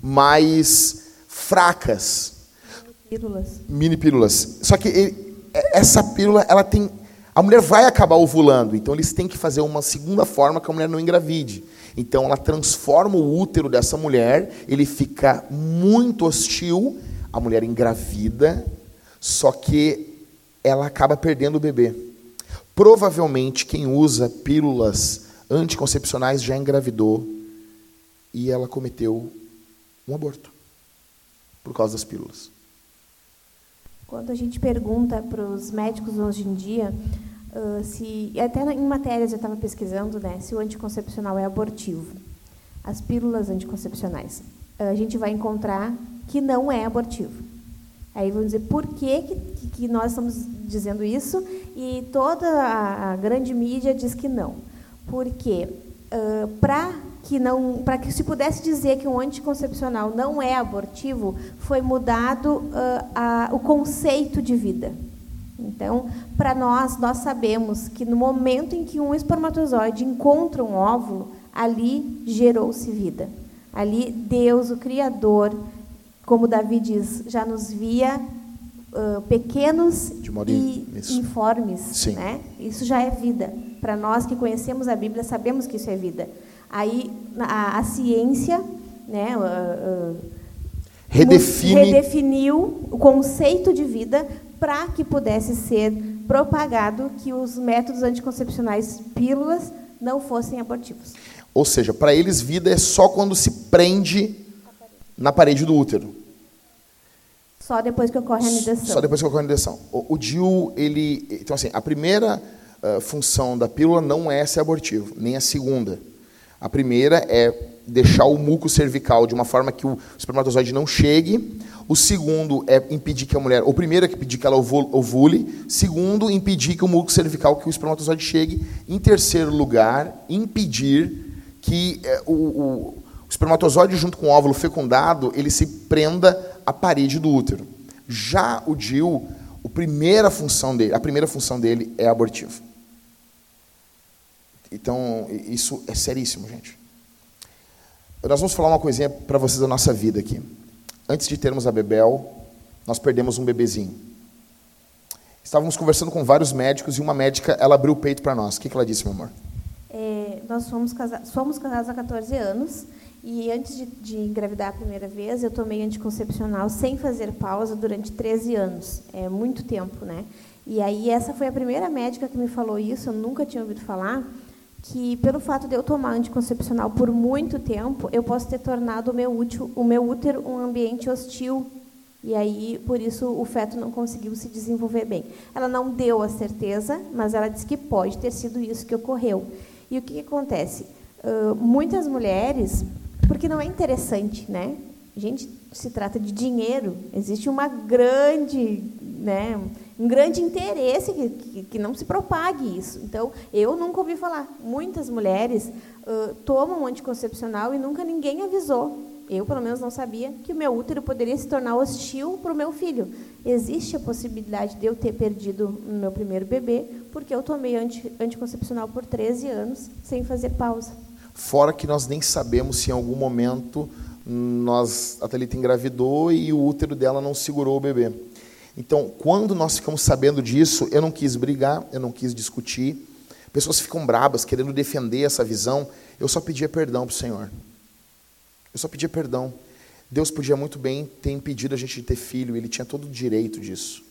mais fracas. Pílulas. Mini pílulas. Só que ele, essa pílula, ela tem. A mulher vai acabar ovulando, então eles têm que fazer uma segunda forma que a mulher não engravide. Então ela transforma o útero dessa mulher, ele fica muito hostil, a mulher engravida, só que ela acaba perdendo o bebê. Provavelmente quem usa pílulas anticoncepcionais já engravidou e ela cometeu um aborto por causa das pílulas. Quando a gente pergunta para os médicos hoje em dia uh, se até em matérias eu estava pesquisando, né, se o anticoncepcional é abortivo, as pílulas anticoncepcionais, uh, a gente vai encontrar que não é abortivo. Aí vamos dizer por que, que, que nós estamos dizendo isso e toda a, a grande mídia diz que não. Porque uh, para que não, para que se pudesse dizer que um anticoncepcional não é abortivo, foi mudado uh, a, o conceito de vida. Então, para nós, nós sabemos que no momento em que um espermatozoide encontra um óvulo, ali gerou-se vida. Ali Deus, o Criador, como Davi diz, já nos via uh, pequenos e isso. informes. Sim. Né? Isso já é vida. Para nós que conhecemos a Bíblia, sabemos que isso é vida. Aí a, a ciência né, uh, uh, Redefine... redefiniu o conceito de vida para que pudesse ser propagado que os métodos anticoncepcionais pílulas não fossem abortivos. Ou seja, para eles vida é só quando se prende na parede do útero. Só depois que ocorre a nidação. Só depois que ocorre a nidação. O, o DIU, ele, então assim, a primeira uh, função da pílula não é ser abortivo, nem a segunda. A primeira é deixar o muco cervical de uma forma que o espermatozoide não chegue. O segundo é impedir que a mulher, o primeiro é impedir que ela ovule. Segundo, impedir que o muco cervical, que o espermatozoide chegue. Em terceiro lugar, impedir que é, o, o, o espermatozoide junto com o óvulo fecundado ele se prenda à parede do útero. Já o DIU, a primeira função dele, a primeira função dele é abortivo. Então, isso é seríssimo, gente. Nós vamos falar uma coisinha para vocês da nossa vida aqui. Antes de termos a Bebel, nós perdemos um bebezinho. Estávamos conversando com vários médicos e uma médica, ela abriu o peito para nós. O que, que ela disse, meu amor? É, nós fomos, casa somos casados há 14 anos e antes de, de, engravidar a primeira vez, eu tomei anticoncepcional sem fazer pausa durante 13 anos. É muito tempo, né? E aí essa foi a primeira médica que me falou isso, eu nunca tinha ouvido falar, que pelo fato de eu tomar anticoncepcional por muito tempo, eu posso ter tornado o meu, útil, o meu útero um ambiente hostil. E aí, por isso, o feto não conseguiu se desenvolver bem. Ela não deu a certeza, mas ela disse que pode ter sido isso que ocorreu. E o que, que acontece? Uh, muitas mulheres porque não é interessante, né? Gente, se trata de dinheiro, existe uma grande, né, um grande interesse que, que, que não se propague isso. Então, eu nunca ouvi falar. Muitas mulheres uh, tomam anticoncepcional e nunca ninguém avisou. Eu, pelo menos, não sabia que o meu útero poderia se tornar hostil para o meu filho. Existe a possibilidade de eu ter perdido o meu primeiro bebê porque eu tomei anti, anticoncepcional por 13 anos sem fazer pausa. Fora que nós nem sabemos se em algum momento nós, a Thalita engravidou e o útero dela não segurou o bebê. Então, quando nós ficamos sabendo disso, eu não quis brigar, eu não quis discutir. Pessoas ficam brabas, querendo defender essa visão. Eu só pedia perdão para o Senhor. Eu só pedia perdão. Deus podia muito bem ter impedido a gente de ter filho, ele tinha todo o direito disso.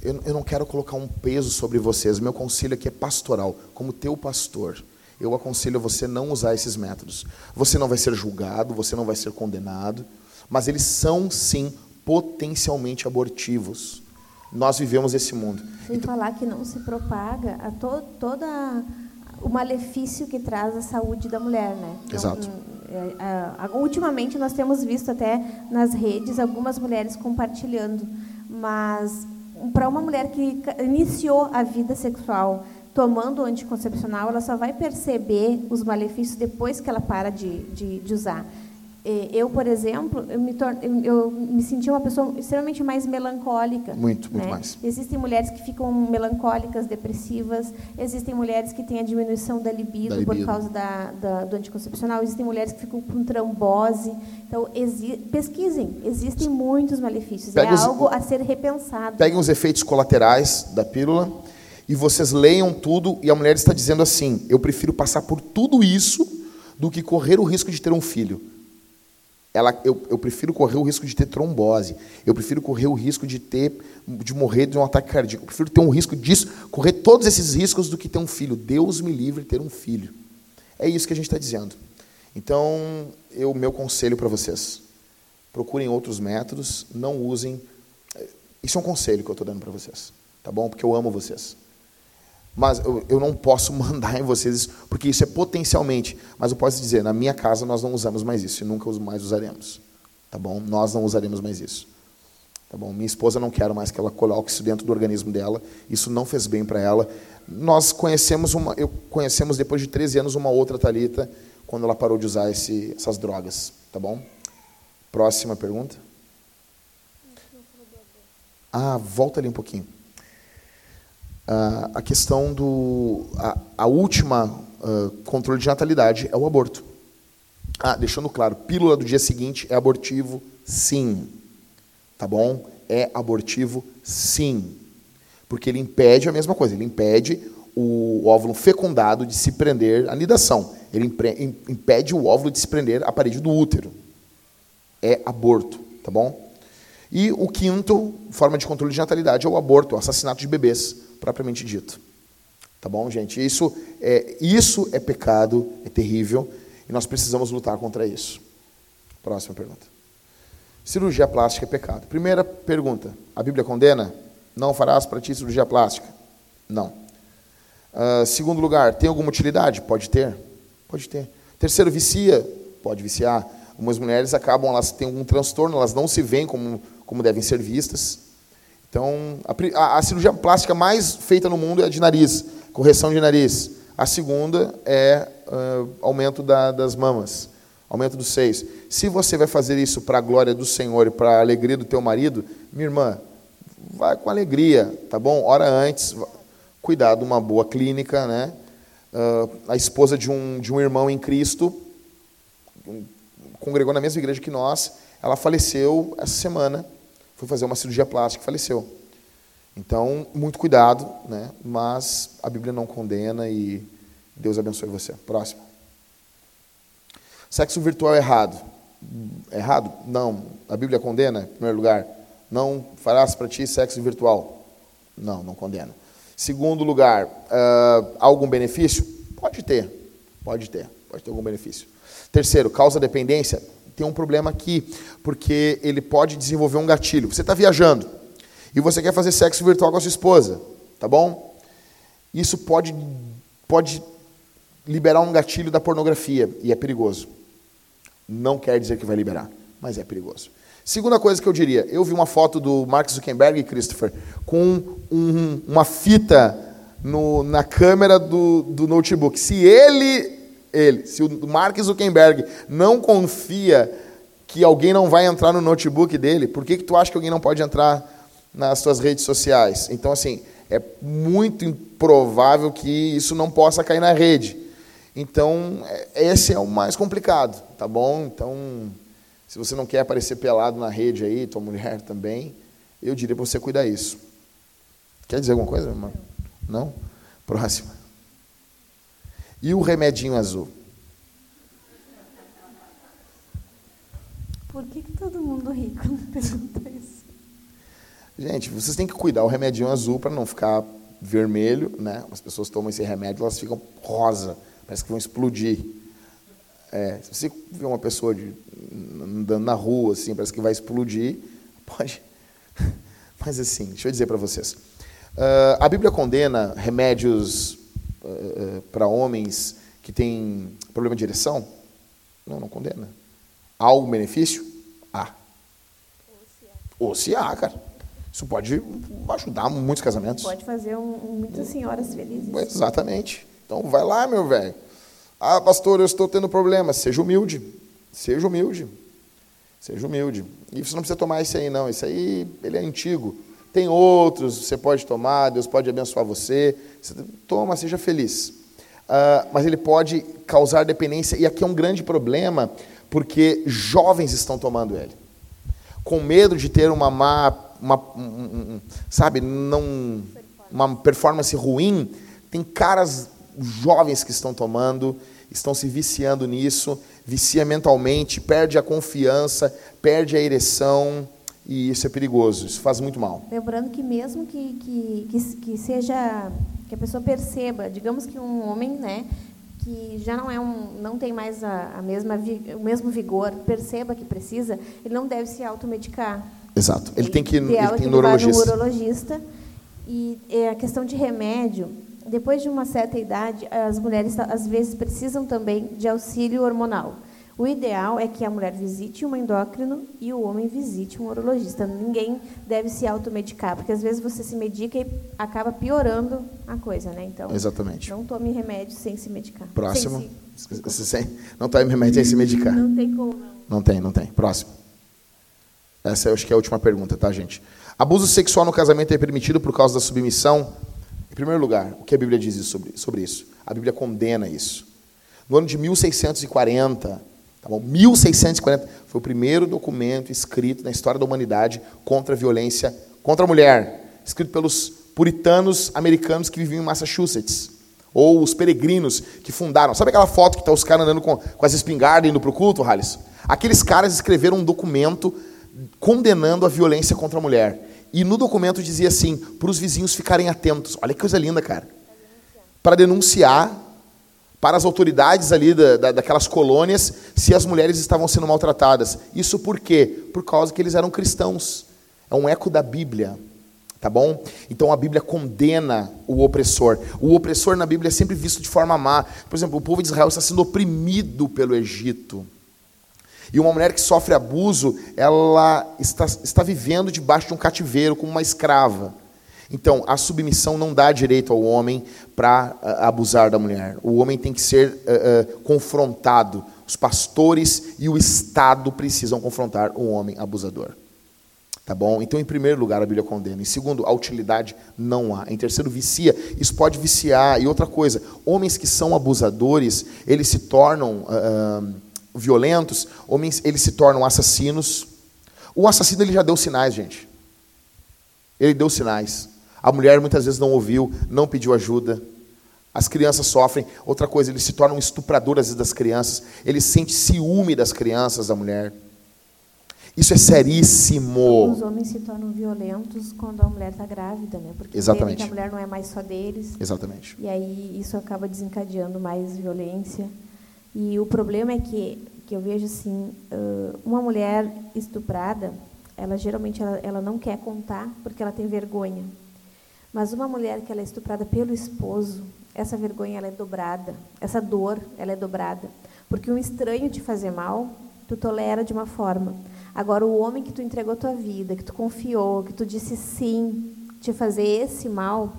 Eu, eu não quero colocar um peso sobre vocês, meu conselho aqui é pastoral, como teu pastor eu aconselho você não usar esses métodos. Você não vai ser julgado, você não vai ser condenado, mas eles são sim potencialmente abortivos. Nós vivemos esse mundo. Sem então, falar que não se propaga a to, toda o malefício que traz a saúde da mulher, né? Então, Exato. É, é, ultimamente nós temos visto até nas redes algumas mulheres compartilhando, mas para uma mulher que iniciou a vida sexual tomando o anticoncepcional, ela só vai perceber os malefícios depois que ela para de, de, de usar. Eu, por exemplo, eu me, torno, eu me senti uma pessoa extremamente mais melancólica. Muito, muito né? mais. Existem mulheres que ficam melancólicas, depressivas. Existem mulheres que têm a diminuição da libido, da libido. por causa da, da, do anticoncepcional. Existem mulheres que ficam com trombose. Então, exi pesquisem. Existem muitos malefícios. é os, algo a ser repensado. Peguem os efeitos colaterais da pílula e vocês leiam tudo e a mulher está dizendo assim: eu prefiro passar por tudo isso do que correr o risco de ter um filho. Ela, eu, eu prefiro correr o risco de ter trombose. Eu prefiro correr o risco de ter, de morrer de um ataque cardíaco. Eu prefiro ter um risco disso, correr todos esses riscos do que ter um filho. Deus me livre de ter um filho. É isso que a gente está dizendo. Então, eu meu conselho para vocês: procurem outros métodos, não usem. Isso é um conselho que eu estou dando para vocês, tá bom? Porque eu amo vocês. Mas eu, eu não posso mandar em vocês porque isso é potencialmente. Mas eu posso dizer, na minha casa nós não usamos mais isso e nunca mais usaremos. Tá bom? Nós não usaremos mais isso. Tá bom? Minha esposa não quer mais que ela coloque isso dentro do organismo dela. Isso não fez bem para ela. Nós conhecemos uma, eu conhecemos depois de 13 anos uma outra Talita quando ela parou de usar esse, essas drogas, tá bom? Próxima pergunta. Ah, volta ali um pouquinho a questão do. A, a última uh, controle de natalidade é o aborto. Ah, deixando claro, pílula do dia seguinte é abortivo, sim. Tá bom? É abortivo, sim. Porque ele impede a mesma coisa, ele impede o óvulo fecundado de se prender à nidação. Ele impede o óvulo de se prender à parede do útero. É aborto, tá bom? E o quinto forma de controle de natalidade é o aborto, o assassinato de bebês propriamente dito. Tá bom, gente? Isso é, isso é pecado, é terrível, e nós precisamos lutar contra isso. Próxima pergunta. Cirurgia plástica é pecado. Primeira pergunta: a Bíblia condena? Não farás para ti cirurgia plástica? Não. Uh, segundo lugar, tem alguma utilidade? Pode ter. Pode ter. Terceiro, vicia? Pode viciar. Algumas mulheres acabam, elas têm algum transtorno, elas não se veem como, como devem ser vistas. Então, a, a, cirurgia plástica mais feita no mundo é a de nariz, correção de nariz. A segunda é uh, aumento da, das mamas, aumento dos seios. Se você vai fazer isso para a glória do Senhor e para a alegria do teu marido, minha irmã, vai com alegria, tá bom? Hora antes, cuidar de uma boa clínica, né? Uh, a esposa de um, de um irmão em Cristo, congregou na mesma igreja que nós, ela faleceu essa semana foi fazer uma cirurgia plástica, faleceu. Então, muito cuidado, né? mas a Bíblia não condena e Deus abençoe você. Próximo. Sexo virtual é errado. Errado? Não. A Bíblia condena, em primeiro lugar. Não farás para ti sexo virtual. Não, não condena. Segundo lugar, uh, algum benefício? Pode ter. Pode ter. Pode ter algum benefício. Terceiro, causa dependência? Tem um problema aqui, porque ele pode desenvolver um gatilho. Você está viajando e você quer fazer sexo virtual com a sua esposa, tá bom? Isso pode, pode liberar um gatilho da pornografia e é perigoso. Não quer dizer que vai liberar, mas é perigoso. Segunda coisa que eu diria, eu vi uma foto do Mark Zuckerberg e Christopher com um, uma fita no, na câmera do, do notebook. Se ele, ele, se o Mark Zuckerberg não confia que alguém não vai entrar no notebook dele, por que, que tu acha que alguém não pode entrar nas suas redes sociais. Então, assim, é muito improvável que isso não possa cair na rede. Então, é, esse é o mais complicado, tá bom? Então, se você não quer aparecer pelado na rede aí, tua mulher também, eu diria para você cuidar isso. Quer dizer alguma coisa, irmão? Não? Próxima. E o remedinho azul? Por que, que todo mundo ri quando pergunta isso? Gente, vocês têm que cuidar o remédio azul para não ficar vermelho, né? As pessoas tomam esse remédio, elas ficam rosa, parece que vão explodir. É, se você vê uma pessoa de, andando na rua, assim, parece que vai explodir, pode. Mas assim, deixa eu dizer para vocês. Uh, a Bíblia condena remédios uh, uh, para homens que têm problema de ereção? Não, não condena. Há algum benefício? Há. Ou se há, cara. Isso pode ajudar muitos casamentos. Pode fazer um, muitas senhoras felizes. Exatamente. Então vai lá, meu velho. Ah, pastor, eu estou tendo problema. Seja humilde. Seja humilde. Seja humilde. E você não precisa tomar esse aí, não. Esse aí, ele é antigo. Tem outros, você pode tomar, Deus pode abençoar você. você toma, seja feliz. Uh, mas ele pode causar dependência, e aqui é um grande problema, porque jovens estão tomando ele. Com medo de ter uma má uma, um, sabe, não, uma performance ruim, tem caras jovens que estão tomando, estão se viciando nisso, vicia mentalmente, perde a confiança, perde a ereção, e isso é perigoso, isso faz muito mal. Lembrando que mesmo que, que, que, que seja, que a pessoa perceba, digamos que um homem, né, que já não é um, não tem mais a, a mesma o mesmo vigor, perceba que precisa, ele não deve se automedicar. Exato. Ele, ele tem que ele tem neurologista. No urologista. E é, a questão de remédio, depois de uma certa idade, as mulheres às vezes precisam também de auxílio hormonal. O ideal é que a mulher visite um endócrino e o homem visite um urologista. Ninguém deve se automedicar, porque às vezes você se medica e acaba piorando a coisa, né? Então, Exatamente. não tome remédio sem se medicar. Próximo. Se... Não tome remédio sem se medicar. Não tem como. Não, não tem, não tem. Próximo. Essa eu acho que é a última pergunta, tá, gente? Abuso sexual no casamento é permitido por causa da submissão? Em primeiro lugar, o que a Bíblia diz sobre, sobre isso? A Bíblia condena isso. No ano de 1640, tá bom? 1640 foi o primeiro documento escrito na história da humanidade contra a violência contra a mulher, escrito pelos puritanos americanos que viviam em Massachusetts, ou os peregrinos que fundaram. Sabe aquela foto que está os caras andando com, com as espingardas indo para o culto, Halles? Aqueles caras escreveram um documento condenando a violência contra a mulher. E no documento dizia assim, para os vizinhos ficarem atentos. Olha que coisa linda, cara. Para denunciar para as autoridades ali da, da, daquelas colônias se as mulheres estavam sendo maltratadas. Isso por quê? Por causa que eles eram cristãos. É um eco da Bíblia. Tá bom? Então a Bíblia condena o opressor. O opressor na Bíblia é sempre visto de forma má. Por exemplo, o povo de Israel está sendo oprimido pelo Egito. E uma mulher que sofre abuso, ela está, está vivendo debaixo de um cativeiro como uma escrava. Então, a submissão não dá direito ao homem para uh, abusar da mulher. O homem tem que ser uh, uh, confrontado. Os pastores e o Estado precisam confrontar o homem abusador. Tá bom? Então, em primeiro lugar, a Bíblia condena. Em segundo, a utilidade não há. Em terceiro, vicia. Isso pode viciar. E outra coisa, homens que são abusadores, eles se tornam violentos, homens eles se tornam assassinos. O assassino ele já deu sinais, gente. Ele deu sinais. A mulher muitas vezes não ouviu, não pediu ajuda. As crianças sofrem. Outra coisa, ele se torna um estuprador às vezes das crianças. Ele sente ciúme das crianças, da mulher. Isso é seríssimo. Os homens se tornam violentos quando a mulher está grávida, né? Porque Exatamente. a mulher não é mais só deles. Exatamente. E aí isso acaba desencadeando mais violência. E o problema é que, que eu vejo assim, uma mulher estuprada, ela geralmente ela, ela não quer contar porque ela tem vergonha. Mas uma mulher que ela é estuprada pelo esposo, essa vergonha ela é dobrada, essa dor ela é dobrada, porque um estranho te fazer mal, tu tolera de uma forma. Agora o homem que tu entregou tua vida, que tu confiou, que tu disse sim, te fazer esse mal,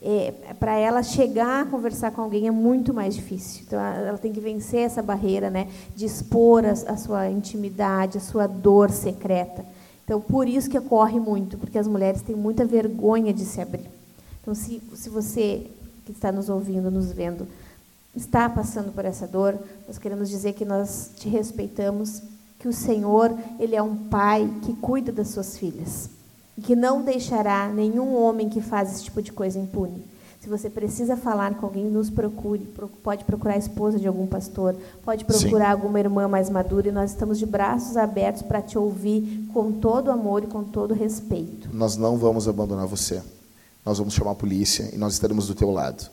é, para ela chegar a conversar com alguém é muito mais difícil. Então ela tem que vencer essa barreira, né, de expor a, a sua intimidade, a sua dor secreta. Então por isso que ocorre muito, porque as mulheres têm muita vergonha de se abrir. Então se, se você que está nos ouvindo, nos vendo, está passando por essa dor, nós queremos dizer que nós te respeitamos, que o Senhor, ele é um pai que cuida das suas filhas, e que não deixará nenhum homem que faz esse tipo de coisa impune. Se você precisa falar com alguém, nos procure. Pode procurar a esposa de algum pastor, pode procurar Sim. alguma irmã mais madura, e nós estamos de braços abertos para te ouvir com todo amor e com todo respeito. Nós não vamos abandonar você nós vamos chamar a polícia e nós estaremos do teu lado.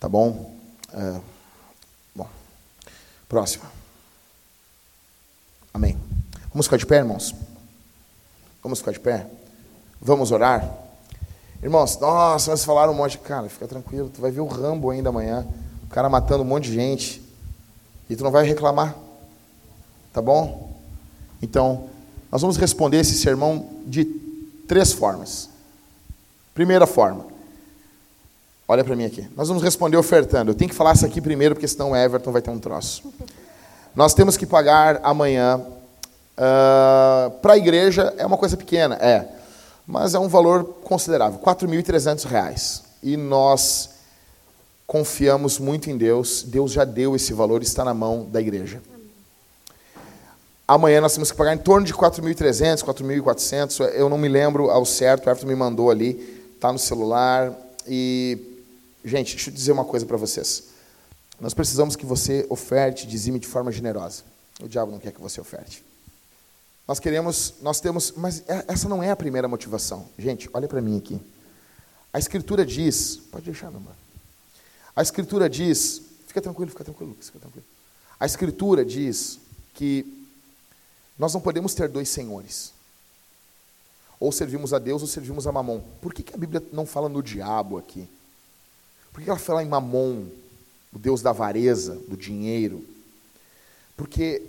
Tá bom? É, bom. Próxima. Amém. Vamos ficar de pé, irmãos? Vamos ficar de pé? Vamos orar? Irmãos, nossa, vocês falaram um monte. Cara, fica tranquilo, tu vai ver o Rambo ainda amanhã. O cara matando um monte de gente. E tu não vai reclamar. Tá bom? Então, nós vamos responder esse sermão de três formas. Primeira forma. Olha para mim aqui. Nós vamos responder ofertando. Eu tenho que falar isso aqui primeiro, porque senão o Everton vai ter um troço. Nós temos que pagar amanhã. Uh, ah, para a igreja é uma coisa pequena, é. Mas é um valor considerável. R$ 4.300. E nós confiamos muito em Deus. Deus já deu esse valor, está na mão da igreja. Amanhã nós temos que pagar em torno de 4.300, 4.400. Eu não me lembro ao certo, o Everton me mandou ali está no celular. E, gente, deixa eu dizer uma coisa para vocês. Nós precisamos que você oferte, dizime de forma generosa. O diabo não quer que você oferte. Nós queremos, nós temos, mas é, essa não é a primeira motivação. Gente, olha para mim aqui. A Escritura diz, pode deixar, meu amor. A Escritura diz, fica tranquilo, fica tranquilo, fica tranquilo. A Escritura diz que nós não podemos ter dois senhores. Ou servimos a Deus ou servimos a Mamon. Por que, que a Bíblia não fala no diabo aqui? Por que ela fala em Mamon, o Deus da avareza, do dinheiro? Porque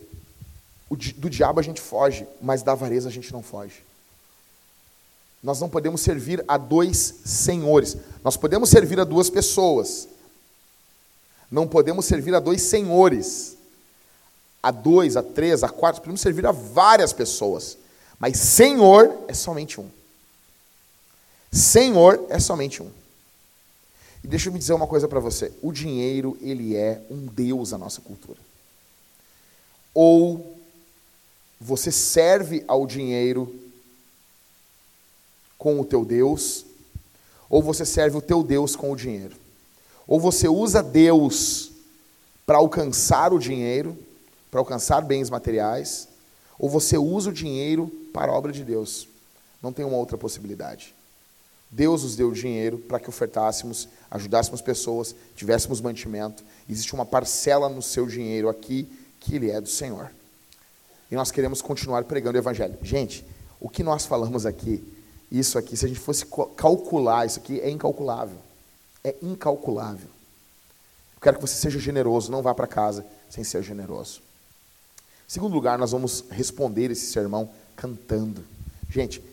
do diabo a gente foge, mas da avareza a gente não foge. Nós não podemos servir a dois senhores. Nós podemos servir a duas pessoas. Não podemos servir a dois senhores. A dois, a três, a quatro. Podemos servir a várias pessoas. Mas Senhor é somente um. Senhor é somente um. E deixa eu me dizer uma coisa para você. O dinheiro, ele é um Deus na nossa cultura. Ou você serve ao dinheiro com o teu Deus, ou você serve o teu Deus com o dinheiro. Ou você usa Deus para alcançar o dinheiro, para alcançar bens materiais, ou você usa o dinheiro para a obra de Deus. Não tem uma outra possibilidade. Deus nos deu dinheiro para que ofertássemos, ajudássemos pessoas, tivéssemos mantimento. Existe uma parcela no seu dinheiro aqui que ele é do Senhor. E nós queremos continuar pregando o Evangelho. Gente, o que nós falamos aqui, isso aqui, se a gente fosse calcular, isso aqui é incalculável. É incalculável. Eu quero que você seja generoso, não vá para casa sem ser generoso. Segundo lugar, nós vamos responder esse sermão cantando. Gente,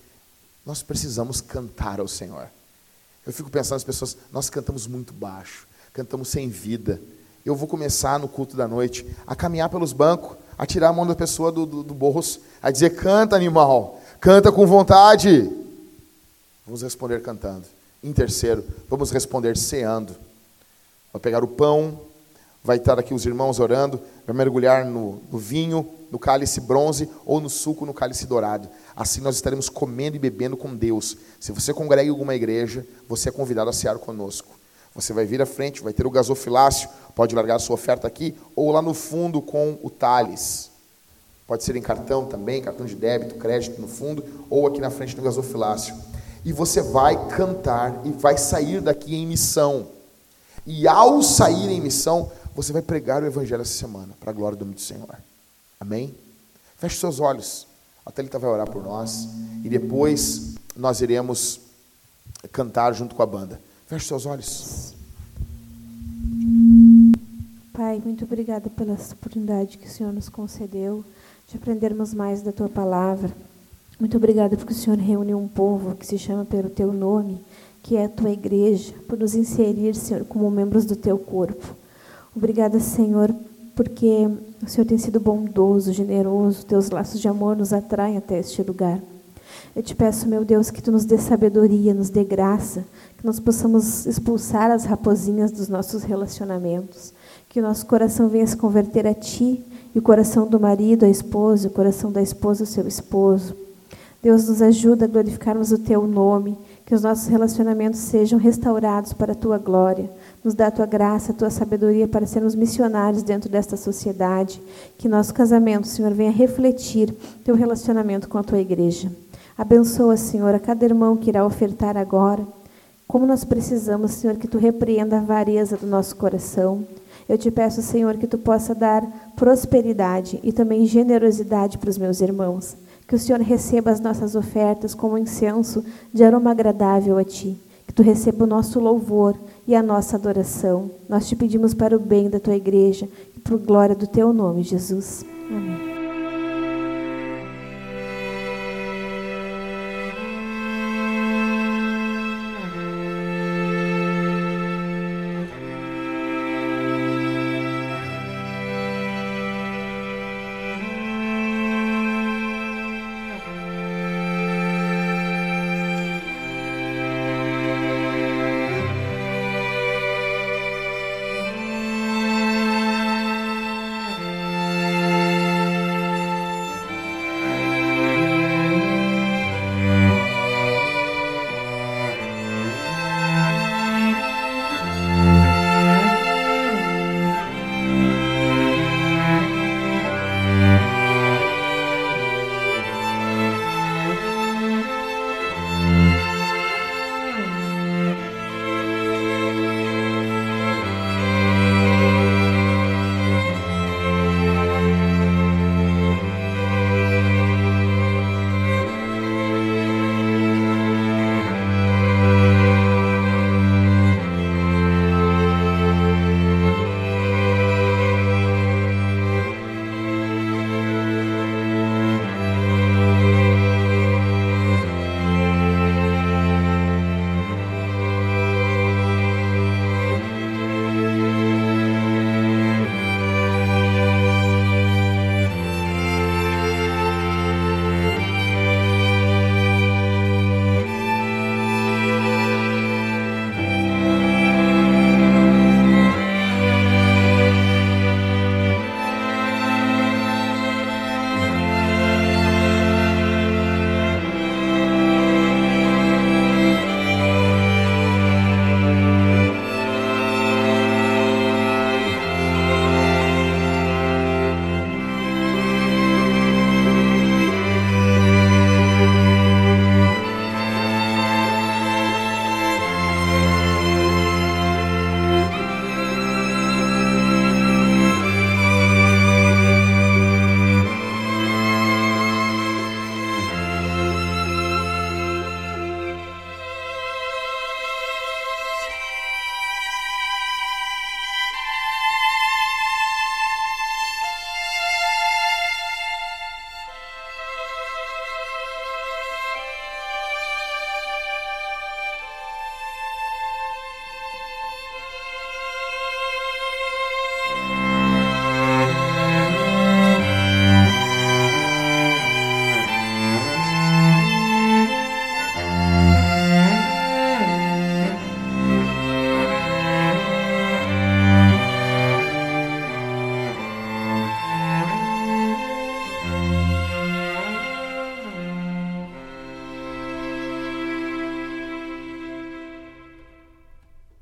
nós precisamos cantar ao Senhor. Eu fico pensando as pessoas, nós cantamos muito baixo, cantamos sem vida. Eu vou começar no culto da noite a caminhar pelos bancos, a tirar a mão da pessoa do, do, do bolso, a dizer: canta, animal, canta com vontade. Vamos responder cantando. Em terceiro, vamos responder ceando. Vai pegar o pão, vai estar aqui os irmãos orando, vai mergulhar no, no vinho, no cálice bronze ou no suco no cálice dourado. Assim nós estaremos comendo e bebendo com Deus. Se você congrega em alguma igreja, você é convidado a cear conosco. Você vai vir à frente, vai ter o gasofilácio, pode largar a sua oferta aqui, ou lá no fundo com o Thales. Pode ser em cartão também, cartão de débito, crédito no fundo, ou aqui na frente no gasofilácio. E você vai cantar e vai sair daqui em missão. E ao sair em missão, você vai pregar o Evangelho essa semana, para a glória do nome do Senhor. Amém? Feche seus olhos. A Thalita vai orar por nós. E depois nós iremos cantar junto com a banda. Feche seus olhos. Pai, muito obrigada pela oportunidade que o Senhor nos concedeu de aprendermos mais da tua palavra. Muito obrigada porque o Senhor reuniu um povo que se chama pelo teu nome, que é a tua igreja, por nos inserir, Senhor, como membros do teu corpo. Obrigada, Senhor, porque o Senhor tem sido bondoso, generoso, teus laços de amor nos atraem até este lugar. Eu te peço, meu Deus, que tu nos dê sabedoria, nos dê graça, que nós possamos expulsar as raposinhas dos nossos relacionamentos, que o nosso coração venha se converter a ti e o coração do marido, a esposa, o coração da esposa, o seu esposo. Deus nos ajuda a glorificarmos o teu nome, que os nossos relacionamentos sejam restaurados para a tua glória. Nos dá a tua graça, a tua sabedoria para sermos missionários dentro desta sociedade. Que nosso casamento, Senhor, venha refletir teu relacionamento com a tua igreja. Abençoa, Senhor, a cada irmão que irá ofertar agora. Como nós precisamos, Senhor, que tu repreenda a avareza do nosso coração. Eu te peço, Senhor, que tu possa dar prosperidade e também generosidade para os meus irmãos. Que o Senhor receba as nossas ofertas como incenso de aroma agradável a ti. Que tu receba o nosso louvor e a nossa adoração. Nós te pedimos para o bem da tua igreja e para a glória do teu nome, Jesus. Amém.